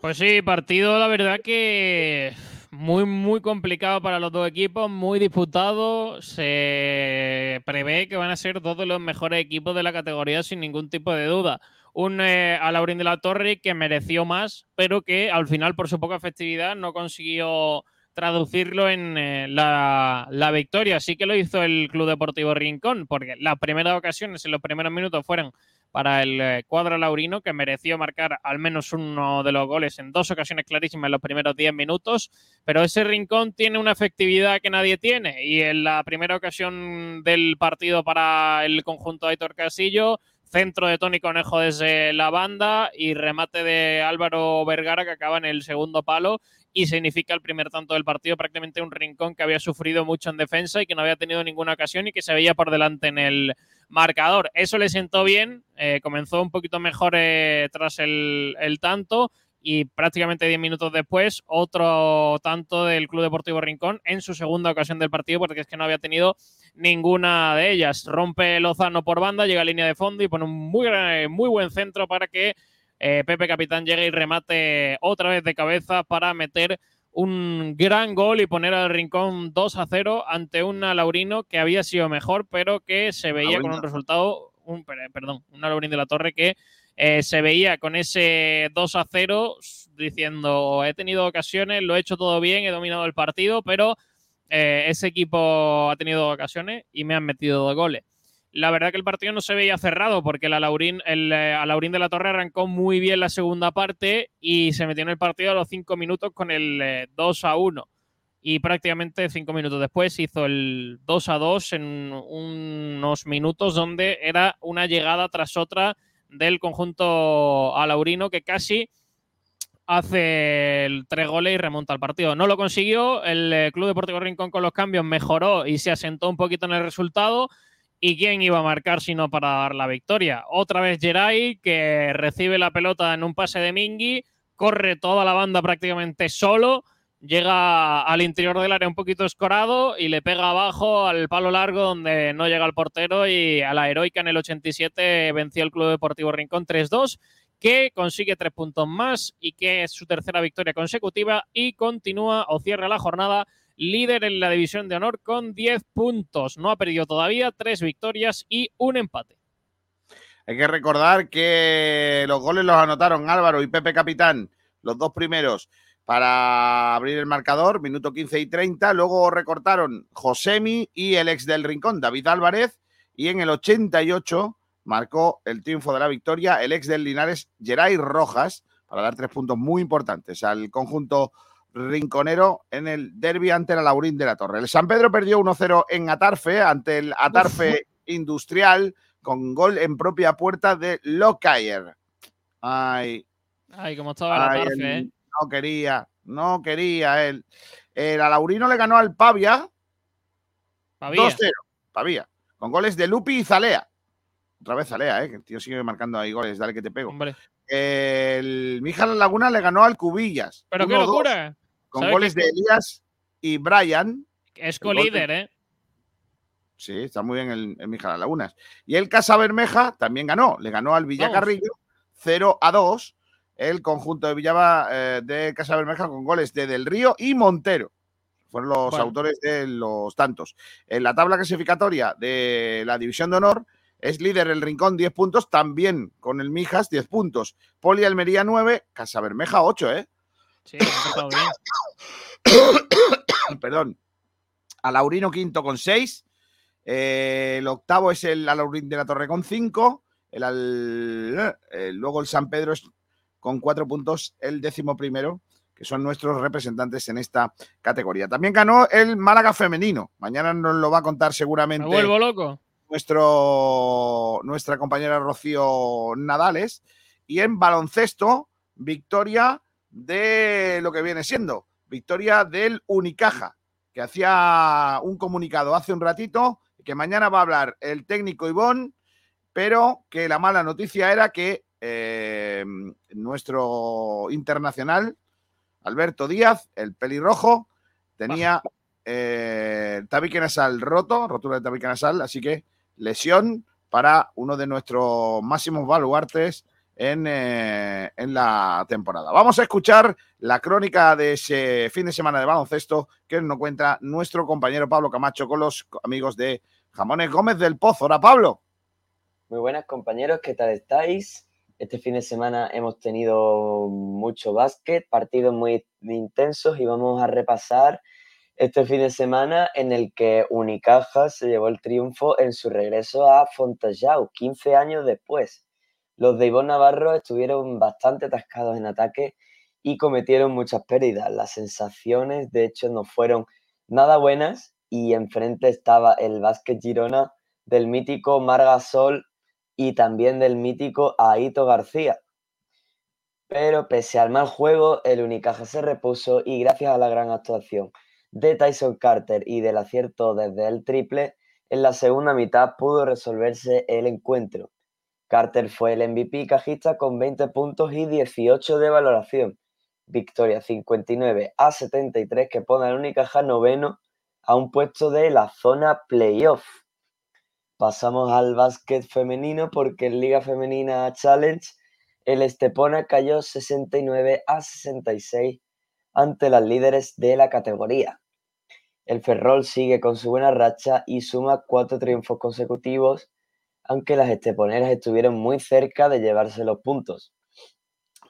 Pues sí, partido, la verdad que muy, muy complicado para los dos equipos, muy disputado. Se prevé que van a ser todos los mejores equipos de la categoría sin ningún tipo de duda un eh, Alaurín de la Torre que mereció más, pero que al final, por su poca efectividad, no consiguió traducirlo en eh, la, victoria. Sí que lo hizo el Club Deportivo Rincón, porque las primeras ocasiones en los primeros minutos fueron para el eh, cuadro laurino, que mereció marcar al menos uno de los goles en dos ocasiones clarísimas en los primeros 10 minutos, pero ese rincón tiene una efectividad que nadie tiene y en la primera ocasión del partido para el conjunto de Aitor Casillo centro de Tony Conejo desde la banda y remate de Álvaro Vergara que acaba en el segundo palo y significa el primer tanto del partido, prácticamente un rincón que había sufrido mucho en defensa y que no había tenido ninguna ocasión y que se veía por delante en el marcador. Eso le sentó bien, eh, comenzó un poquito mejor eh, tras el, el tanto y prácticamente 10 minutos después otro tanto del Club Deportivo Rincón en su segunda ocasión del partido porque es que no había tenido ninguna de ellas. Rompe Lozano por banda, llega a línea de fondo y pone un muy, muy buen centro para que eh, Pepe Capitán llegue y remate otra vez de cabeza para meter un gran gol y poner al Rincón 2 a 0 ante un Laurino que había sido mejor pero que se veía con un resultado, un, perdón, un Laurín de la Torre que eh, se veía con ese 2 a 0 diciendo he tenido ocasiones, lo he hecho todo bien, he dominado el partido, pero eh, ese equipo ha tenido ocasiones y me han metido dos goles. La verdad que el partido no se veía cerrado porque el Alaurín, el eh, Alaurín de la Torre arrancó muy bien la segunda parte y se metió en el partido a los cinco minutos con el 2 a 1 y prácticamente cinco minutos después hizo el 2 a 2 en unos minutos donde era una llegada tras otra del conjunto alaurino que casi hace tres goles y remonta al partido. No lo consiguió, el eh, Club Deportivo Rincón con los cambios mejoró y se asentó un poquito en el resultado. ¿Y quién iba a marcar sino para dar la victoria? Otra vez Geray, que recibe la pelota en un pase de Mingui, corre toda la banda prácticamente solo, llega al interior del área un poquito escorado y le pega abajo al palo largo donde no llega el portero y a la heroica en el 87 venció el Club Deportivo Rincón 3-2 que consigue tres puntos más y que es su tercera victoria consecutiva y continúa o cierra la jornada líder en la división de honor con 10 puntos. No ha perdido todavía, tres victorias y un empate. Hay que recordar que los goles los anotaron Álvaro y Pepe Capitán, los dos primeros, para abrir el marcador, minuto 15 y 30. Luego recortaron Josemi y el ex del Rincón, David Álvarez. Y en el 88 marcó el triunfo de la victoria el ex del Linares, Geray Rojas, para dar tres puntos muy importantes al conjunto rinconero en el derby ante la Laurín de la Torre. El San Pedro perdió 1-0 en Atarfe, ante el Atarfe Industrial, con gol en propia puerta de Locayer. Ay. Ay, cómo estaba el Atarfe, ¿eh? No quería, no quería él. El Alaurino le ganó al Pavia. 2-0. Pavia. Con goles de Lupi y Zalea. Otra vez Zalea, ¿eh? que el tío sigue marcando ahí goles. Dale que te pego. Hombre. El Mijal Laguna le ganó al Cubillas. Pero qué locura. Con goles de Elías y Brian. Es co-líder, ¿eh? Sí, está muy bien el, el Mijal Lagunas. Y el Casa Bermeja también ganó. Le ganó al Villacarrillo 0 a 2 el conjunto de Villaba eh, de Casa Bermeja con goles de Del Río y Montero. Fueron los Bueno. autores de los tantos. En la tabla clasificatoria de la División de Honor es líder el Rincón 10 puntos, también con el Mijas 10 puntos. Poli Almería 9, Casa Bermeja 8, ¿eh? Sí, bien. Perdón. Alaurino quinto con 6. el octavo es el Alaurín de la Torre con 5. El, al- eh, luego el San Pedro es con 4 puntos. El décimo primero, que son nuestros representantes en esta categoría. También ganó el Málaga femenino. Mañana nos lo va a contar seguramente Me vuelvo loco. nuestro, nuestra compañera Rocío Nadales. Y en baloncesto, victoria de lo que viene siendo, victoria del Unicaja, que hacía un comunicado hace un ratito, que mañana va a hablar el técnico Ivón, pero que la mala noticia era que eh, nuestro internacional, Alberto Díaz, el pelirrojo, tenía eh, tabique nasal roto, rotura de tabique nasal, así que lesión para uno de nuestros máximos baluartes en, eh, en la temporada. Vamos a escuchar la crónica de ese fin de semana de baloncesto que nos cuenta nuestro compañero Pablo Camacho con los amigos de Jamones Gómez del Pozo. Hola, Pablo. Muy buenas compañeros, ¿qué tal estáis? Este fin de semana hemos tenido mucho básquet, partidos muy intensos y vamos a repasar este fin de semana en el que Unicaja se llevó el triunfo en su regreso a Fontajau, 15 años después. Los de Ivonne Navarro estuvieron bastante atascados en ataque y cometieron muchas pérdidas. Las sensaciones, de hecho, no fueron nada buenas y enfrente estaba el básquet Girona del mítico Margasol y también del mítico Aito García. Pero pese al mal juego, el Unicaja se repuso y gracias a la gran actuación de Tyson Carter y del acierto desde el triple, en la segunda mitad pudo resolverse el encuentro. Carter fue el MVP cajista con 20 puntos y 18 de valoración. Victoria 59 a 73 que pone al Unicaja noveno a un puesto de la zona playoff. Pasamos al básquet femenino porque en Liga Femenina Challenge el Estepona cayó 69 a 66 ante las líderes de la categoría. El Ferrol sigue con su buena racha y suma cuatro triunfos consecutivos, aunque las esteponeras estuvieron muy cerca de llevarse los puntos.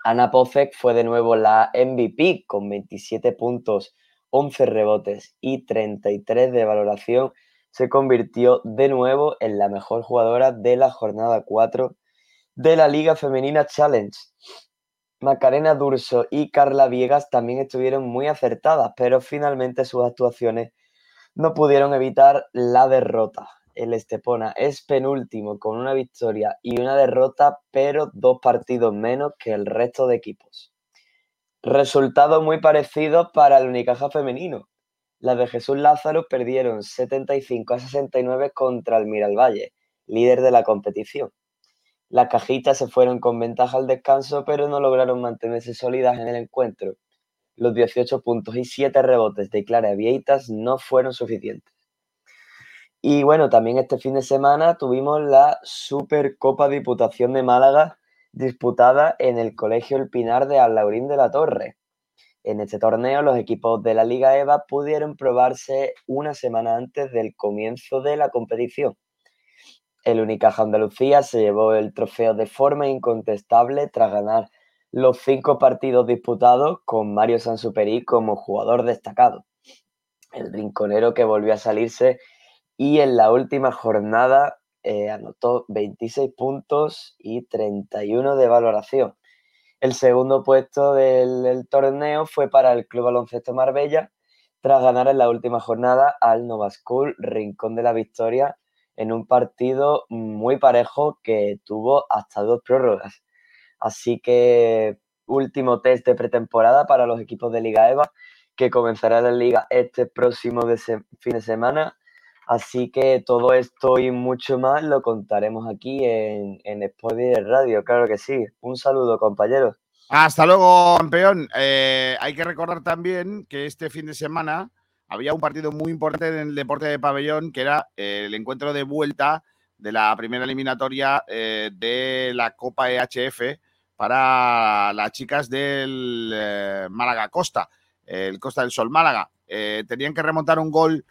Ana Pocek fue de nuevo la MVP con 27 puntos, 11 rebotes y 33 de valoración. Se convirtió de nuevo en la mejor jugadora de la jornada 4 de la Liga Femenina Challenge. Macarena Durso y Carla Viegas también estuvieron muy acertadas, pero finalmente sus actuaciones no pudieron evitar la derrota. El Estepona es penúltimo con una victoria y una derrota, pero dos partidos menos que el resto de equipos. Resultados muy parecidos para el Unicaja femenino. Las de Jesús Lázaro perdieron 75 a 69 contra el Miralvalle, líder de la competición. Las cajitas se fueron con ventaja al descanso, pero no lograron mantenerse sólidas en el encuentro. Los 18 puntos y 7 rebotes de Clara Vieitas no fueron suficientes. Y bueno, también este fin de semana tuvimos la Supercopa Diputación de Málaga disputada en el Colegio El Pinar de Alaurín de la Torre. En este torneo, los equipos de la Liga EVA pudieron probarse una semana antes del comienzo de la competición. El Unicaja Andalucía se llevó el trofeo de forma incontestable tras ganar los cinco partidos disputados con Mario Sansuperi como jugador destacado. El rinconero que volvió a salirse y en la última jornada eh, anotó 26 puntos y 31 de valoración. El segundo puesto del, torneo fue para el Club Baloncesto Marbella, tras ganar en la última jornada al Nova School Rincón de la Victoria en un partido muy parejo que tuvo hasta dos prórrogas. Así que último test de pretemporada para los equipos de Liga EVA, que comenzará la liga este próximo fin de semana Así que todo esto y mucho más lo contaremos aquí en, en Radio, claro que sí. Un saludo, compañeros. Hasta luego, campeón. Eh, hay que recordar también que este fin de semana había un partido muy importante en el deporte de pabellón, que era eh, el encuentro de vuelta de la primera eliminatoria eh, de la Copa EHF para las chicas del Málaga Costa, el Costa del Sol Málaga. tenían que remontar un gol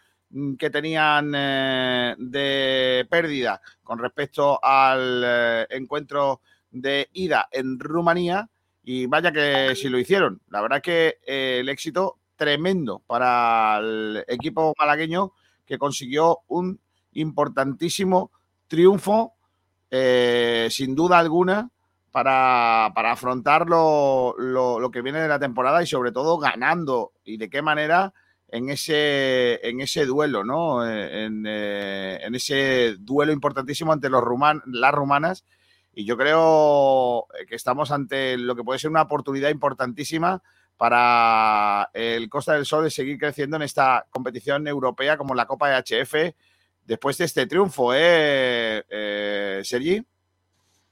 que tenían eh, de pérdida con respecto al eh, encuentro de ida en Rumanía y vaya que si lo hicieron. La verdad es que eh, el éxito tremendo para el equipo malagueño que consiguió un importantísimo triunfo, sin duda alguna, para, afrontar lo, lo, que viene de la temporada y sobre todo ganando y de qué manera en ese, en ese duelo, ¿no? Eh, eh, en, ese duelo importantísimo ante los las rumanas. Y yo creo que estamos ante lo que puede ser una oportunidad importantísima para el Costa del Sol de seguir creciendo en esta competición europea como la Copa EHF después de este triunfo, ¿eh, eh Sergi?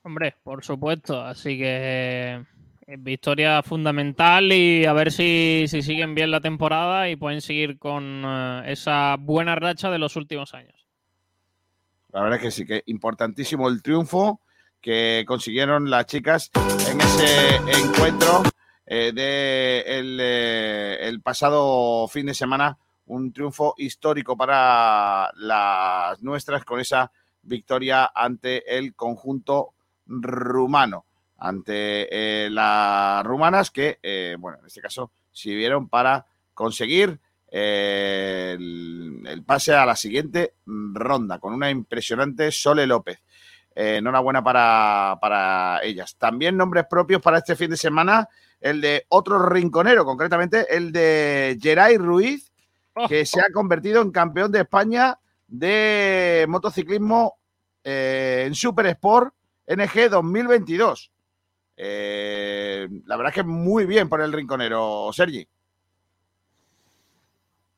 Hombre, por supuesto. Así que victoria fundamental y a ver si, siguen bien la temporada y pueden seguir con eh, esa buena racha de los últimos años. La verdad es que sí, que importantísimo el triunfo que consiguieron las chicas en ese encuentro eh, de eh, el, pasado fin de semana. Un triunfo histórico para las nuestras con esa victoria ante el conjunto rumano ante eh, las rumanas que, eh, bueno, en este caso sirvieron para conseguir eh, el, pase a la siguiente ronda con una impresionante Sole López. enhorabuena para, para ellas. También nombres propios para este fin de semana, el de otro rinconero, concretamente el de Geray Ruiz, que se ha convertido en campeón de España de motociclismo en Super Sport NG 2022. Eh, la verdad es que muy bien por el rinconero, Sergi.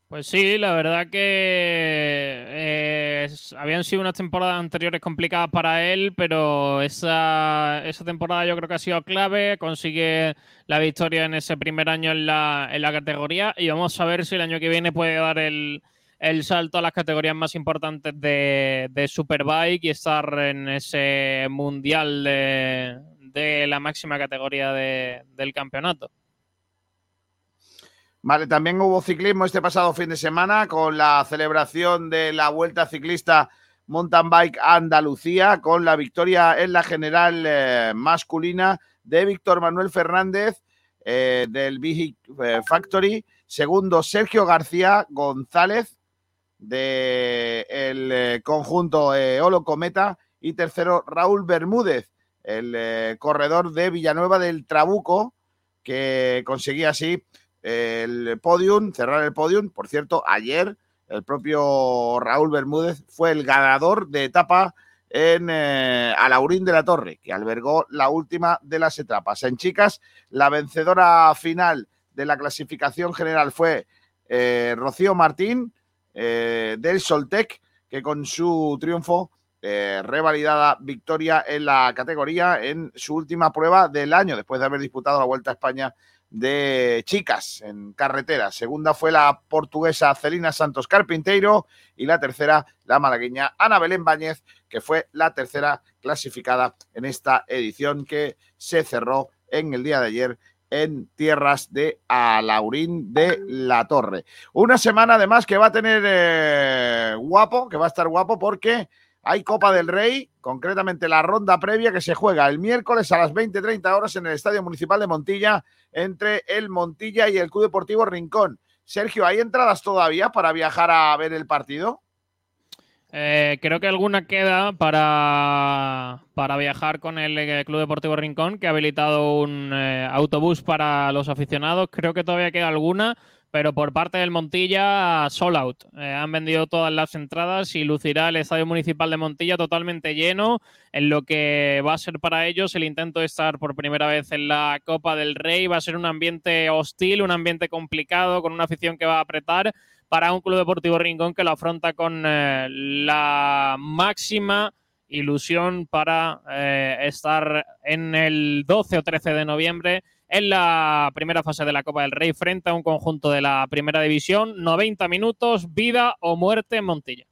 Pues sí, la verdad que eh, habían sido unas temporadas anteriores complicadas para él, pero esa, esa, temporada yo creo que ha sido clave. Consigue la victoria en ese primer año en la, en la categoría y vamos a ver si el año que viene puede dar el, el salto a las categorías más importantes de, de Superbike y estar en ese mundial de, de la máxima categoría del campeonato. Vale, también hubo ciclismo este pasado fin de semana con la celebración de la Vuelta Ciclista Mountain Bike Andalucía con la victoria en la general eh, masculina de Víctor Manuel Fernández eh, del Big eh, Factory, segundo Sergio García González del conjunto Olo Cometa y tercero Raúl Bermúdez el eh, corredor de Villanueva del Trabuco, que conseguía así el podium, cerrar el podium. Por cierto, ayer el propio Raúl Bermúdez fue el ganador de etapa en eh, Alaurín de la Torre, que albergó la última de las etapas. En chicas, la vencedora final de la clasificación general fue eh, Rocío Martín del Soltec, que con su triunfo eh, revalidada victoria en la categoría en su última prueba del año, después de haber disputado la Vuelta a España de chicas en carretera. Segunda fue la portuguesa Celina Santos Carpinteiro y la tercera la malagueña Ana Belén Báñez, que fue la tercera clasificada en esta edición que se cerró en el día de ayer en tierras de Alaurín de la Torre. Una semana además que va a tener eh, guapo, que va a estar guapo porque hay Copa del Rey, concretamente la ronda previa que se juega el miércoles a las 20-30 horas en el Estadio Municipal de Montilla entre el Montilla y el Club Deportivo Rincón. Sergio, ¿hay entradas todavía para viajar a ver el partido? Eh, creo que alguna queda para, para viajar con el eh, Club Deportivo Rincón, que ha habilitado un eh, autobús para los aficionados. Creo que todavía queda alguna, pero por parte del Montilla, sold out. han vendido todas las entradas y lucirá el Estadio Municipal de Montilla totalmente lleno, en lo que va a ser para ellos el intento de estar por primera vez en la Copa del Rey. Va a ser un ambiente hostil, un ambiente complicado, con una afición que va a apretar para un Club Deportivo Rincón que lo afronta con eh, la máxima ilusión para eh, estar en el 12 o 13 de noviembre en la primera fase de la Copa del Rey frente a un conjunto de la Primera División. 90 minutos, vida o muerte en Montilla.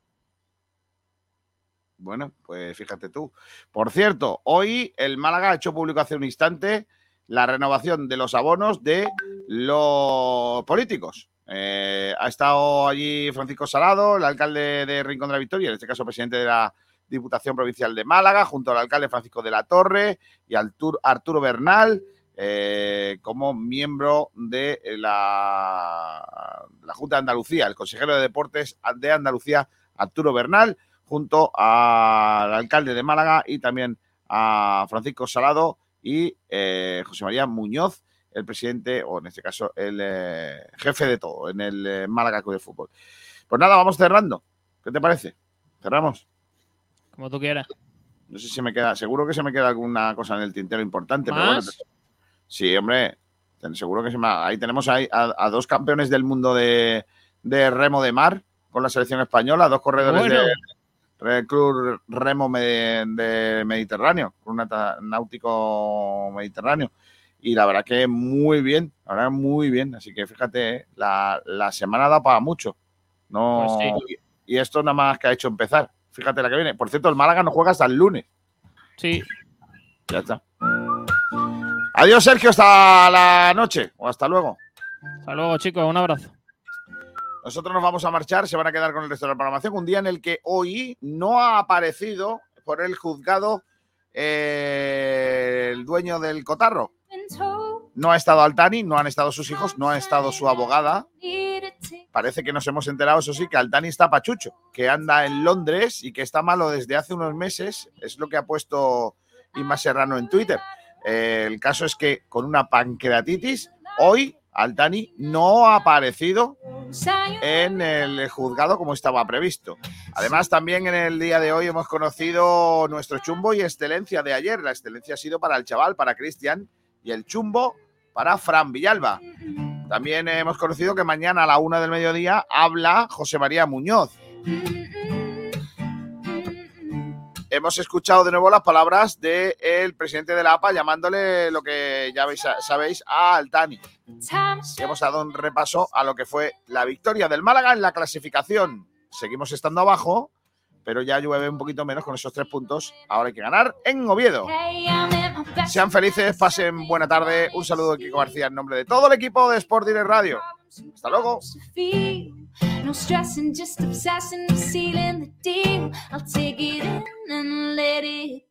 Bueno, pues fíjate tú. Por cierto, hoy el Málaga ha hecho público hace un instante la renovación de los abonos de los políticos. Eh, ha estado allí Francisco Salado, el alcalde de Rincón de la Victoria, en este caso presidente de la Diputación Provincial de Málaga, junto al alcalde Francisco de la Torre y Arturo Bernal, eh, como miembro de la, la, Junta de Andalucía, el consejero de Deportes de Andalucía, Arturo Bernal, junto al alcalde de Málaga y también a Francisco Salado y eh, José María Muñoz el presidente, o en este caso el eh, jefe de todo, en el eh, Málaga Club de Fútbol. Pues nada, vamos cerrando. ¿Qué te parece? ¿Cerramos? Como tú quieras. No sé si me queda, seguro que se me queda alguna cosa en el tintero importante, pero bueno. Sí, hombre, seguro que se me. Ahí tenemos a, dos campeones del mundo de, remo de mar con la selección española, dos corredores del Club Remo de Mediterráneo, un náutico mediterráneo y la verdad que muy bien, la verdad muy bien. Así que fíjate, eh, la, semana da para mucho. No, pues y, esto nada más que ha hecho empezar. Fíjate la que viene. Por cierto, el Málaga no juega hasta el lunes. Sí. Ya está. Adiós, Sergio, hasta la noche o hasta luego. Hasta luego, chicos, un abrazo. Nosotros nos vamos a marchar, se van a quedar con el resto de la programación. Un día en el que hoy no ha aparecido por el juzgado eh, el dueño del cotarro, no ha estado Altani, no han estado sus hijos, no ha estado su abogada. Parece que nos hemos enterado, eso sí, que Altani está pachucho, que anda en Londres y que está malo desde hace unos meses. Es lo que ha puesto Inma Serrano en Twitter. El caso es que con una pancreatitis, hoy Altani no ha aparecido en el juzgado como estaba previsto. Además, también en el día de hoy hemos conocido nuestro chumbo y excelencia de ayer. La excelencia ha sido para el chaval, para Cristian, y el chumbo para Fran Villalba. También hemos conocido que mañana a la una del mediodía habla José María Muñoz. Hemos escuchado de nuevo las palabras del presidente de la APA llamándole lo que ya sabéis a Altani. Hemos dado un repaso a lo que fue la victoria del Málaga en la clasificación. Seguimos estando abajo, pero ya llueve un poquito menos con esos tres puntos. Ahora hay que ganar en Oviedo. Sean felices, pasen buena tarde. Un saludo de Kiko García en nombre de todo el equipo de Sport Direct Radio. Hasta luego. No stressing, just obsessing, sealing the deal. I'll take it in and let it